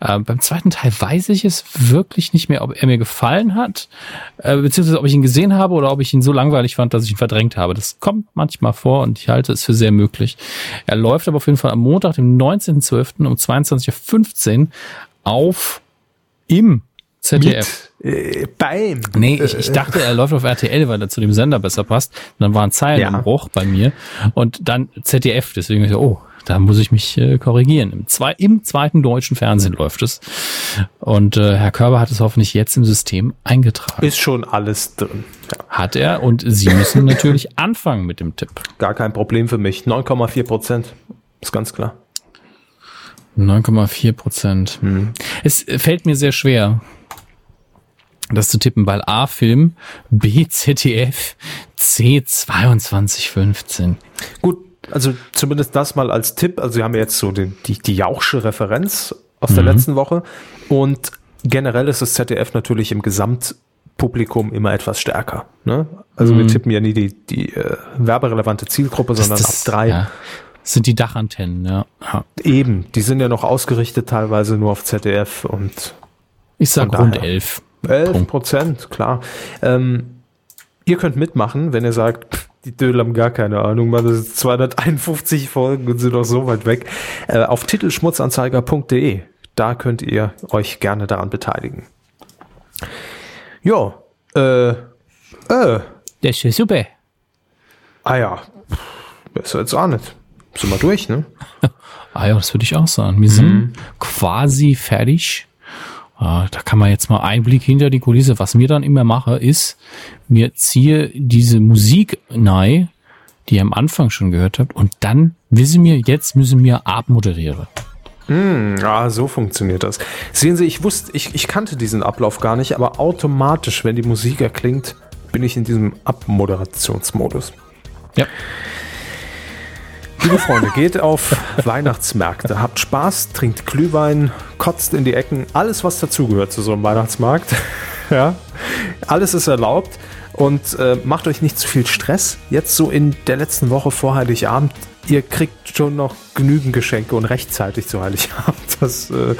Ähm, beim zweiten Teil weiß ich es wirklich nicht mehr, ob er mir gefallen hat, äh, beziehungsweise ob ich ihn gesehen habe oder ob ich ihn so langweilig fand, dass ich ihn verdrängt habe. Das kommt manchmal vor und ich halte es für sehr möglich. Er läuft aber auf jeden Fall am Montag, dem 19.12. um 22.15 Uhr auf im ZDF. Mit, äh, beim. Nee, ich, ich dachte, er läuft auf RTL, weil er zu dem Sender besser passt. Und dann war ein Zeilenumbruch bei mir. Und dann ZDF, deswegen ich so, oh, da muss ich mich äh, korrigieren. Im, zwei, Im zweiten deutschen Fernsehen läuft es. Und äh, Herr Körber hat es hoffentlich jetzt im System eingetragen. Ist schon alles drin. Ja, Hat er und Sie müssen natürlich [laughs] anfangen mit dem Tipp. gar kein Problem für mich. 9,4 Prozent. Ist ganz klar. 9,4 Prozent. Es fällt mir sehr schwer, das zu tippen, weil A Film, B ZDF, C 2215. Gut, also zumindest das mal als Tipp. Also wir haben jetzt so den, die, die Jauchsche Referenz aus der letzten Woche. Und generell ist das ZDF natürlich im Gesamtpublikum immer etwas stärker. Ne? Also wir tippen ja nie die, die äh, werberelevante Zielgruppe, sondern ab drei. ja, das sind die Dachantennen, ja. Eben, die sind ja noch ausgerichtet teilweise nur auf ZDF und Ich sag rund daher. 11. 11 Prozent, klar. Ähm, ihr könnt mitmachen, wenn ihr sagt, pff, die Dödel haben gar keine Ahnung, man, das ist 251 Folgen und sind noch so weit weg. Äh, auf titelschmutzanzeiger.de, da könnt ihr euch gerne daran beteiligen. Ja, äh, äh, Das ist super. ah ja, besser jetzt auch nicht. Sind wir durch, ne? [laughs] Ah ja, das würde ich auch sagen. Wir sind quasi fertig. Ah, Da kann man jetzt mal Einblick hinter die Kulisse. Was mir dann immer mache, ist, mir ziehe diese Musik nahe, die ihr am Anfang schon gehört habt, und dann wissen wir, jetzt müssen wir abmoderieren. Ja, so funktioniert das. Sehen Sie, ich wusste, ich, ich kannte diesen Ablauf gar nicht, aber automatisch, wenn die Musik erklingt, bin ich in diesem Abmoderationsmodus. Ja. Liebe Freunde, geht auf Weihnachtsmärkte, habt Spaß, trinkt Glühwein, kotzt in die Ecken, alles was dazugehört zu so einem Weihnachtsmarkt. [laughs] ja, alles ist erlaubt und äh, macht euch nicht zu viel Stress. Jetzt so in der letzten Woche vor Heiligabend, ihr kriegt schon noch genügend Geschenke und rechtzeitig zu Heiligabend. [laughs] Das äh,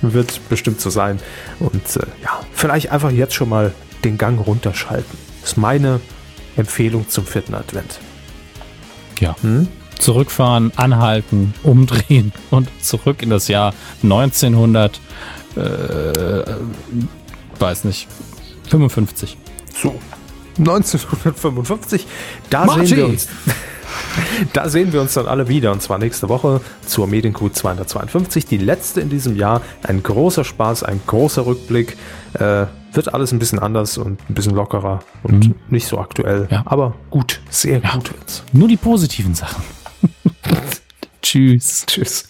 wird bestimmt so sein. Und äh, ja, vielleicht einfach jetzt schon mal den Gang runterschalten. Das ist meine Empfehlung zum vierten Advent. Ja. Zurückfahren, anhalten, umdrehen [laughs] und zurück in das Jahr Äh, weiß nicht. 55. So. 1955. Da Margie! sehen wir uns. [laughs] Da sehen wir uns dann alle wieder und zwar nächste Woche zur Mediencoup 252, die letzte in diesem Jahr. Ein großer Spaß, ein großer Rückblick. Äh, wird alles ein bisschen anders und ein bisschen lockerer und nicht so aktuell. Ja. Aber gut, sehr gut wird's. Nur die positiven Sachen. [laughs] Tschüss. Tschüss.